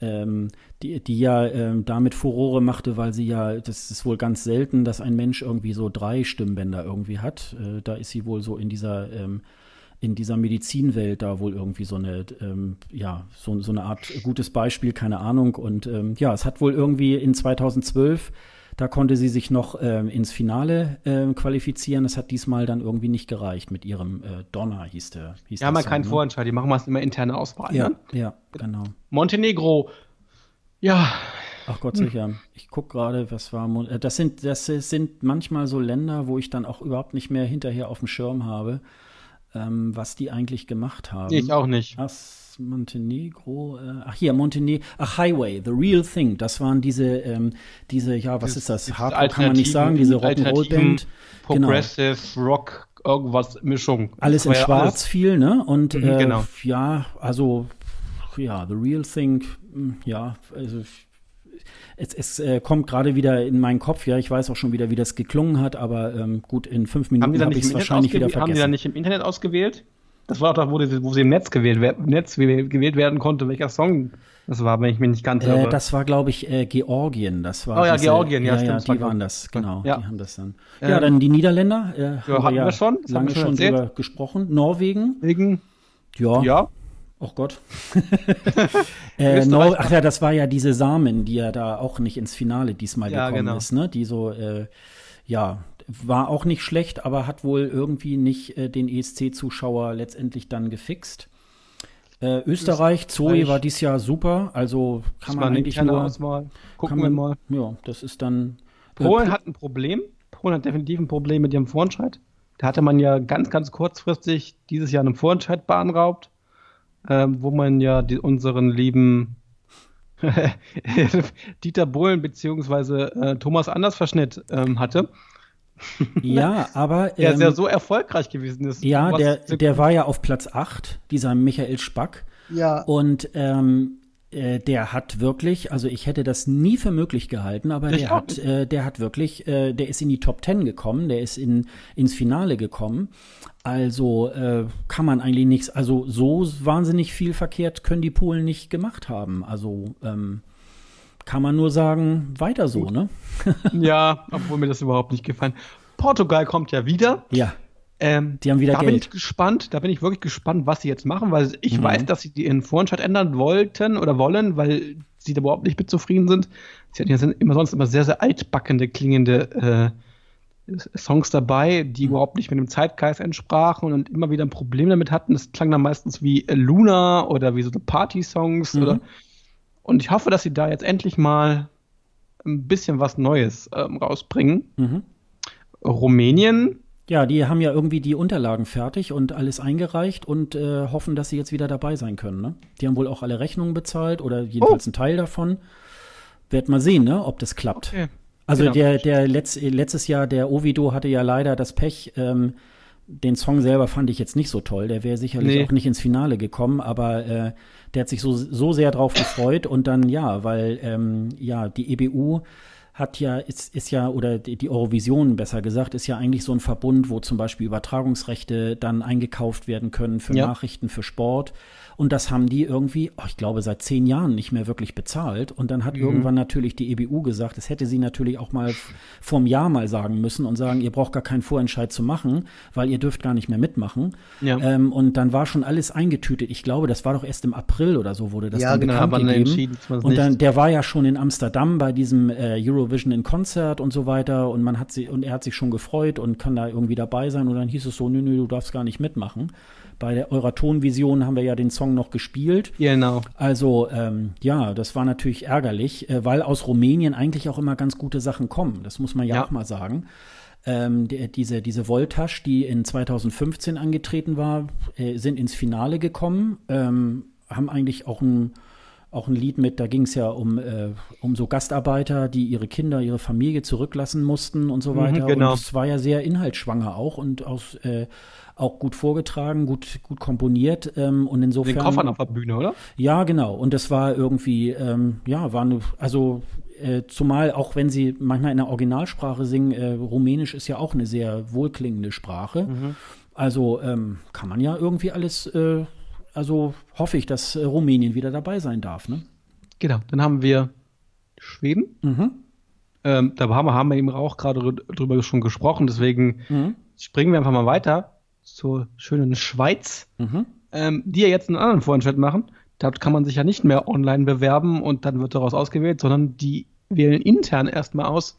ähm, die, die ja ähm, damit Furore machte, weil sie ja, das ist wohl ganz selten, dass ein Mensch irgendwie so drei Stimmbänder irgendwie hat. Äh, da ist sie wohl so in dieser ähm, in dieser Medizinwelt da wohl irgendwie so eine, ähm, ja, so, so eine Art gutes Beispiel, keine Ahnung. Und ähm, ja, es hat wohl irgendwie in 2012 da konnte sie sich noch ähm, ins Finale äh, qualifizieren. Das hat diesmal dann irgendwie nicht gereicht mit ihrem äh, Donner, hieß der. Hieß ja, haben wir keinen ne? Vorentscheid, die machen wir immer interne Auswahl. Ja, ne? ja, genau. Montenegro, ja. Ach Gott sicher. Ich gucke gerade, was war. Mon äh, das sind, das sind manchmal so Länder, wo ich dann auch überhaupt nicht mehr hinterher auf dem Schirm habe, ähm, was die eigentlich gemacht haben. Ich auch nicht. Das Montenegro, äh, ach hier, Montenegro, ach Highway, The Real Thing, das waren diese, ähm, diese, ja, was ist das? Hardcore kann man nicht sagen, diese Rock'n'Roll-Band. Genau. Progressive genau. Rock, irgendwas Mischung. Alles in Schwarz alles. viel, ne? Und mhm, äh, genau. ja, also ja, The Real Thing, hm, ja, also es, es äh, kommt gerade wieder in meinen Kopf, ja, ich weiß auch schon wieder, wie das geklungen hat, aber ähm, gut, in fünf Minuten habe ich es wahrscheinlich wieder vergessen. Haben die da nicht im Internet ausgewählt? Das war auch da, wo, die, wo sie im Netz gewählt, Netz gewählt werden konnte, welcher Song das war, wenn ich mich nicht ganz äh, Das war, glaube ich, äh, Georgien. Das war oh ja, diese, Georgien, ja, ja, stimmt. Ja, die waren das, genau. Ja. Die haben das dann. Ja, ähm, dann die Niederländer. Äh, ja, haben wir, ja wir schon. Das lange schon, schon drüber gesprochen. Norwegen. Wegen. Ja. Ja. Oh Gott. äh, no, ach ja, das war ja diese Samen, die ja da auch nicht ins Finale diesmal ja, gekommen genau. ist, ne? Die so, äh, ja, war auch nicht schlecht, aber hat wohl irgendwie nicht äh, den ESC-Zuschauer letztendlich dann gefixt. Äh, Österreich, Zoe war dieses Jahr super, also kann man eigentlich nur. Auswahl. Gucken man, wir mal. Ja, das ist dann. Äh, Polen hat ein Problem. Polen hat definitiv ein Problem mit ihrem Vorentscheid. Da hatte man ja ganz, ganz kurzfristig dieses Jahr einen Vorentscheid beanraubt ähm, wo man ja die, unseren lieben Dieter Bohlen beziehungsweise äh, Thomas Andersverschnitt ähm, hatte. Ja, aber. der ähm, ja so erfolgreich gewesen ist. Ja, der, der war ja auf Platz 8, dieser Michael Spack. Ja. Und ähm, äh, der hat wirklich, also ich hätte das nie für möglich gehalten, aber der hat, äh, der hat wirklich, äh, der ist in die Top Ten gekommen, der ist in, ins Finale gekommen. Also äh, kann man eigentlich nichts, also so wahnsinnig viel verkehrt können die Polen nicht gemacht haben. Also ähm, kann man nur sagen, weiter so, ne? ja, obwohl mir das überhaupt nicht gefallen. Portugal kommt ja wieder. Ja. Ähm, die haben wieder da Geld. bin ich gespannt, da bin ich wirklich gespannt, was sie jetzt machen, weil ich mhm. weiß, dass sie ihren Vorentscheid ändern wollten oder wollen, weil sie da überhaupt nicht mit zufrieden sind. Sie hatten ja immer sonst immer sehr, sehr altbackende klingende äh, Songs dabei, die mhm. überhaupt nicht mit dem Zeitgeist entsprachen und immer wieder ein Problem damit hatten. Das klang dann meistens wie Luna oder wie so Party-Songs mhm. oder und ich hoffe, dass sie da jetzt endlich mal ein bisschen was Neues ähm, rausbringen. Mhm. Rumänien ja, die haben ja irgendwie die Unterlagen fertig und alles eingereicht und äh, hoffen, dass sie jetzt wieder dabei sein können. Ne? Die haben wohl auch alle Rechnungen bezahlt oder jedenfalls oh. einen Teil davon. Werd mal sehen, ne, ob das klappt. Okay. Also genau. der, der Letz, letztes Jahr, der Ovido hatte ja leider das Pech, ähm, den Song selber fand ich jetzt nicht so toll. Der wäre sicherlich nee. auch nicht ins Finale gekommen, aber äh, der hat sich so, so sehr drauf gefreut und dann ja, weil ähm, ja die EBU hat ja, ist, ist ja, oder die Eurovision besser gesagt, ist ja eigentlich so ein Verbund, wo zum Beispiel Übertragungsrechte dann eingekauft werden können für ja. Nachrichten, für Sport. Und das haben die irgendwie, oh, ich glaube, seit zehn Jahren nicht mehr wirklich bezahlt. Und dann hat mhm. irgendwann natürlich die EBU gesagt, das hätte sie natürlich auch mal vorm Jahr mal sagen müssen und sagen, ihr braucht gar keinen Vorentscheid zu machen, weil ihr dürft gar nicht mehr mitmachen. Ja. Ähm, und dann war schon alles eingetütet. Ich glaube, das war doch erst im April oder so wurde das ja, dann genau, bekannt gegeben. Und dann, der war ja schon in Amsterdam bei diesem äh, Eurovision in Konzert und so weiter. Und man hat sie, und er hat sich schon gefreut und kann da irgendwie dabei sein. Und dann hieß es so, nö, nö, du darfst gar nicht mitmachen. Bei der Euraton-Vision haben wir ja den Song noch gespielt. Genau. Also, ähm, ja, das war natürlich ärgerlich, äh, weil aus Rumänien eigentlich auch immer ganz gute Sachen kommen. Das muss man ja, ja. auch mal sagen. Ähm, die, diese, diese Voltasch, die in 2015 angetreten war, äh, sind ins Finale gekommen, ähm, haben eigentlich auch ein, auch ein Lied mit, da ging es ja um, äh, um so Gastarbeiter, die ihre Kinder, ihre Familie zurücklassen mussten und so mhm, weiter. Mhm, genau. Und es war ja sehr inhaltsschwanger auch und aus, äh, auch gut vorgetragen, gut, gut komponiert ähm, und insofern. Den Koffern auf der Bühne, oder? Ja, genau. Und das war irgendwie, ähm, ja, war eine, also äh, zumal auch wenn sie manchmal in der Originalsprache singen, äh, Rumänisch ist ja auch eine sehr wohlklingende Sprache. Mhm. Also ähm, kann man ja irgendwie alles, äh, also hoffe ich, dass äh, Rumänien wieder dabei sein darf, ne? Genau, dann haben wir Schweden. Mhm. Ähm, da haben wir, haben wir eben auch gerade drüber schon gesprochen, deswegen mhm. springen wir einfach mal weiter zur schönen Schweiz, mhm. ähm, die ja jetzt einen anderen Vorentscheid machen. Dort kann man sich ja nicht mehr online bewerben und dann wird daraus ausgewählt, sondern die wählen intern erstmal aus,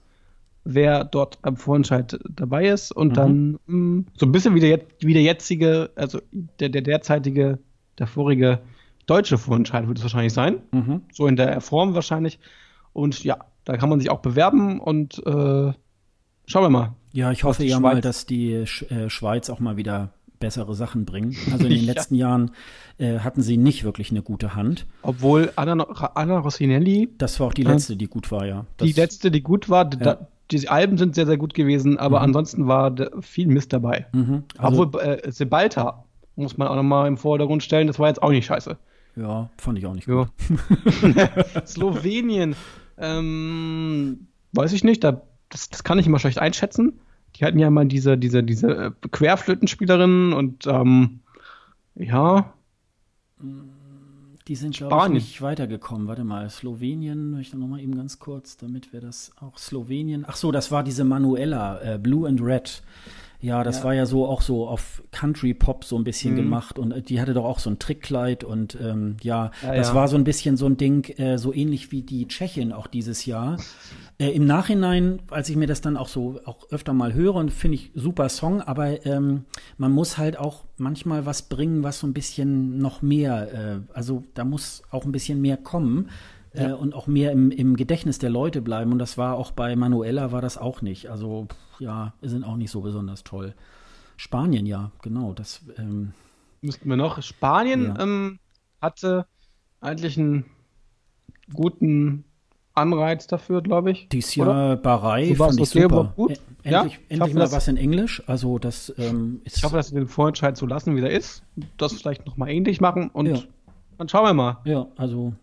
wer dort beim Vorentscheid dabei ist und mhm. dann mh, mm, so ein bisschen wie der, wie der jetzige, also der, der derzeitige, der vorige deutsche Vorentscheid wird es wahrscheinlich sein. Mhm. So in der Form wahrscheinlich. Und ja, da kann man sich auch bewerben und äh, schauen wir mal, ja, ich hoffe ja Schweiz. mal, dass die Sch äh, Schweiz auch mal wieder bessere Sachen bringen. Also in den ja. letzten Jahren äh, hatten sie nicht wirklich eine gute Hand. Obwohl Anna, Anna Rossinelli. Das war auch die letzte, die gut war, ja. Das, die letzte, die gut war. Ja. Da, die Alben sind sehr, sehr gut gewesen, aber mhm. ansonsten war viel Mist dabei. Mhm. Also, Obwohl äh, Sebalta muss man auch nochmal im Vordergrund stellen, das war jetzt auch nicht scheiße. Ja, fand ich auch nicht gut. Slowenien, ähm, weiß ich nicht, da, das, das kann ich immer schlecht einschätzen. Die hatten ja mal diese, diese, diese äh, Querflötenspielerinnen und ähm, ja. Die sind, glaube ich, nicht weitergekommen. Warte mal, Slowenien, ich noch mal eben ganz kurz, damit wir das auch Slowenien. Ach so, das war diese Manuela, äh, Blue and Red. Ja, das ja. war ja so auch so auf Country Pop so ein bisschen mhm. gemacht und äh, die hatte doch auch so ein Trickkleid und ähm, ja, ja, das ja. war so ein bisschen so ein Ding, äh, so ähnlich wie die Tschechin auch dieses Jahr. Äh, Im Nachhinein, als ich mir das dann auch so auch öfter mal höre und finde ich super Song, aber ähm, man muss halt auch manchmal was bringen, was so ein bisschen noch mehr, äh, also da muss auch ein bisschen mehr kommen ja. äh, und auch mehr im, im Gedächtnis der Leute bleiben. Und das war auch bei Manuela war das auch nicht. Also ja, sind auch nicht so besonders toll. Spanien, ja, genau. Das ähm, müssten wir noch. Spanien ja. ähm, hatte eigentlich einen guten Anreiz dafür, glaube ich. Dies Jahr Barei so fand ich super. Gut. Endlich, ja, endlich mal das, was in Englisch. Also das ähm. Ich hoffe, dass wir den Vorentscheid so lassen, wie der ist. Das vielleicht noch mal ähnlich machen und ja. dann schauen wir mal. Ja, also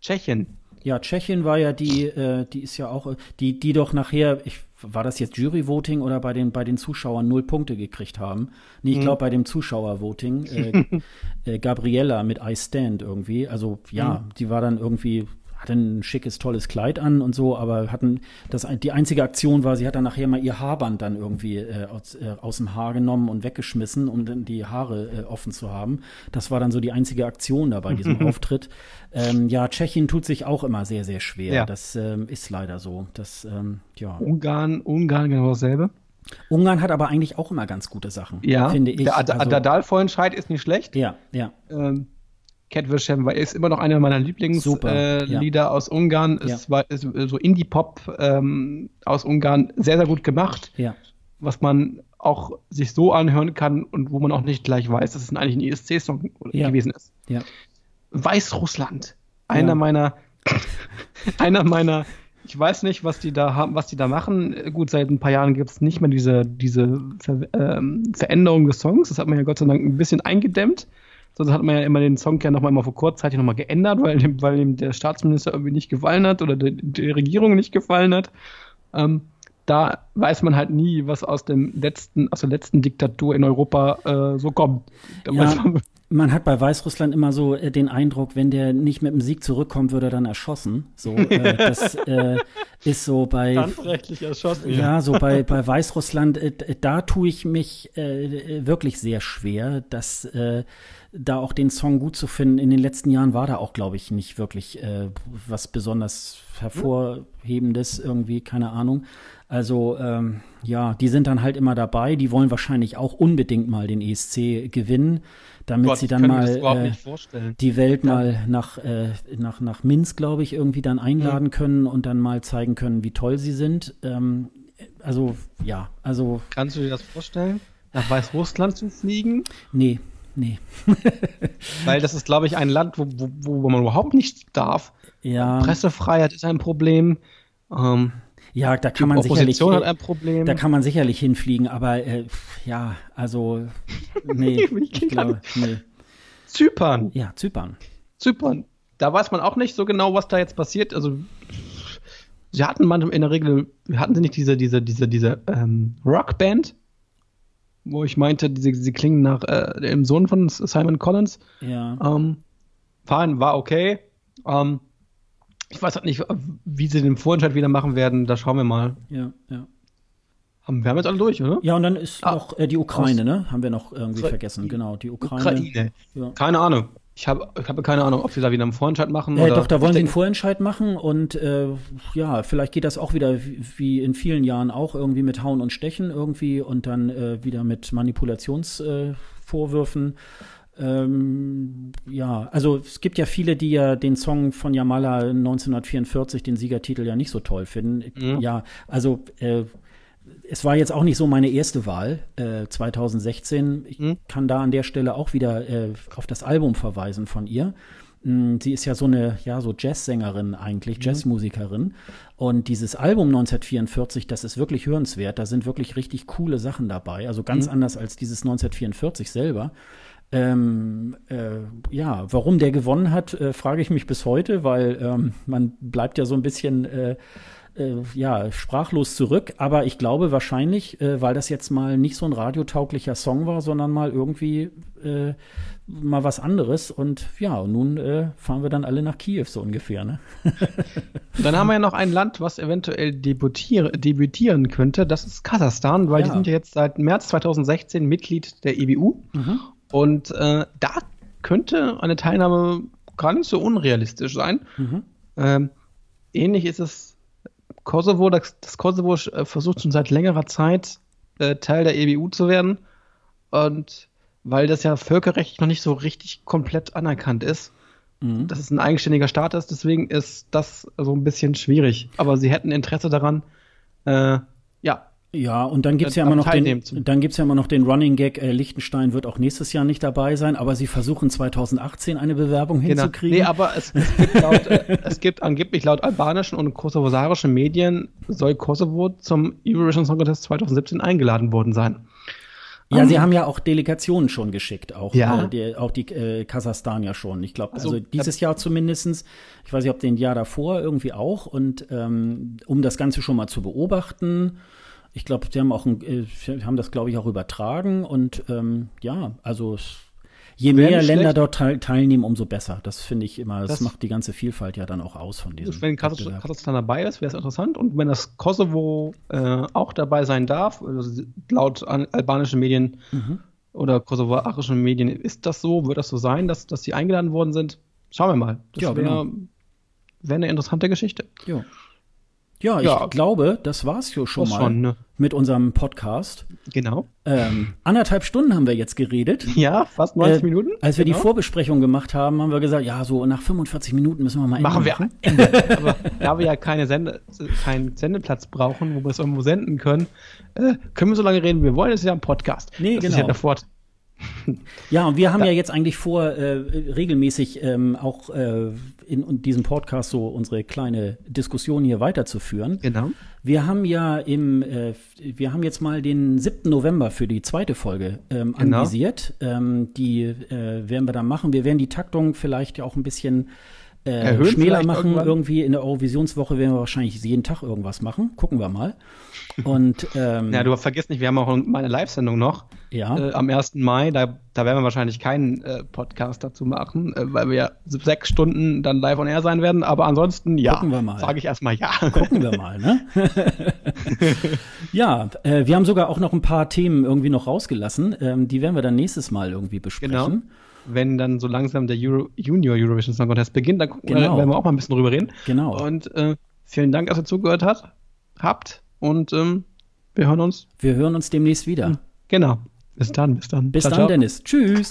Tschechien. Ja, Tschechien war ja die, äh, die ist ja auch, die, die doch nachher, ich, war das jetzt Jury-Voting oder bei den, bei den Zuschauern null Punkte gekriegt haben? Nee, ich mhm. glaube bei dem Zuschauer-Voting, äh, äh, Gabriella mit I Stand irgendwie. Also ja, mhm. die war dann irgendwie hatte ein schickes, tolles Kleid an und so, aber hatten das die einzige Aktion war, sie hat dann nachher mal ihr Haarband dann irgendwie äh, aus, äh, aus dem Haar genommen und weggeschmissen, um dann die Haare äh, offen zu haben. Das war dann so die einzige Aktion da bei diesem Auftritt. Ähm, ja, Tschechien tut sich auch immer sehr, sehr schwer. Ja. Das ähm, ist leider so. Das, ähm, ja. Ungarn, Ungarn genau dasselbe. Ungarn hat aber eigentlich auch immer ganz gute Sachen, ja, finde ich. Der Ad also, Adadal-Vorentscheid ist nicht schlecht. Ja, ja. Ähm, Cat Wilsham ist immer noch einer meiner Lieblingslieder äh, ja. aus Ungarn. Es ja. war ist so Indie-Pop ähm, aus Ungarn sehr, sehr gut gemacht. Ja. Was man auch sich so anhören kann und wo man auch nicht gleich weiß, dass es eigentlich ein ESC-Song gewesen ist. Weißrussland. Einer meiner, einer meiner, ich weiß nicht, was die da haben, was die da machen. Gut, seit ein paar Jahren gibt es nicht mehr diese, diese Ver ähm, Veränderung des Songs. Das hat man ja Gott sei Dank ein bisschen eingedämmt. Sonst hat man ja immer den Song ja noch mal, mal vor kurzzeitig noch mal geändert, weil dem, weil ihm der Staatsminister irgendwie nicht gefallen hat oder die, die Regierung nicht gefallen hat. Ähm, da weiß man halt nie, was aus dem letzten, aus der letzten Diktatur in Europa äh, so kommt. Ja, man, hat bei Weißrussland immer so äh, den Eindruck, wenn der nicht mit dem Sieg zurückkommt, wird er dann erschossen. So, äh, das äh, ist so bei Standrechtlich erschossen. Ja, ja so bei, bei Weißrussland, äh, da tue ich mich äh, wirklich sehr schwer, dass da auch den Song gut zu finden. In den letzten Jahren war da auch, glaube ich, nicht wirklich äh, was besonders hervorhebendes irgendwie, keine Ahnung. Also ähm, ja, die sind dann halt immer dabei. Die wollen wahrscheinlich auch unbedingt mal den ESC gewinnen, damit Gott, sie dann mal äh, die Welt ja. mal nach, äh, nach, nach Minsk, glaube ich, irgendwie dann einladen ja. können und dann mal zeigen können, wie toll sie sind. Ähm, also ja, also. Kannst du dir das vorstellen? Nach Weißrussland zu fliegen? Nee. Nee. Weil das ist, glaube ich, ein Land, wo, wo, wo man überhaupt nichts darf. Ja. Pressefreiheit ist ein Problem. Ähm, ja, da kann man sicherlich. hat ein Problem. Da kann man sicherlich hinfliegen, aber äh, ja, also nee, ich, glaube, nee. Zypern. Ja, Zypern. Zypern. Da weiß man auch nicht so genau, was da jetzt passiert. Also sie hatten manchmal in der Regel, hatten sie nicht diese, diese, diese, diese ähm, Rockband, wo ich meinte, sie, sie klingen nach äh, dem Sohn von Simon Collins. Ja. Ähm, fahren war okay. Ähm, ich weiß halt nicht, wie sie den Vorentscheid wieder machen werden. Da schauen wir mal. Ja, ja. Haben, wir haben jetzt alle durch, oder? Ja, und dann ist ah, noch äh, die Ukraine, ne? Haben wir noch irgendwie vergessen. Genau, die Ukraine. Ukraine. Ja. Keine Ahnung. Ich habe ich hab keine Ahnung, ob sie da wieder einen Vorentscheid machen. Äh, doch, da wollen sie einen Vorentscheid machen und äh, ja, vielleicht geht das auch wieder wie, in vielen Jahren auch irgendwie mit Hauen und Stechen irgendwie und dann äh, wieder mit Manipulationsvorwürfen. Ähm, ja, also es gibt ja viele, die ja den Song von Yamala 1944, den Siegertitel, ja nicht so toll finden. Mhm. Ja, also äh, es war jetzt auch nicht so meine erste Wahl, äh, 2016. Ich hm. kann da an der Stelle auch wieder äh, auf das Album verweisen von ihr. Hm, sie ist ja so eine, ja, so Jazzsängerin eigentlich, mhm. Jazzmusikerin. Und dieses Album 1944, das ist wirklich hörenswert. Da sind wirklich richtig coole Sachen dabei. Also ganz mhm. anders als dieses 1944 selber. Ähm, äh, ja, warum der gewonnen hat, äh, frage ich mich bis heute, weil ähm, man bleibt ja so ein bisschen äh, äh, ja, sprachlos zurück, aber ich glaube wahrscheinlich, äh, weil das jetzt mal nicht so ein radiotauglicher Song war, sondern mal irgendwie äh, mal was anderes. Und ja, nun äh, fahren wir dann alle nach Kiew so ungefähr. Ne? dann haben wir ja noch ein Land, was eventuell debütieren könnte. Das ist Kasachstan, weil ja. die sind ja jetzt seit März 2016 Mitglied der EBU. Mhm. Und äh, da könnte eine Teilnahme gar nicht so unrealistisch sein. Mhm. Ähm, ähnlich ist es Kosovo, das, das Kosovo äh, versucht schon seit längerer Zeit äh, Teil der EBU zu werden. Und weil das ja völkerrechtlich noch nicht so richtig komplett anerkannt ist, mhm. dass es ein eigenständiger Staat ist, deswegen ist das so ein bisschen schwierig. Aber sie hätten Interesse daran, äh, ja, und dann gibt's ja immer noch den, dann gibt's ja immer noch den Running Gag, äh, Liechtenstein wird auch nächstes Jahr nicht dabei sein, aber sie versuchen 2018 eine Bewerbung genau. hinzukriegen. Nee, aber es, es, gibt laut, äh, es gibt angeblich laut albanischen und kosovosarischen Medien soll Kosovo zum Eurovision Song Contest 2017 eingeladen worden sein. Ja, um, sie haben ja auch Delegationen schon geschickt, auch, ja. äh, die, auch die äh, Kasachstan ja schon. Ich glaube, also, also, dieses Jahr zumindestens. Ich weiß nicht, ob den Jahr davor irgendwie auch. Und ähm, um das Ganze schon mal zu beobachten, ich glaube, sie haben auch ein, äh, haben das, glaube ich, auch übertragen und ähm, ja, also je mehr Länder dort teil, teilnehmen, umso besser. Das finde ich immer, das, das, macht die ganze Vielfalt ja dann auch aus von diesem. Wenn Kasachstan dabei ist, wäre es interessant. Und wenn das Kosovo äh, auch dabei sein darf, also laut albanischen Medien mhm. oder kosovoarischen Medien, ist das so, wird das so sein, dass, dass die eingeladen worden sind? Schauen wir mal. Das ja, wäre genau. wär eine interessante Geschichte. Ja. Ja, ich ja. glaube, das war's jo schon mal schon, ne? mit unserem Podcast. Genau. Ähm, anderthalb Stunden haben wir jetzt geredet. Ja, fast 90 äh, Minuten. Als wir genau. die Vorbesprechung gemacht haben, haben wir gesagt, ja, so nach 545 Minuten müssen wir mal Machen wir machen. Ende. Aber da wir ja keine Sende, keinen Sendeplatz brauchen, wo wir es irgendwo senden können, äh, können wir so lange reden, wir wollen. Das ist ja ein Podcast. Nee, das genau. ist ja der Vorteil. Ja, und wir haben ja, ja jetzt eigentlich vor, äh, regelmäßig ähm, auch äh, in, diesem Podcast so unsere kleine Diskussion hier weiterzuführen. Genau. Wir haben ja im, äh, wir haben jetzt mal den 7. November für die zweite Folge ähm, genau. anvisiert. Ähm, die äh, werden wir dann machen. Wir werden die Taktung vielleicht ja auch ein bisschen äh, schmäler machen. Irgendwann? Irgendwie in der Eurovisionswoche werden wir wahrscheinlich jeden Tag irgendwas machen. Gucken wir mal. Und ähm, ja, du vergisst nicht, wir haben auch meine Live-Sendung noch. Ja. Äh, am 1. Mai, da, da werden wir wahrscheinlich keinen äh, Podcast dazu machen, äh, weil wir ja sechs Stunden dann live on air sein werden. Aber ansonsten, ja. Gucken wir mal. Sage ich erstmal ja. Gucken wir mal, ne? ja, äh, wir haben sogar auch noch ein paar Themen irgendwie noch rausgelassen. Ähm, die werden wir dann nächstes Mal irgendwie besprechen. Genau wenn dann so langsam der Euro, Junior Eurovision Song Contest beginnt, dann genau. werden wir auch mal ein bisschen drüber reden. Genau. Und äh, vielen Dank, dass ihr zugehört hat, habt und ähm, wir hören uns. Wir hören uns demnächst wieder. Genau. Bis dann, bis dann. Bis ciao, dann, ciao. Dennis. Tschüss.